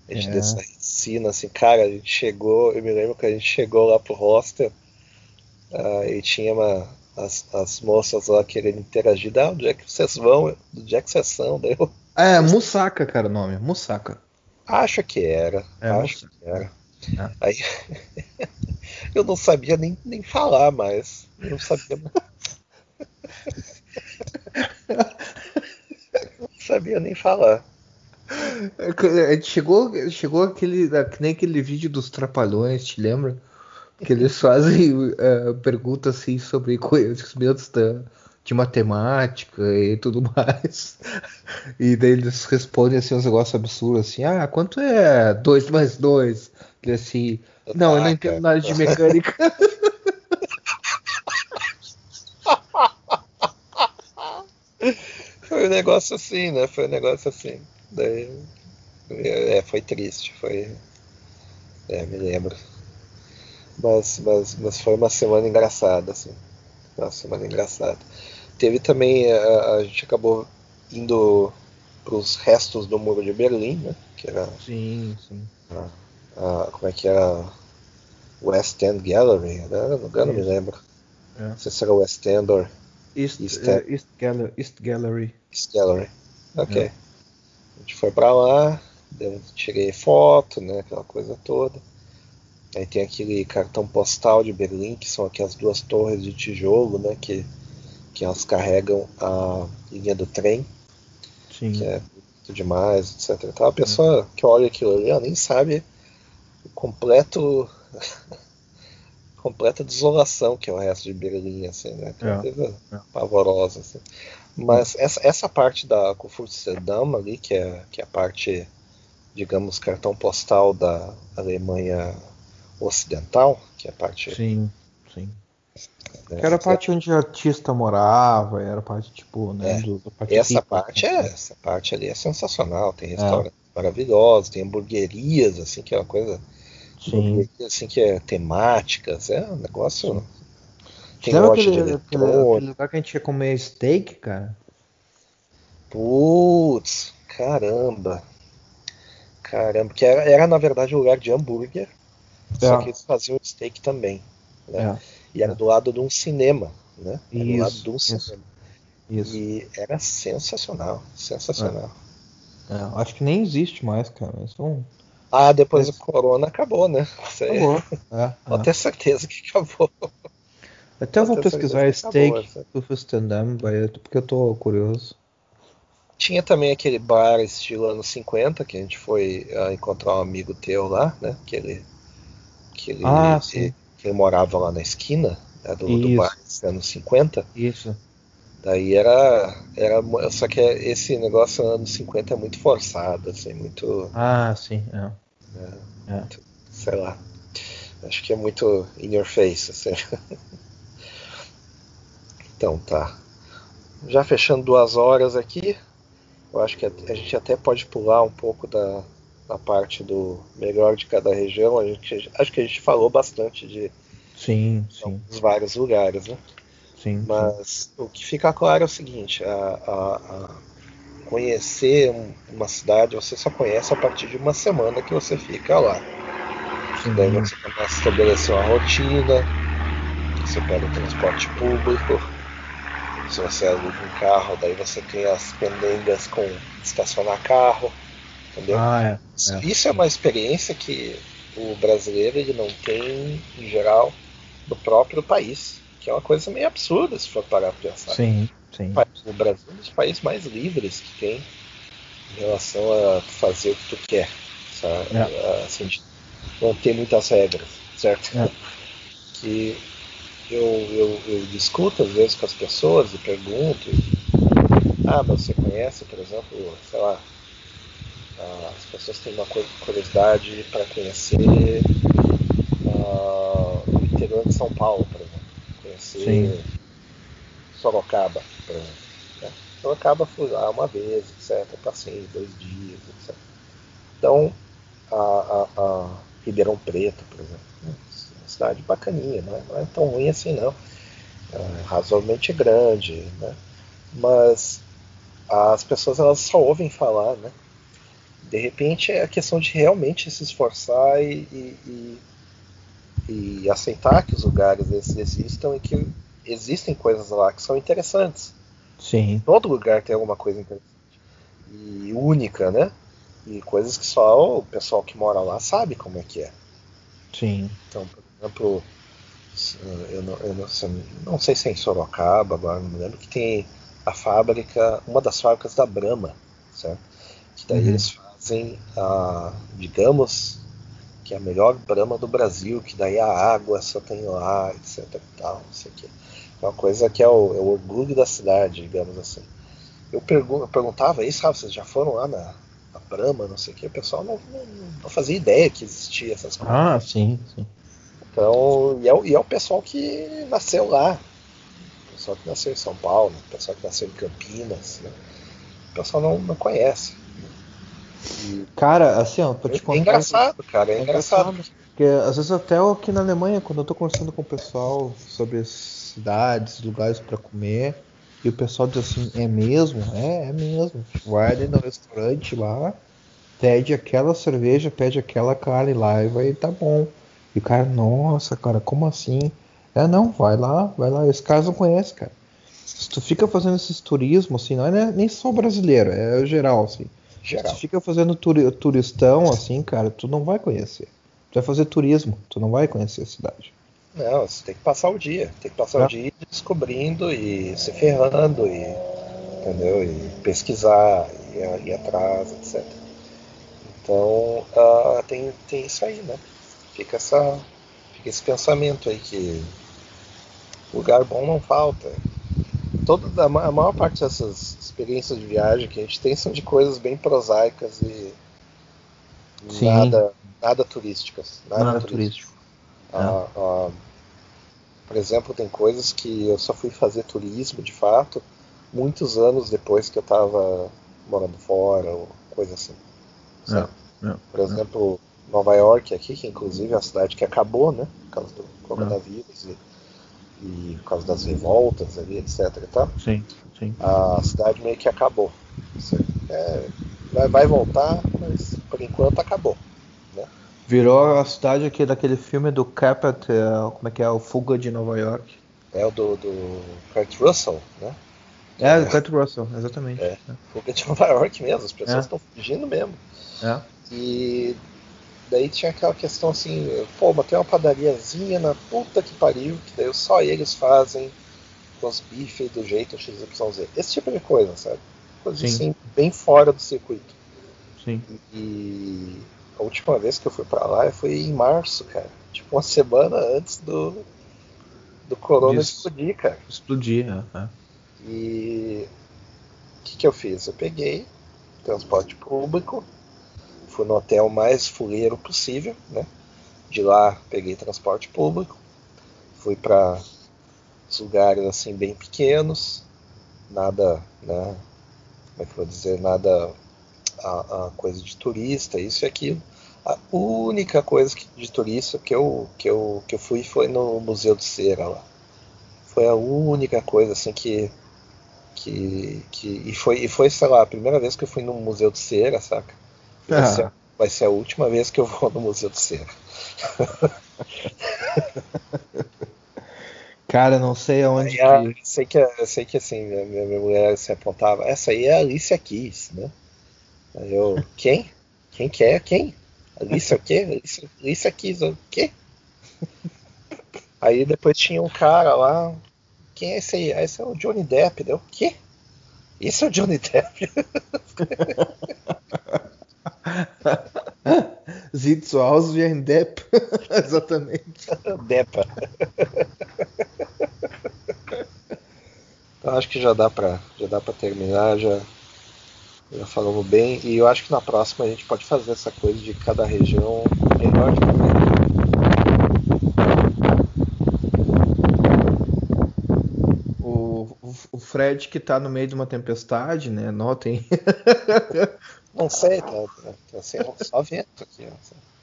A gente é. dessa reticina, assim, cara, a gente chegou, eu me lembro que a gente chegou lá pro hostel uh, e tinha uma, as, as moças lá querendo interagir, ah, onde é que vocês vão? Onde é que vocês são? Daí eu... É, Musaka, cara, o nome, Musaka. Acho que era, é, acho que era. É. Aí eu não sabia nem, nem falar mais. Eu não sabia não sabia nem falar. É, chegou, chegou aquele, que nem aquele vídeo dos Trapalhões, te lembra? Que eles fazem uh, perguntas assim sobre conhecimentos da, de matemática e tudo mais. E daí eles respondem assim uns negócios absurdos assim, ah, quanto é 2 mais 2? Ele assim, não, eu não entendo nada de mecânica. foi um negócio assim, né? Foi um negócio assim. Daí, é, foi triste, foi. É, me lembro. Mas, mas, mas foi uma semana engraçada, assim. Uma semana engraçada. Teve também, a, a gente acabou indo para os restos do muro de Berlim, né? Que era. Sim, sim. A, a, como é que era? West End Gallery, né? Eu não me lembro. É. Não sei se era West End ou. East, East, uh, East, Gallery, East Gallery. East Gallery. Ok. É. A gente foi pra lá, tirei foto, né? Aquela coisa toda. Aí tem aquele cartão postal de Berlim, que são aqui as duas torres de tijolo, né? Que, que elas carregam a linha do trem. Sim. Que é muito demais, etc. Então a pessoa é. que olha aquilo ali, ela nem sabe o completo. completa desolação que é o resto de Berlim, assim, né? Que é uma coisa é. pavorosa, assim. Mas essa, essa parte da Kurfürstendamm ali, que é, que é a parte, digamos, cartão postal da Alemanha Ocidental, que é a parte. Sim, sim. Né, que era a parte onde o artista morava, era a parte tipo, né? É, do, parte essa rica, parte é, essa parte ali é sensacional, tem restaurantes é. maravilhosos, tem hamburguerias, assim, que é uma coisa. Sim. Assim, que é temáticas, é um negócio. Sim. Tem Lembra aquele, aquele, aquele, lugar que a gente ia comer steak, cara? Putz, caramba. Caramba, que era, era na verdade um lugar de hambúrguer, é. só que eles faziam steak também. Né? É. E era do lado de um cinema, né? Era isso, do lado de um isso, cinema. Isso. E era sensacional, sensacional. É. É, acho que nem existe mais, cara. Isso é. Ah, depois do corona acabou, né? Acabou. Pode ter certeza que acabou. Até eu vou pesquisar steak do stand porque eu tô curioso. Tinha também aquele bar estilo anos 50, que a gente foi uh, encontrar um amigo teu lá, né? Que ele, que ele, ah, sim. que ele morava lá na esquina né, do, do bar anos 50. Isso. Daí era, era. Só que esse negócio anos 50 é muito forçado, assim, muito. Ah, sim, é. é, é. Muito, sei lá. Acho que é muito in your face, assim. Então tá. Já fechando duas horas aqui, eu acho que a gente até pode pular um pouco da, da parte do melhor de cada região. A gente, acho que a gente falou bastante de sim, sim. vários lugares, né? Sim, Mas sim. o que fica claro é o seguinte: a, a, a conhecer uma cidade você só conhece a partir de uma semana que você fica lá. Sim. Daí você começa a estabelecer uma rotina, você pega o transporte público, se você aluga um carro, daí você tem as pendengas com estacionar carro, entendeu? Ah, é, é. Isso é uma experiência que o brasileiro ele não tem, em geral, no próprio país, que é uma coisa meio absurda se for parar para pensar. Sim, sim. O Brasil é um dos países mais livres que tem em relação a fazer o que tu quer, sabe? É. Assim, não tem muitas regras, certo? É. Que eu, eu, eu, discuto às vezes com as pessoas e pergunto, ah, mas você conhece, por exemplo, sei lá, as pessoas têm uma curiosidade para conhecer uh, o interior de São Paulo, por exemplo. Conhecer Sorocaba, por exemplo. Né? Sorocaba fui lá uma vez, etc. Passei dois dias, etc. Então, a, a, a Ribeirão Preto, por exemplo, né? Cidade bacaninha, não é, não é tão ruim assim não. É razoavelmente grande, né? mas as pessoas elas só ouvem falar, né? De repente é a questão de realmente se esforçar e, e, e, e aceitar que os lugares esses existam e que existem coisas lá que são interessantes. Sim. Todo lugar tem alguma coisa interessante e única, né? E coisas que só o pessoal que mora lá sabe como é que é. Sim. Então, por exemplo, eu não, eu não, não sei se é em Sorocaba, agora não me lembro que tem a fábrica, uma das fábricas da Brahma, certo? Que daí uhum. eles fazem, a, digamos, que é a melhor Brahma do Brasil, que daí a água só tem lá, etc. E tal, não sei o que. É uma coisa que é o, é o, orgulho da cidade, digamos assim. Eu, pergun eu perguntava isso, sabe, vocês já foram lá na, na Brahma, não sei o que, o pessoal não, não, não, fazia ideia que existia essas coisas. Ah, sim, sim. Então, e é, e é o pessoal que nasceu lá, pessoal que nasceu em São Paulo, o pessoal que nasceu em Campinas, né? o pessoal não, não conhece. E... Cara, assim, ó, pra te é contar. É engraçado, cara, é, é engraçado. engraçado. Porque às vezes até aqui na Alemanha, quando eu tô conversando com o pessoal sobre cidades, lugares para comer, e o pessoal diz assim, é mesmo? É, é mesmo. Vai ali no restaurante lá, pede aquela cerveja, pede aquela carne lá e vai tá bom. E o cara, nossa, cara, como assim? É, não, vai lá, vai lá. Esse caso não conhece, cara. Se tu fica fazendo esses turismo, assim, não é nem só brasileiro, é geral, assim. Geral. Se tu fica fazendo turi turistão, assim, cara, tu não vai conhecer. Tu vai fazer turismo, tu não vai conhecer a cidade. Não, você tem que passar o dia. Tem que passar é. o dia descobrindo e se ferrando e, entendeu? E pesquisar e ir atrás, etc. Então, uh, tem, tem isso aí, né? Fica essa Fica esse pensamento aí que lugar bom não falta. Toda, a maior parte dessas experiências de viagem que a gente tem são de coisas bem prosaicas e nada, nada turísticas. Nada, nada turístico. turístico. Ah, é. ah, por exemplo, tem coisas que eu só fui fazer turismo de fato muitos anos depois que eu estava morando fora ou coisa assim. É, é, por exemplo, Nova York aqui, que inclusive é a cidade que acabou, né? Por causa do coronavírus e, e por causa das revoltas ali, etc. Tá? Sim, sim. A cidade meio que acabou. É, vai, vai voltar, mas por enquanto acabou. Né? Virou a cidade aqui daquele filme do Capet, é, como é que é? O Fuga de Nova York. É o do, do Kurt Russell, né? É, do Kurt Russell, exatamente. É, Fuga de Nova York mesmo, as pessoas estão é. fugindo mesmo. É. E Daí tinha aquela questão assim, pô, mas tem uma padariazinha na puta que pariu, que daí só eles fazem os bifes do jeito XYZ. Esse tipo de coisa, sabe? Coisa Sim. assim, bem fora do circuito. Sim. E a última vez que eu fui para lá foi em março, cara. Tipo, uma semana antes do, do corona Isso. explodir, cara. Explodir, é. é. E o que, que eu fiz? Eu peguei transporte público, fui no hotel mais fuleiro possível, né? De lá peguei transporte público, fui para lugares assim bem pequenos, nada, né? Como é que eu vou dizer, nada a, a coisa de turista, isso e aquilo. A única coisa que, de turista que eu, que, eu, que eu fui foi no Museu de Cera lá. Foi a única coisa assim que. que, que e, foi, e foi, sei lá, a primeira vez que eu fui no Museu de Cera, saca? Vai, ser, ah. vai ser a última vez que eu vou no Museu do Cera. Cara, não sei aonde. Que... sei, que, eu sei que assim, minha, minha mulher se apontava. Essa aí é a Alicia Keys, né? Aí eu, quem? Quem que é? Quem? Alicia o quê? Alicia, Alicia Keys, o quê? Aí depois tinha um cara lá. Quem é esse aí? Ah, esse é o Johnny Depp. Deu o quê? Esse é o Johnny Depp? Sieht so aus wie ein Depp. Exatamente. Depa. Então acho que já dá para já dá para terminar, já já falamos bem e eu acho que na próxima a gente pode fazer essa coisa de cada região melhor de cada o, o Fred que tá no meio de uma tempestade, né? Notem. Não sei, tá, tá, tá só vento aqui.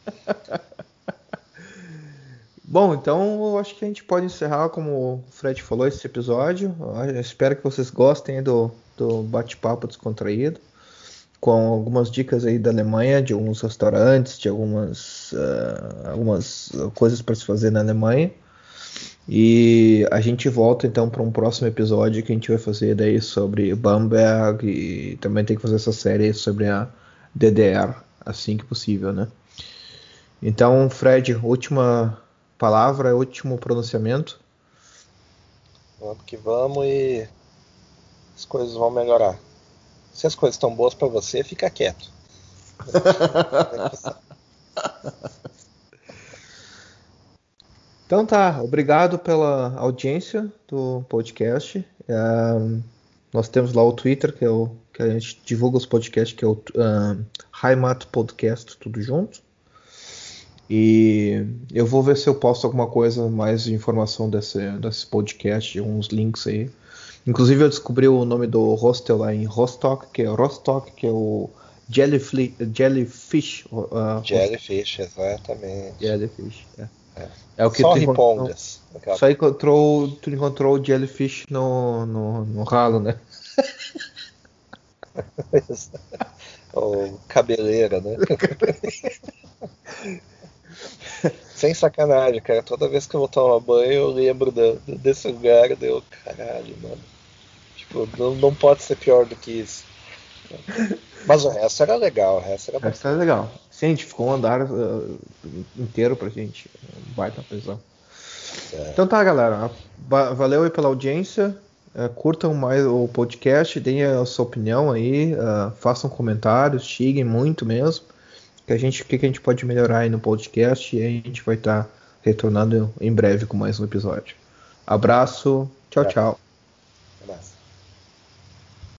Bom, então eu acho que a gente pode encerrar, como o Fred falou, esse episódio. Eu espero que vocês gostem do, do bate-papo descontraído, com algumas dicas aí da Alemanha, de alguns restaurantes, de algumas, uh, algumas coisas para se fazer na Alemanha. E a gente volta então para um próximo episódio que a gente vai fazer daí sobre Bamberg e também tem que fazer essa série sobre a DDR assim que possível, né? Então, Fred, última palavra, último pronunciamento. Vamos que vamos e as coisas vão melhorar. Se as coisas estão boas para você, fica quieto. Então tá, obrigado pela audiência do podcast. Nós temos lá o Twitter, que é o que a gente divulga os podcasts, que é o Heimat Podcast, tudo junto. E eu vou ver se eu posto alguma coisa, mais informação desse, desse podcast, uns links aí. Inclusive eu descobri o nome do hostel lá em Rostock, que é Rostock, que é o Jellyfish. Jellyfish, uh, Jellyfish exatamente. Jellyfish, é. É, é o que Só tu encontrou, só encontrou, tu encontrou o jellyfish no, no, no ralo, né? o cabeleira, né? Sem sacanagem, cara. Toda vez que eu vou tomar banho, eu lembro desse lugar, deu caralho, mano. Tipo, não, não pode ser pior do que isso. Mas o resto era legal, o resto era, o resto era legal. Sim, a gente ficou um andar uh, inteiro pra gente. Um baita prisão. É. Então tá, galera. Valeu aí pela audiência. Uh, curtam mais o podcast, deem a sua opinião aí, uh, façam comentários, xinguem muito mesmo. Que a gente, o que, que a gente pode melhorar aí no podcast e a gente vai estar tá retornando em breve com mais um episódio. Abraço, tchau, é. tchau.